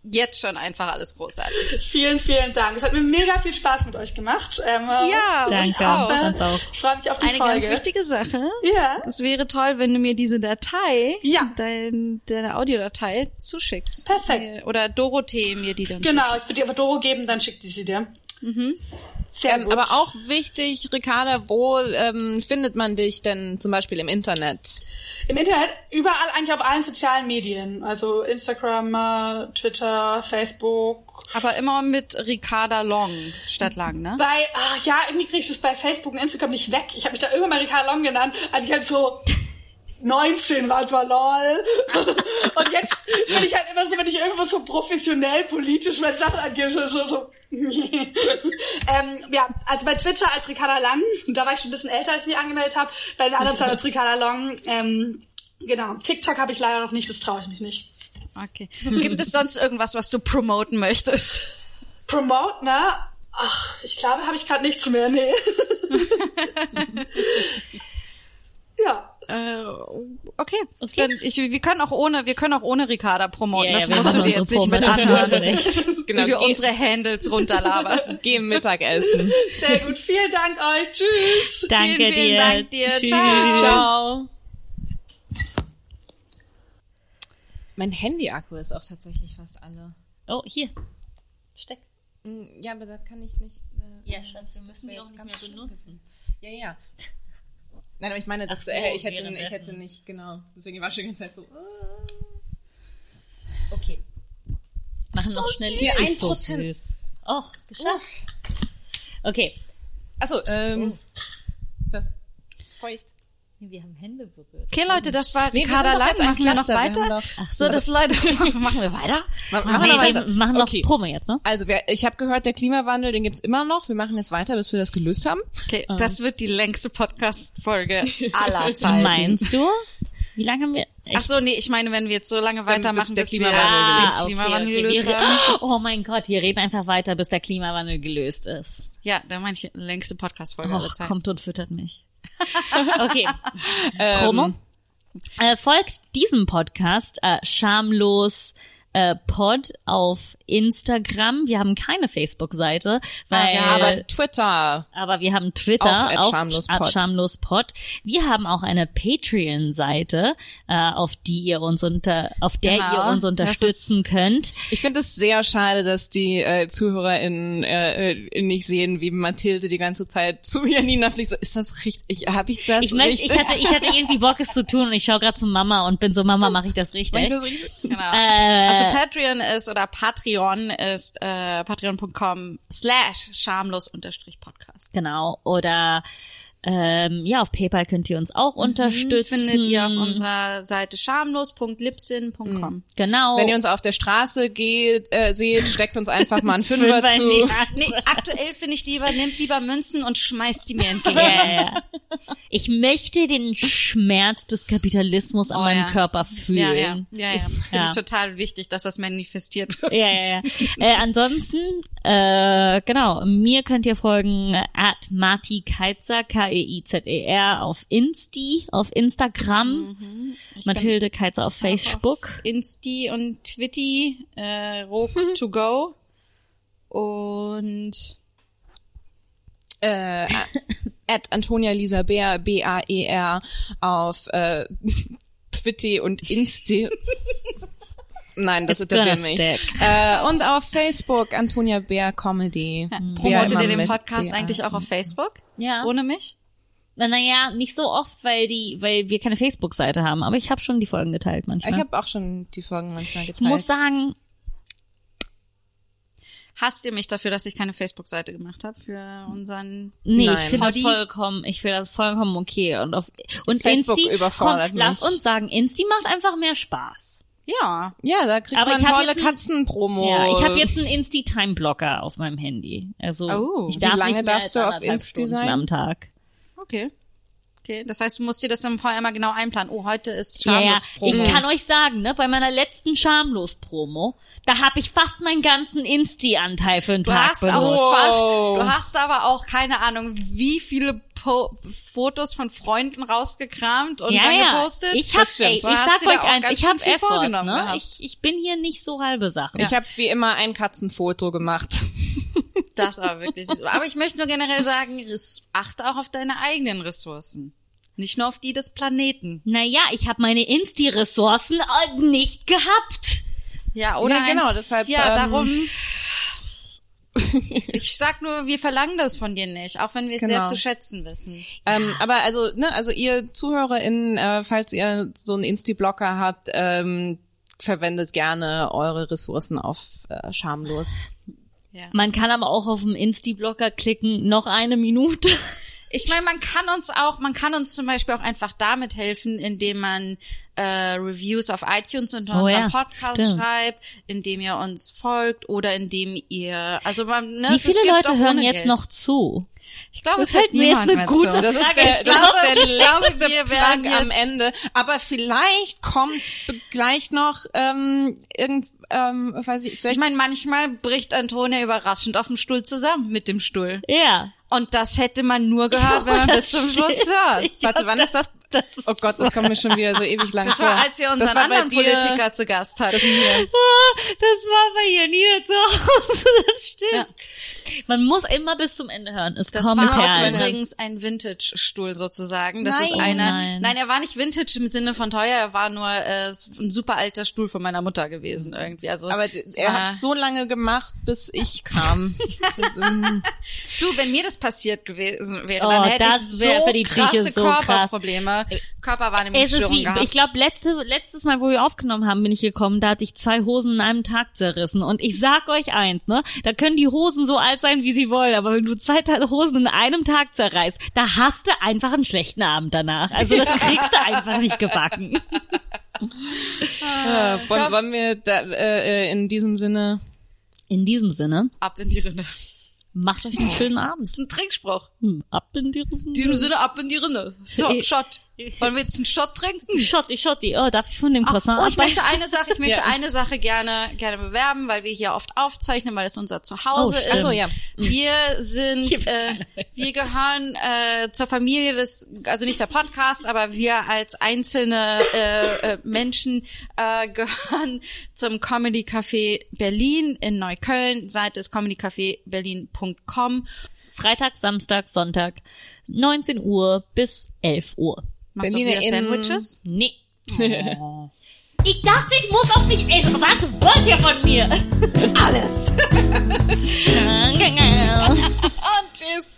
jetzt schon einfach alles großartig. Vielen, vielen Dank. Es hat mir mega viel Spaß mit euch gemacht. Ähm, Ja, Danke. auch. Uns auch. Ich freue mich auf die Eine Folge. ganz wichtige Sache. Ja. Es wäre toll, wenn du mir diese Datei, Ja. dein, deine Audiodatei zuschickst. Perfekt. Oder Dorothee mir die dann Genau, zuschickt. ich würde dir einfach Doro geben, dann schickt die sie dir. Mhm. Sehr Ähm, gut. aber auch wichtig, Ricarda, wo ähm, findet man dich denn zum Beispiel im Internet? Im Internet, überall eigentlich auf allen sozialen Medien. Also Instagram, äh, Twitter, Facebook. Aber immer mit Ricarda Long statt Lang, ne? Bei, ah, ja, irgendwie krieg ich das bei Facebook und Instagram nicht weg. Ich habe mich da irgendwann mal Ricarda Long genannt, als ich halt so 19 war, zwar lol. Und jetzt bin ich halt immer so, wenn ich irgendwo so professionell politisch meine Sachen angehe, so, so, so. ähm, ja, also bei Twitter als Ricarda Lang, da war ich schon ein bisschen älter, als ich mich angemeldet habe. Bei den anderen Seiten als Ricarda Long, ähm, genau. TikTok habe ich leider noch nicht, das traue ich mich nicht. Okay. Gibt es sonst irgendwas, was du promoten möchtest? Promote, ne? Ach, ich glaube, habe ich gerade nichts mehr, nee. ja. Äh, okay. Dann ich, wir können auch ohne, wir können auch ohne Ricarda promoten. Ja, das wir musst du dir jetzt nicht mit anhören. Genau, wie wir geh- unsere Handles runterlabern. Geh Mittagessen. Sehr gut. Vielen Dank euch. Tschüss. Danke Vielen, vielen dir. Dank dir. Tschüss. Ciao. Ciao. Mein Handy-Akku ist auch tatsächlich fast alle. Oh, hier. Steck. Mm, Ja, aber da kann ich nicht. Äh, Ja, Schatz, wir müssen die auch nicht mehr benutzen. Ja, ja. Nein, aber ich meine, das, Ach so, äh, ich, hätte, ich hätte nicht, genau. Deswegen war ich schon die ganze Zeit so. äh. Okay. Machen noch schnell. Ein ist so Prozent. süß. Och, geschafft. Okay. Achso, ähm. Was? Ist feucht. Wir haben Hände berührt. Okay, Leute, das war Nee, Ricarda ein Machen wir noch weiter? doch- so, das Leute, machen wir weiter? Ma- machen wir noch weiter. machen noch Okay. Promo jetzt, ne? Also wir, ich habe gehört, der Klimawandel, den gibt's immer noch. Wir machen jetzt weiter, bis wir das gelöst haben. Okay, das wird die längste Podcast-Folge aller Zeiten. Meinst du? Wie lange haben wir? Ach so, nee, ich meine, wenn wir jetzt so lange weitermachen, der bis wir Klimawandel Ah, Klimawandel okay, okay. gelöst haben. oh mein Gott, wir reden einfach weiter, bis der Klimawandel gelöst ist. Ja, da meine ich längste Podcast-Folge aller Zeiten. kommt und füttert mich. Okay. Promo. Äh, folgt diesem Podcast äh, schamlos äh, Pod auf Instagram. Wir haben keine Facebook-Seite, weil ja, Aber Twitter. aber wir haben Twitter, Auch auch schamlospod. Wir haben auch eine Patreon-Seite, äh, auf die ihr uns unter, auf der Genau. ihr uns unterstützen könnt. Ich finde es sehr schade, dass die äh, ZuhörerInnen äh, äh, nicht sehen, wie Mathilde die ganze Zeit zu Janina fliegt. So, ist das richtig? Habe ich das Ich, möchte, richtig? ich, hatte, ich hatte irgendwie Bock, es zu tun und ich schaue gerade zu Mama und bin so, Mama, mache ich das Mach ich richtig? das richtig? Genau. Äh, also Patreon ist oder Patreon ist äh, patreon.com slash schamlos unterstrich Podcast. Genau. Oder ähm, ja, auf PayPal könnt ihr uns auch unterstützen. Mhm, Findet ihr auf unserer Seite schamlos.lipsin.com. Genau. Wenn ihr uns auf der Straße geht, äh, seht, steckt uns einfach mal einen Fünfer zu. Nee, aktuell finde ich lieber, nehmt lieber Münzen und schmeißt die mir entgegen. Ja, ja, ja. Ich möchte den Schmerz des Kapitalismus an Oh, meinem ja. Körper fühlen. Ja, ja, ja, ja. Finde Ja. ich total wichtig, dass das manifestiert wird. Ja, ja, ja. äh, ansonsten, äh, genau, mir könnt ihr folgen at Marti Keitzer, K-E-I-Z-E-R auf Insti, auf Instagram. Mathilde Keitzer auf Facebook. Auf Insti und Twitty, äh, Rock to go. Und Äh, at Antonia Lisa Bär, B-A-E-R, auf äh, Twitter und Insti. Nein, das ist der stick. Äh, und auf Facebook Antonia Bär Comedy. Bär promotet ihr den Podcast BA. eigentlich auch auf Facebook? Ja. Ohne mich? Na, naja, nicht so oft, weil die, weil wir keine Facebook-Seite haben, aber ich habe schon die Folgen geteilt manchmal. Ich habe auch schon die Folgen manchmal Ich geteilt. muss sagen, Hasst ihr mich dafür, dass ich keine Facebook-Seite gemacht habe für unseren Nee, Nein. ich finde das vollkommen, ich finde das vollkommen okay. Und auf und Facebook Insti, überfordert komm, lass mich. uns sagen, Insti macht einfach mehr Spaß. Ja. ja, da kriegt Aber man ich tolle Katzenpromo. Ja, ich habe jetzt einen Insti-Time-Blocker auf meinem Handy. Also Oh. ich Wie darf lange nicht mehr darfst als du auf Insti Stunden sein? am Tag. Okay. Okay, das heißt, du musst dir das dann vorher mal genau einplanen. Oh, heute ist Ja, ja. schamlos Promo. Ich kann euch sagen, ne, bei meiner letzten Schamlos-Promo, da habe ich fast meinen ganzen Insti-Anteil für einen Du Tag hast benutzt. auch fast, du hast aber auch keine Ahnung, wie viele po Fotos von Freunden rausgekramt und ja, dann ja. gepostet. Ich hab, ey, ich sag euch eins, ich schön hab viel Effort, vorgenommen ne? gehabt. Ich, ich bin hier nicht so halbe Sachen. Ich habe wie immer ein Katzenfoto gemacht. Das war wirklich süß. Aber ich möchte nur generell sagen, achte auch auf deine eigenen Ressourcen. Nicht nur auf die des Planeten. Naja, ich habe meine Insti-Ressourcen äh, nicht gehabt. Ja, oder? Ja, genau, ein- deshalb, Ja, ähm, darum. ich sag nur, wir verlangen das von dir nicht, auch wenn wir es sehr Genau. zu schätzen wissen. Ähm, aber also, ne, also ihr ZuhörerInnen, äh, falls ihr so einen Insti-Blocker habt, ähm, verwendet gerne eure Ressourcen auf äh, schamlos. Man kann aber auch auf dem Insti-Blocker klicken, noch eine Minute. Ich meine, man kann uns auch, man kann uns zum Beispiel auch einfach damit helfen, indem man äh, Reviews auf iTunes unter Oh unserem ja, Podcast stimmt. schreibt, indem ihr uns folgt oder indem ihr, also man, ne, Wie viele Leute hören jetzt Geld. noch zu? Ich glaube, Das es jetzt niemand eine mehr gute zu. Das ist Frage. der, das glaube, ist der letzte wir Plug am Ende. Aber vielleicht kommt gleich noch ähm, irgend, ähm, weiß ich, vielleicht Ich meine, manchmal bricht Antonia überraschend auf dem Stuhl zusammen mit dem Stuhl. Ja. Und das hätte man nur gehört, wenn man das bis zum Schluss hört. Ich Warte, wann ist das? Das ist Oh Gott, das kommt mir schon wieder so ewig lang Das vor. war, als ihr Das unseren anderen dir- Politiker zu Gast hattet. Ah, das war bei Janina zu Hause, das stimmt. Ja. Man muss immer bis zum Ende hören. Es Das kommen war Perlen. übrigens ein Vintage-Stuhl sozusagen. Das ist Nein. einer. Nein. Nein. er war nicht Vintage im Sinne von teuer. Er war nur äh, ein super alter Stuhl von meiner Mutter gewesen irgendwie. Also Aber er war- hat so lange gemacht, bis ich kam. Das, du, wenn mir das passiert gewesen wäre, Oh, dann hätte das ich wär so für die krasse so krass. Körperprobleme. eine Es ist Körperwahrnehmungsstörung wie, gehabt. ich glaube, letzte, letztes Mal, wo wir aufgenommen haben, bin ich gekommen, da hatte ich zwei Hosen in einem Tag zerrissen. Und ich sag euch eins, ne, da können die Hosen so alt sein, wie sie wollen, aber wenn du zwei Hosen in einem Tag zerreißt, da hast du einfach einen schlechten Abend danach. Also das kriegst du einfach nicht gebacken. Äh, wollen, wollen wir da, äh, äh, in diesem Sinne In diesem Sinne, ab in die Rinne. Macht euch einen schönen Abend. Das ist ein Trinkspruch. Hm, ab in die In diesem Sinne ab in die Rinne. So, Shot. Wollen wir jetzt einen Shot trinken? Schotti, Schotti, oh, darf ich von dem Ach, Croissant oh, ich möchte eine Sache, ich möchte Ja. eine Sache gerne, gerne bewerben, weil wir hier oft aufzeichnen, weil es unser Zuhause Oh, ist. Ach so, ja. Wir sind, äh, wir gehören äh, zur Familie des, also nicht der Podcast, aber wir als einzelne äh, äh, Menschen äh, gehören zum Comedy Café Berlin in Neukölln. Seite ist comedycafeberlin.com. Freitag, Samstag, Sonntag, 19 Uhr bis 11 Uhr. Machst Berliner du Sandwiches? Nee. Oh. Ich dachte, ich muss auf dich essen. Was wollt ihr von mir? Alles. Und tschüss.